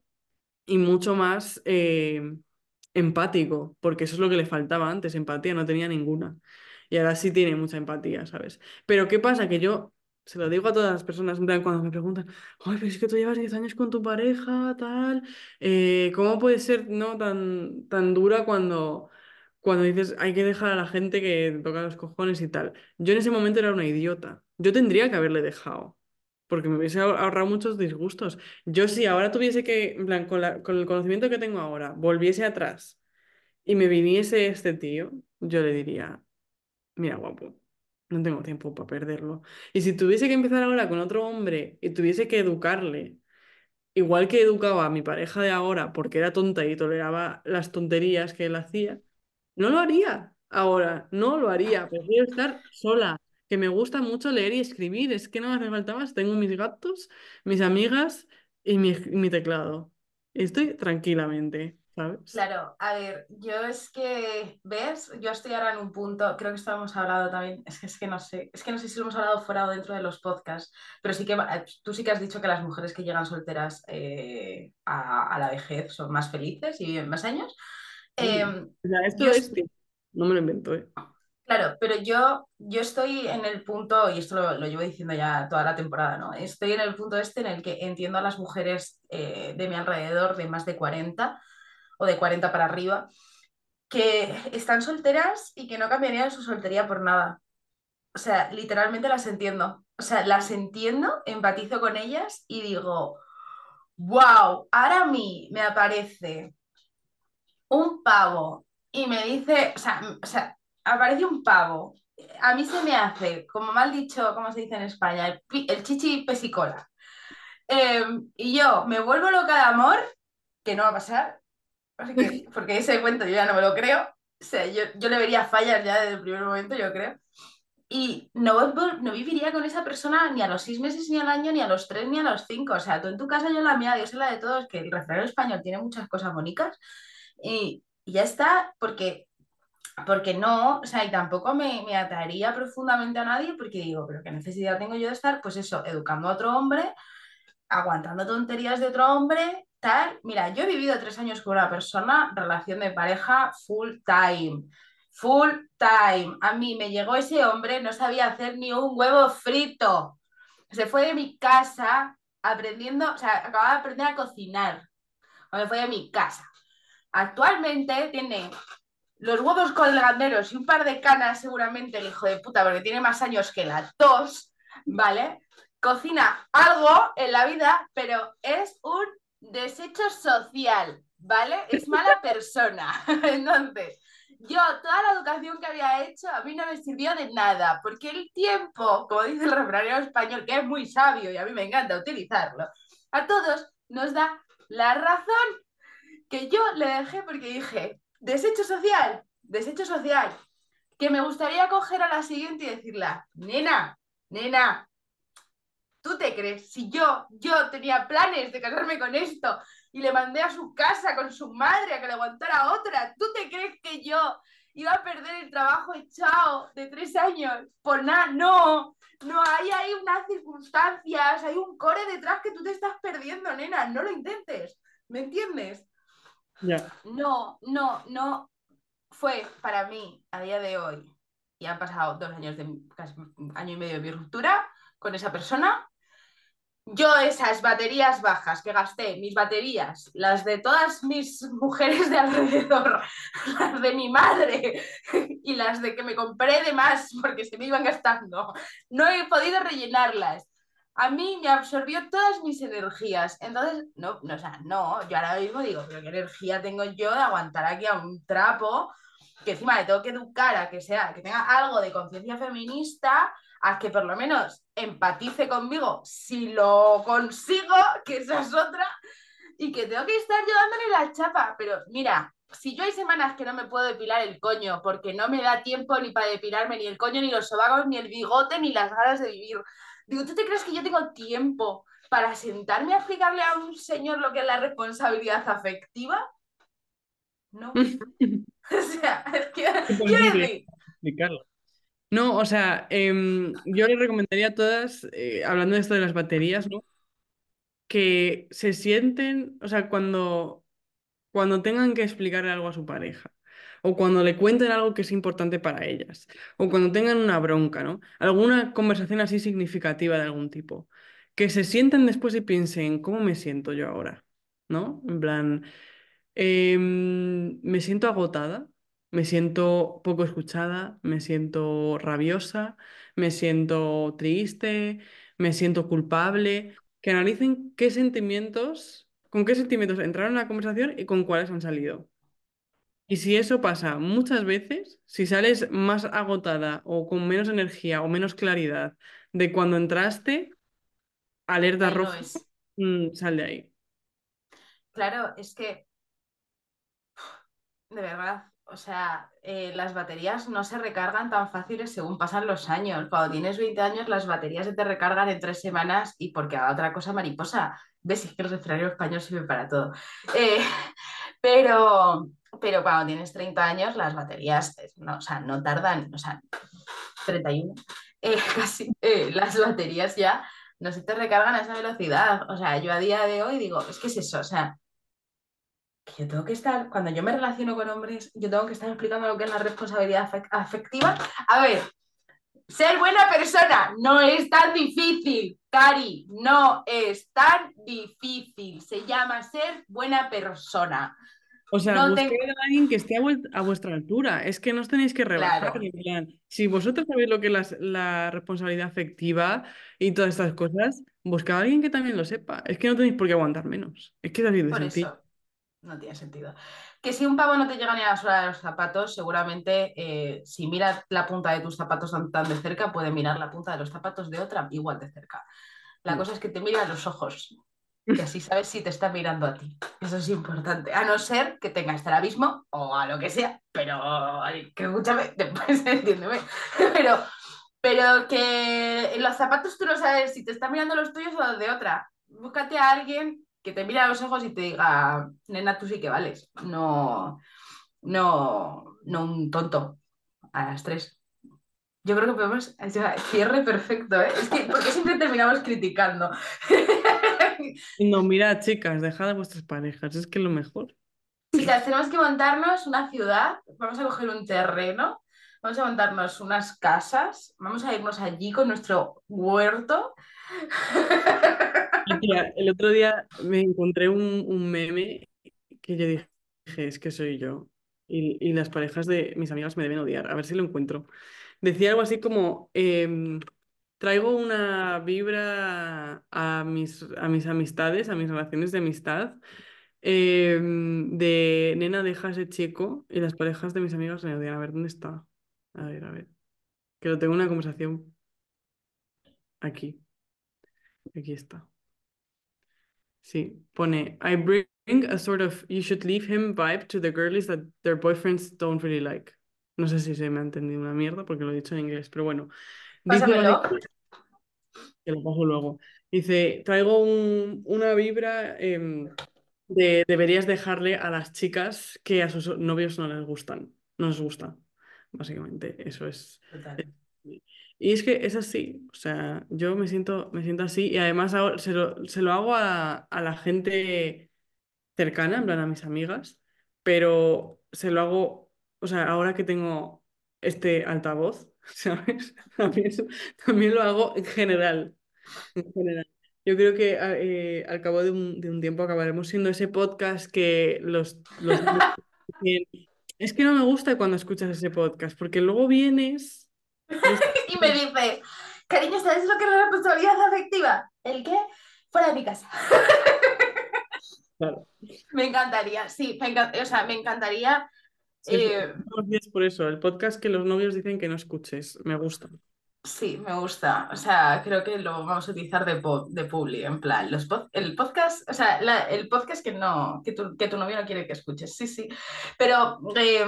y mucho más eh, empático, porque eso es lo que le faltaba antes, empatía, no tenía ninguna. Y ahora sí tiene mucha empatía, ¿sabes? Pero ¿qué pasa? Que yo se lo digo a todas las personas, en cuando me preguntan, ay, pero es que tú llevas 10 años con tu pareja, tal, eh, ¿cómo puede ser no tan, tan dura cuando cuando dices hay que dejar a la gente que toca los cojones y tal. Yo en ese momento era una idiota. Yo tendría que haberle dejado, porque me hubiese ahorrado muchos disgustos. Yo si ahora tuviese que, en plan, con, con el conocimiento que tengo ahora, volviese atrás y me viniese este tío, yo le diría, mira, guapo, no tengo tiempo para perderlo. Y si tuviese que empezar ahora con otro hombre y tuviese que educarle, igual que educaba a mi pareja de ahora porque era tonta y toleraba las tonterías que él hacía, no lo haría ahora, no lo haría. Prefiero estar sola, que me gusta mucho leer y escribir. Es que no me hace falta más. Tengo mis gatos, mis amigas y mi, mi teclado. Estoy tranquilamente, ¿sabes? Claro, a ver, yo es que, ¿ves? Yo estoy ahora en un punto, creo que esto hemos hablado también, es que, es que no sé, es que no sé si lo hemos hablado fuera o dentro de los podcasts, pero sí que eh, tú sí que has dicho que las mujeres que llegan solteras eh, a la vejez son más felices y viven más años. Em, o sea, esto es, no me lo invento, ¿eh? Claro, pero yo, yo estoy en el punto, y esto lo, lo llevo diciendo ya toda la temporada, ¿no? Estoy en el punto este en el que entiendo a las mujeres eh, de mi alrededor de más de 40 o de 40 para arriba, que están solteras y que no cambiarían su soltería por nada. O sea, literalmente las entiendo. O sea, las entiendo, empatizo con ellas y digo, wow, ahora a mí me aparece un pavo y me dice, o sea, o sea, aparece un pavo. A mí se me hace, como mal dicho, como se dice en España, el, chichi pesicola. Eh, y yo me vuelvo loca de amor, que no va a pasar, porque, *laughs* porque ese cuento yo ya no me lo creo. O sea, yo, yo le vería fallas ya desde el primer momento, yo creo. Y no, no viviría con esa persona ni a los seis meses, ni al año, ni a los tres, ni a los cinco. O sea, tú en tu casa, yo en la mía, Dios en la de todos, que el refrán español tiene muchas cosas bonitas. Y, ya está, porque, porque no, o sea, y tampoco me, me ataría profundamente a nadie, porque digo, pero qué necesidad tengo yo de estar, pues eso, educando a otro hombre, aguantando tonterías de otro hombre, tal. Mira, yo he vivido tres años con una persona, relación de pareja full time. Full time. A mí me llegó ese hombre, no sabía hacer ni un huevo frito. Se fue de mi casa aprendiendo, o sea, acababa de aprender a cocinar. Cuando fue de mi casa. Actualmente tiene los huevos colganderos y un par de canas, seguramente, el hijo de puta, porque tiene más años que la tos, ¿vale? Cocina algo en la vida, pero es un desecho social, ¿vale? Es mala *laughs* persona. *laughs* Entonces, yo, toda la educación que había hecho, a mí no me sirvió de nada, porque el tiempo, como dice el refranero español, que es muy sabio y a mí me encanta utilizarlo, a todos nos da la razón que yo le dejé porque dije, desecho social, desecho social. que me gustaría coger a la siguiente y decirle, nena, nena, ¿tú te crees? Si yo, yo tenía planes de casarme con esto y le mandé a su casa con su madre a que le aguantara otra, ¿tú te crees que yo iba a perder el trabajo echado de tres años por nada? No, no, hay ahí unas circunstancias, hay un core detrás que tú te estás perdiendo, nena, no lo intentes, ¿me entiendes? No, no, no fue para mí a día de hoy, y han pasado dos años de casi año y medio de mi ruptura con esa persona. Yo esas baterías bajas que gasté, mis baterías, las de todas mis mujeres de alrededor, *laughs* las de mi madre *laughs* y las de que me compré de más porque se me iban gastando, no he podido rellenarlas a mí me absorbió todas mis energías. Entonces, no, no, o sea, no, yo ahora mismo digo, pero qué energía tengo yo de aguantar aquí a un trapo que encima le tengo que educar a que sea, que tenga algo de conciencia feminista, a que por lo menos empatice conmigo si lo consigo, que esa es otra, y que tengo que estar yo dándole la chapa. Pero mira, si yo hay semanas que no me puedo depilar el coño porque no me da tiempo ni para depilarme ni el coño, ni los sobacos, ni el bigote, ni las ganas de vivir, Digo, ¿tú te crees que yo tengo tiempo para sentarme a explicarle a un señor lo que es la responsabilidad afectiva? No. *laughs* o sea, es que, Explicarlo. No, o sea, em, yo le recomendaría a todas, eh, hablando de esto de las baterías, ¿no? Que se sienten, o sea, cuando, cuando tengan que explicarle algo a su pareja, o cuando le cuenten algo que es importante para ellas, o cuando tengan una bronca, ¿no? Alguna conversación así significativa de algún tipo. Que se sienten después y piensen, ¿cómo me siento yo ahora? ¿No? En plan, em, me siento agotada, me siento poco escuchada, me siento rabiosa, me siento triste, me siento culpable. Que analicen qué sentimientos, con qué sentimientos entraron en la conversación y con cuáles han salido. Y si eso pasa muchas veces, si sales más agotada o con menos energía o menos claridad de cuando entraste, alerta roja, mm, sal de ahí. Claro, es que, de verdad, o sea, eh, las baterías no se recargan tan fáciles según pasan los años. Cuando tienes 20 años, las baterías se te recargan en tres semanas y porque haga otra cosa mariposa. ¿Ves? Es que el refranero español sirve para todo. Eh, *laughs* pero, pero cuando tienes 30 años, las baterías no, o sea, no tardan, o sea, 31, eh, *laughs* casi eh, las baterías ya no se te recargan a esa velocidad. O sea, yo a día de hoy digo, es que es eso, o sea, que yo tengo que estar, cuando yo me relaciono con hombres, yo tengo que estar explicando lo que es la responsabilidad afectiva. A ver, ser buena persona no es tan difícil, Cari, no es tan difícil. Se llama ser buena persona. O sea, busqué a alguien que esté a, vuestra altura. Es que no os tenéis que rebajar. Si vosotros sabéis lo que es la, responsabilidad afectiva y todas estas cosas, buscad a alguien que también lo sepa. Es que no tenéis por qué aguantar menos. Es que es así de por Eso. No tiene sentido. Que si un pavo no te llega ni a la suela de los zapatos, seguramente eh, si miras la punta de tus zapatos tan, de cerca, puede mirar la punta de los zapatos de otra igual de cerca. La cosa es que te mira a los ojos y así sabes si te está mirando a ti. Eso es importante. A no ser que tenga estrabismo o a lo que sea, pero que escúchame, *laughs* después entiéndeme. Pero, pero que en los zapatos tú no sabes si te está mirando los tuyos o los de otra. Búscate a alguien que te mire a los ojos y te diga, nena, tú sí que vales. No, no, no un tonto a las tres. Yo creo que podemos. Cierre perfecto, ¿eh? Es que, porque siempre terminamos criticando. *laughs* *laughs* No, mira, chicas, dejad a vuestras parejas, es que es lo mejor. Chicas, tenemos que montarnos una ciudad, vamos a coger un terreno, vamos a montarnos unas casas, vamos a irnos allí con nuestro huerto. *laughs* el otro día me encontré un, meme que yo dije, es que soy yo. Y, las parejas de mis amigas me deben odiar, a ver si lo encuentro. Decía algo así como, em, traigo una vibra a mis, a mis amistades, a mis relaciones de amistad, em, de nena, deja ese chico y las parejas de mis amigos me odian. A ver, ¿dónde está? A ver, a ver. Que lo tengo una conversación aquí. Aquí está. Sí, pone, I bring a sort of you should leave him vibe to the girlies that their boyfriends don't really like. No sé si se me ha entendido una mierda porque lo he dicho en inglés, pero bueno. Dice Pásamelo. básicamente, que lo paso luego. Dice, traigo un- una vibra em, de deberías dejarle a las chicas que a sus novios no les gustan. No les gusta. Básicamente, eso es. Total. Y es que es así, o sea, yo me siento, me siento así y además se lo, se lo hago a, a la gente cercana, en plan a mis amigas, pero se lo hago, o sea, ahora que tengo este altavoz, *laughs* ¿sabes? También, también lo hago en general, en general. Yo creo que eh, al cabo de un, de un tiempo acabaremos siendo ese podcast que los, es que no me gusta cuando escuchas ese podcast, porque luego vienes... Y *laughs* me dice, cariño, ¿sabes lo que es la responsabilidad afectiva? ¿El qué? Fuera de mi casa. *laughs* Claro. Me encantaría, sí, me encan- o sea, me encantaría. Sí, eh, gracias por eso. El podcast que los novios dicen que no escuches. Me gusta. sí, me gusta. O sea, creo que lo vamos a utilizar de, de publi, en plan, los pod- el podcast, o sea, la- el podcast que no, que tu, que tu novio no quiere que escuches, sí, sí. Pero eh,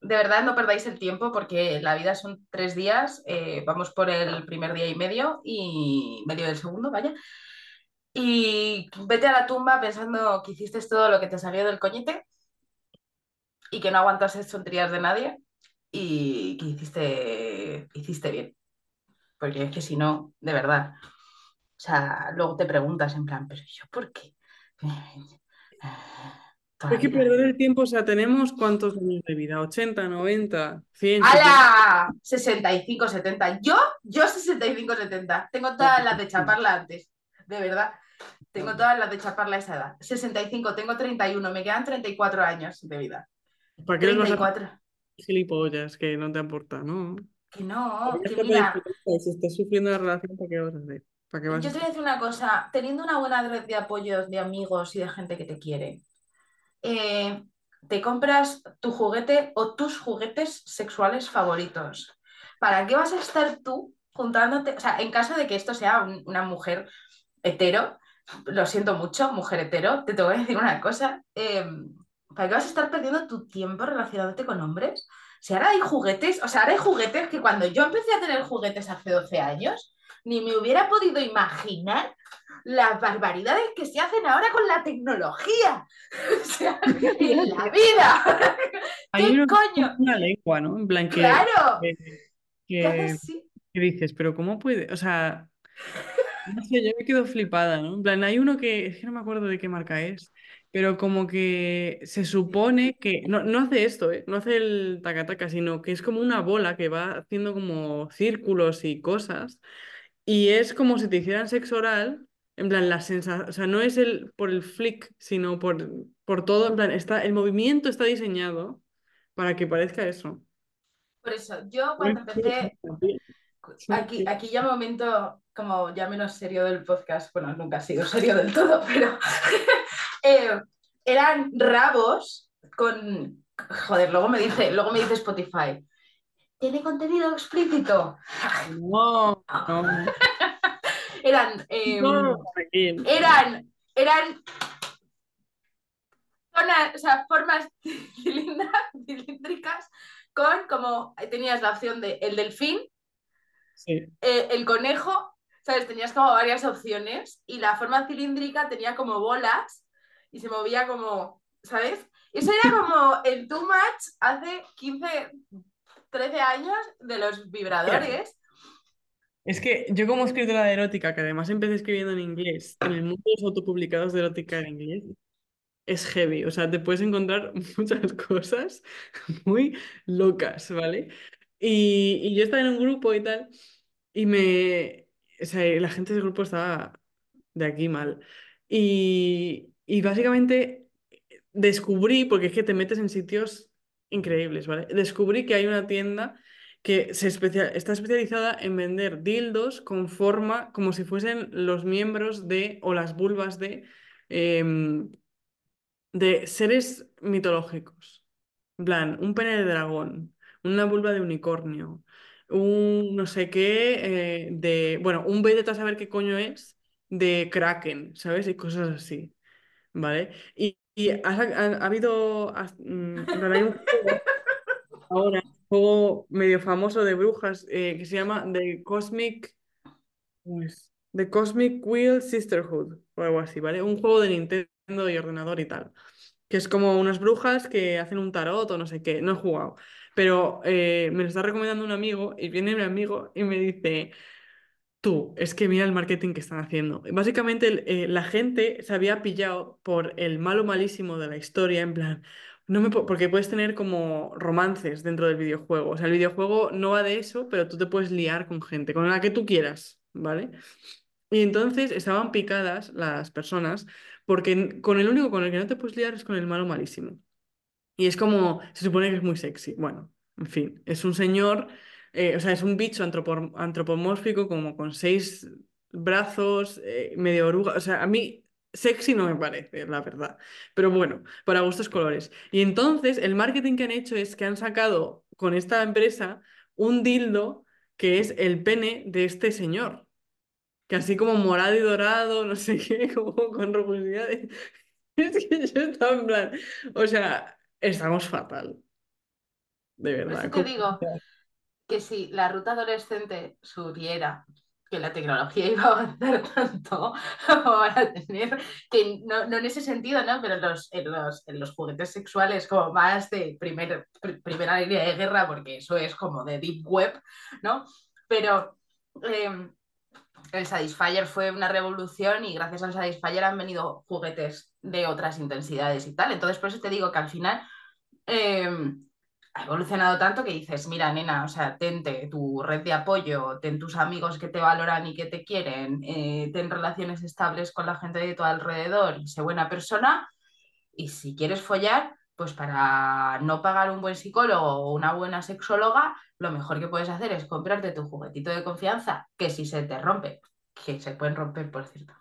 de verdad no perdáis el tiempo porque la vida son tres días, eh, vamos por el primer día y medio y medio del segundo, vaya. Y vete a la tumba pensando que hiciste todo lo que te salió del coñete y que no aguantaste tonterías de nadie y que hiciste, hiciste bien. Porque es que si no, de verdad, o sea, luego te preguntas en plan, pero yo por qué? *laughs* Hay que perder el tiempo. O sea, ¿tenemos cuántos años de vida? ¿80, 90, 100? ¡Hala! 65, 70. Yo, yo 65, 70. Tengo todas las de chaparla antes. De verdad. Tengo todas las de chaparla a esa edad. 65, tengo 31. Me quedan 34 años de vida. ¿Para qué les vas a 34. gilipollas que no te aporta, no? Que no, que mira, Si estás sufriendo la relación, ¿para qué vas a hacer? ¿Para qué vas yo te voy a decir una cosa. Teniendo una buena red de apoyo de amigos y de gente que te quiere, eh, te compras tu juguete o tus juguetes sexuales favoritos. ¿Para qué vas a estar tú juntándote? O sea, en caso de que esto sea un- una mujer hetero, lo siento mucho, mujer hetero, te tengo que decir una cosa. eh, ¿para qué vas a estar perdiendo tu tiempo relacionándote con hombres? Si ahora hay juguetes, o sea, ahora hay juguetes que cuando yo empecé a tener juguetes hace 12 años, ni me hubiera podido imaginar las barbaridades que se hacen ahora con la tecnología. *laughs* O sea, en la vida. *laughs* Hay ¿Qué que coño? una lengua, ¿no? En plan que, Claro. que, ¿Qué que- que dices, pero ¿cómo puede? O sea, no sé, yo me quedo flipada, ¿no? En plan, hay uno que, es que no me acuerdo de qué marca es, pero como que se supone que, no, no hace esto, ¿eh? No hace el taca-taca, sino que es como una bola que va haciendo como círculos y cosas, y es como si te hicieran sexo oral, en plan, la sensación, o sea, no es el, por el flick, sino por, por todo, en plan, está, el movimiento está diseñado para que parezca eso. Por eso, yo cuando empecé, aquí, aquí ya momento como ya menos serio del podcast, bueno, nunca ha sido serio del todo, pero *laughs* eh, eran rabos con, joder, luego me dice, luego me dice Spotify, ¿tiene contenido explícito? No, no, *laughs* Eran, eh, no, eran, eran zonas, o sea, formas *laughs* cilíndricas con como tenías la opción de el delfín, Sí. eh, el conejo, ¿sabes? Tenías como varias opciones y la forma cilíndrica tenía como bolas y se movía como, ¿sabes? Eso era como el Too Much hace 15, 13 años de los vibradores. Es que yo como escritora de erótica, que además empecé escribiendo en inglés, en el mundo de los autopublicados de erótica en inglés, es heavy. O sea, te puedes encontrar *laughs* muchas cosas muy locas, ¿vale? Y, y yo estaba en un grupo y tal, y me... O sea, la gente del grupo estaba de aquí mal. Y, y básicamente descubrí, porque es que te metes en sitios increíbles, ¿vale? Descubrí que hay una tienda que se está especializada en vender dildos con forma como si fuesen los miembros de o las vulvas de, em, de seres mitológicos. En plan, un pene de dragón, una vulva de unicornio, un no sé qué, eh, de, bueno, un vete a saber qué coño es, de kraken, ¿sabes? Y cosas así, ¿vale? Y, y ha, ha- ha habido, mm, hay un juego *laughs* ahora un juego medio famoso de brujas eh, que se llama The Cosmic. The Cosmic Wheel Sisterhood o algo así, ¿vale? Un juego de Nintendo y ordenador y tal. Que es como unas brujas que hacen un tarot o no sé qué. No he jugado. Pero eh, me lo está recomendando un amigo y viene mi amigo y me dice. Tú, es que mira el marketing que están haciendo. Básicamente eh, la gente se había pillado por el malo malísimo de la historia, en plan, no me po- porque puedes tener como romances dentro del videojuego. O sea, el videojuego no va de eso, pero tú te puedes liar con gente, con la que tú quieras, ¿vale? Y entonces estaban picadas las personas porque con el único con el que no te puedes liar es con el malo malísimo. Y es como, se supone que es muy sexy. Bueno, en fin, es un señor, eh, o sea, es un bicho antropomórfico como con seis brazos, eh, medio oruga. O sea, a mí sexy no me parece, la verdad. Pero bueno, para gustos colores. Y entonces el marketing que han hecho es que han sacado con esta empresa un dildo que es el pene de este señor. Que así como morado y dorado, no sé qué, *laughs* como con rugosidades. *laughs* Es que yo estaba en plan, o sea, estamos fatal, de Por eso verdad. te digo *laughs* que si la ruta adolescente supiera que la tecnología *laughs* iba a avanzar tanto *laughs* para tener, que no, no en ese sentido, ¿no? Pero los, en los, en los juguetes sexuales como más de primer, pr- primera línea de guerra, porque eso es como de deep web, ¿no? Pero eh, el Satisfyer fue una revolución y gracias al Satisfyer han venido juguetes de otras intensidades y tal. Entonces, por eso te digo que al final eh, ha evolucionado tanto que dices, mira, nena, o sea, tente tu red de apoyo, ten tus amigos que te valoran y que te quieren, eh, ten relaciones estables con la gente de tu alrededor y sé buena persona. Y si quieres follar, pues para no pagar un buen psicólogo o una buena sexóloga, lo mejor que puedes hacer es comprarte tu juguetito de confianza, que si se te rompe, que se pueden romper, por cierto.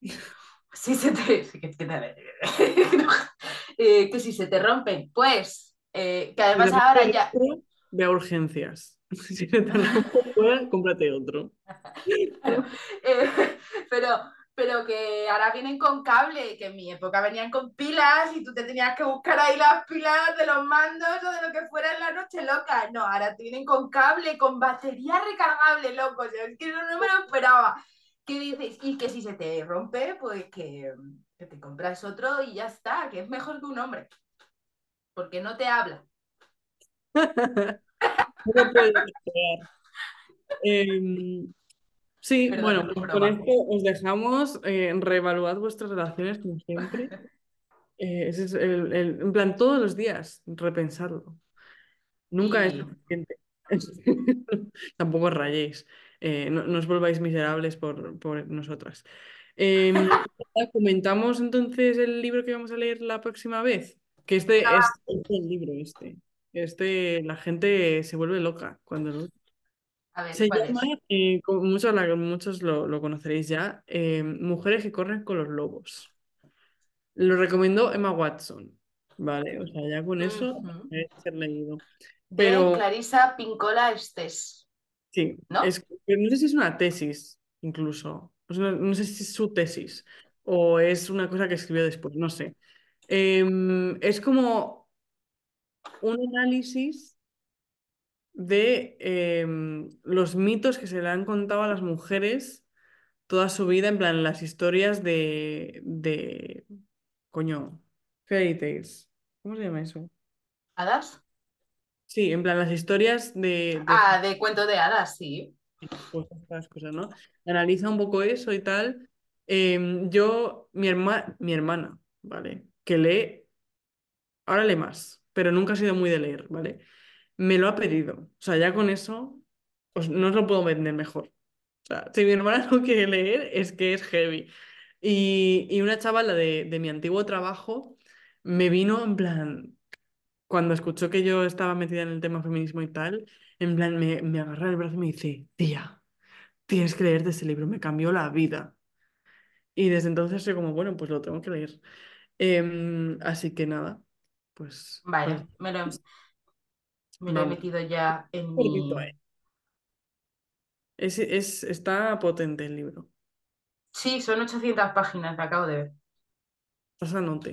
*laughs* Si se te... *laughs* Eh, que si se te rompen, pues eh, que además te ahora ya... Ve a urgencias. *laughs* Si te fuera, *laughs* cómprate otro. Claro, eh, pero, pero que ahora vienen con cable, que en mi época venían con pilas y tú te tenías que buscar ahí las pilas de los mandos o de lo que fuera en la noche loca. No, ahora te vienen con cable, con batería recargable, loco. O sea, es que no, no me lo esperaba. ¿Qué dices? Y que si se te rompe, pues que, que te compras otro y ya está, que es mejor que un hombre. Porque no te habla. *laughs* No creer. Em, sí, Perdón, bueno, es pues con esto os dejamos. eh, reevaluad vuestras relaciones como siempre. *laughs* Eh, ese es el, el- en plan, todos los días, repensarlo. Nunca es Y suficiente. *laughs* Tampoco rayéis. Eh, no, no os volváis miserables por, por nosotras. Em, comentamos entonces el libro que vamos a leer la próxima vez. Que este es, es el libro, este. Este, la gente se vuelve loca cuando lo... a ver, Se ¿cuál llama, eh, como muchos, muchos lo, lo conoceréis ya, eh, Mujeres que corren con los lobos. Lo recomendó Emma Watson, ¿vale? O sea, ya con eso debe ser leído. De Pero Clarisa Pincola Estés, sí, ¿no? es, pero no sé si es una tesis, incluso. No, no sé si es su tesis o es una cosa que escribió después, no sé. Em, es como un análisis de em, los mitos que se le han contado a las mujeres toda su vida, en plan, las historias de, de, coño, fairy tales. ¿Cómo se llama eso? ¿Hadas? Sí, en plan, las historias de, de Ah, de cuento de hadas, sí. pues, estas cosas, ¿no? Analiza un poco eso y tal. Em, yo, mi herma- mi hermana, ¿vale? Que lee, ahora lee más, pero nunca ha sido muy de leer, ¿vale? Me lo ha pedido. O sea, ya con eso, os- no os lo puedo vender mejor. O sea, si mi hermana *laughs* no quiere leer, es que es heavy. Y, y una chavala de, de mi antiguo trabajo me vino en plan, cuando escuchó que yo estaba metida en el tema feminismo y tal, en plan, me, me agarra el brazo y me dice, tía, tienes que leerte ese libro, me cambió la vida. Y desde entonces soy como, bueno, pues lo tengo que leer. Em, así que nada, pues, pues Vale, me lo, me lo he metido ya en mi... Es, es, está potente el libro. Sí, son 800 páginas, me acabo de ver. Pásanote.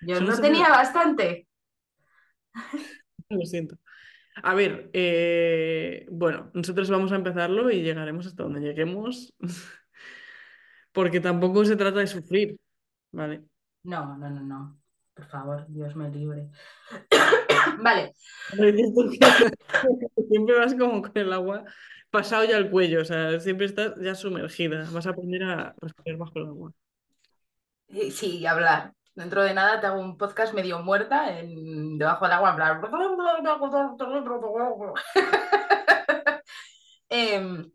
Yo Son no 800 tenía bastante. *laughs* Lo siento. A ver, eh, bueno, nosotros vamos a empezarlo y llegaremos hasta donde lleguemos, *laughs* porque tampoco se trata de sufrir, ¿vale? No, no, no, no. Por favor, Dios me libre. *coughs* vale. *laughs* Siempre vas como con el agua pasado ya el cuello, o sea, siempre estás ya sumergida. Vas a aprender a respirar bajo el agua. Sí, y hablar. Dentro de nada te hago un podcast medio muerta en, debajo del agua, plan. *laughs* Em,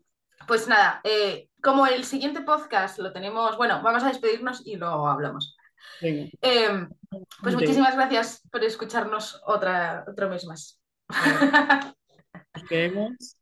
pues nada, eh, como el siguiente podcast lo tenemos, bueno, vamos a despedirnos y lo hablamos. Em, pues muchísimas gracias por escucharnos otra, otro mes más. Nos vemos. *laughs*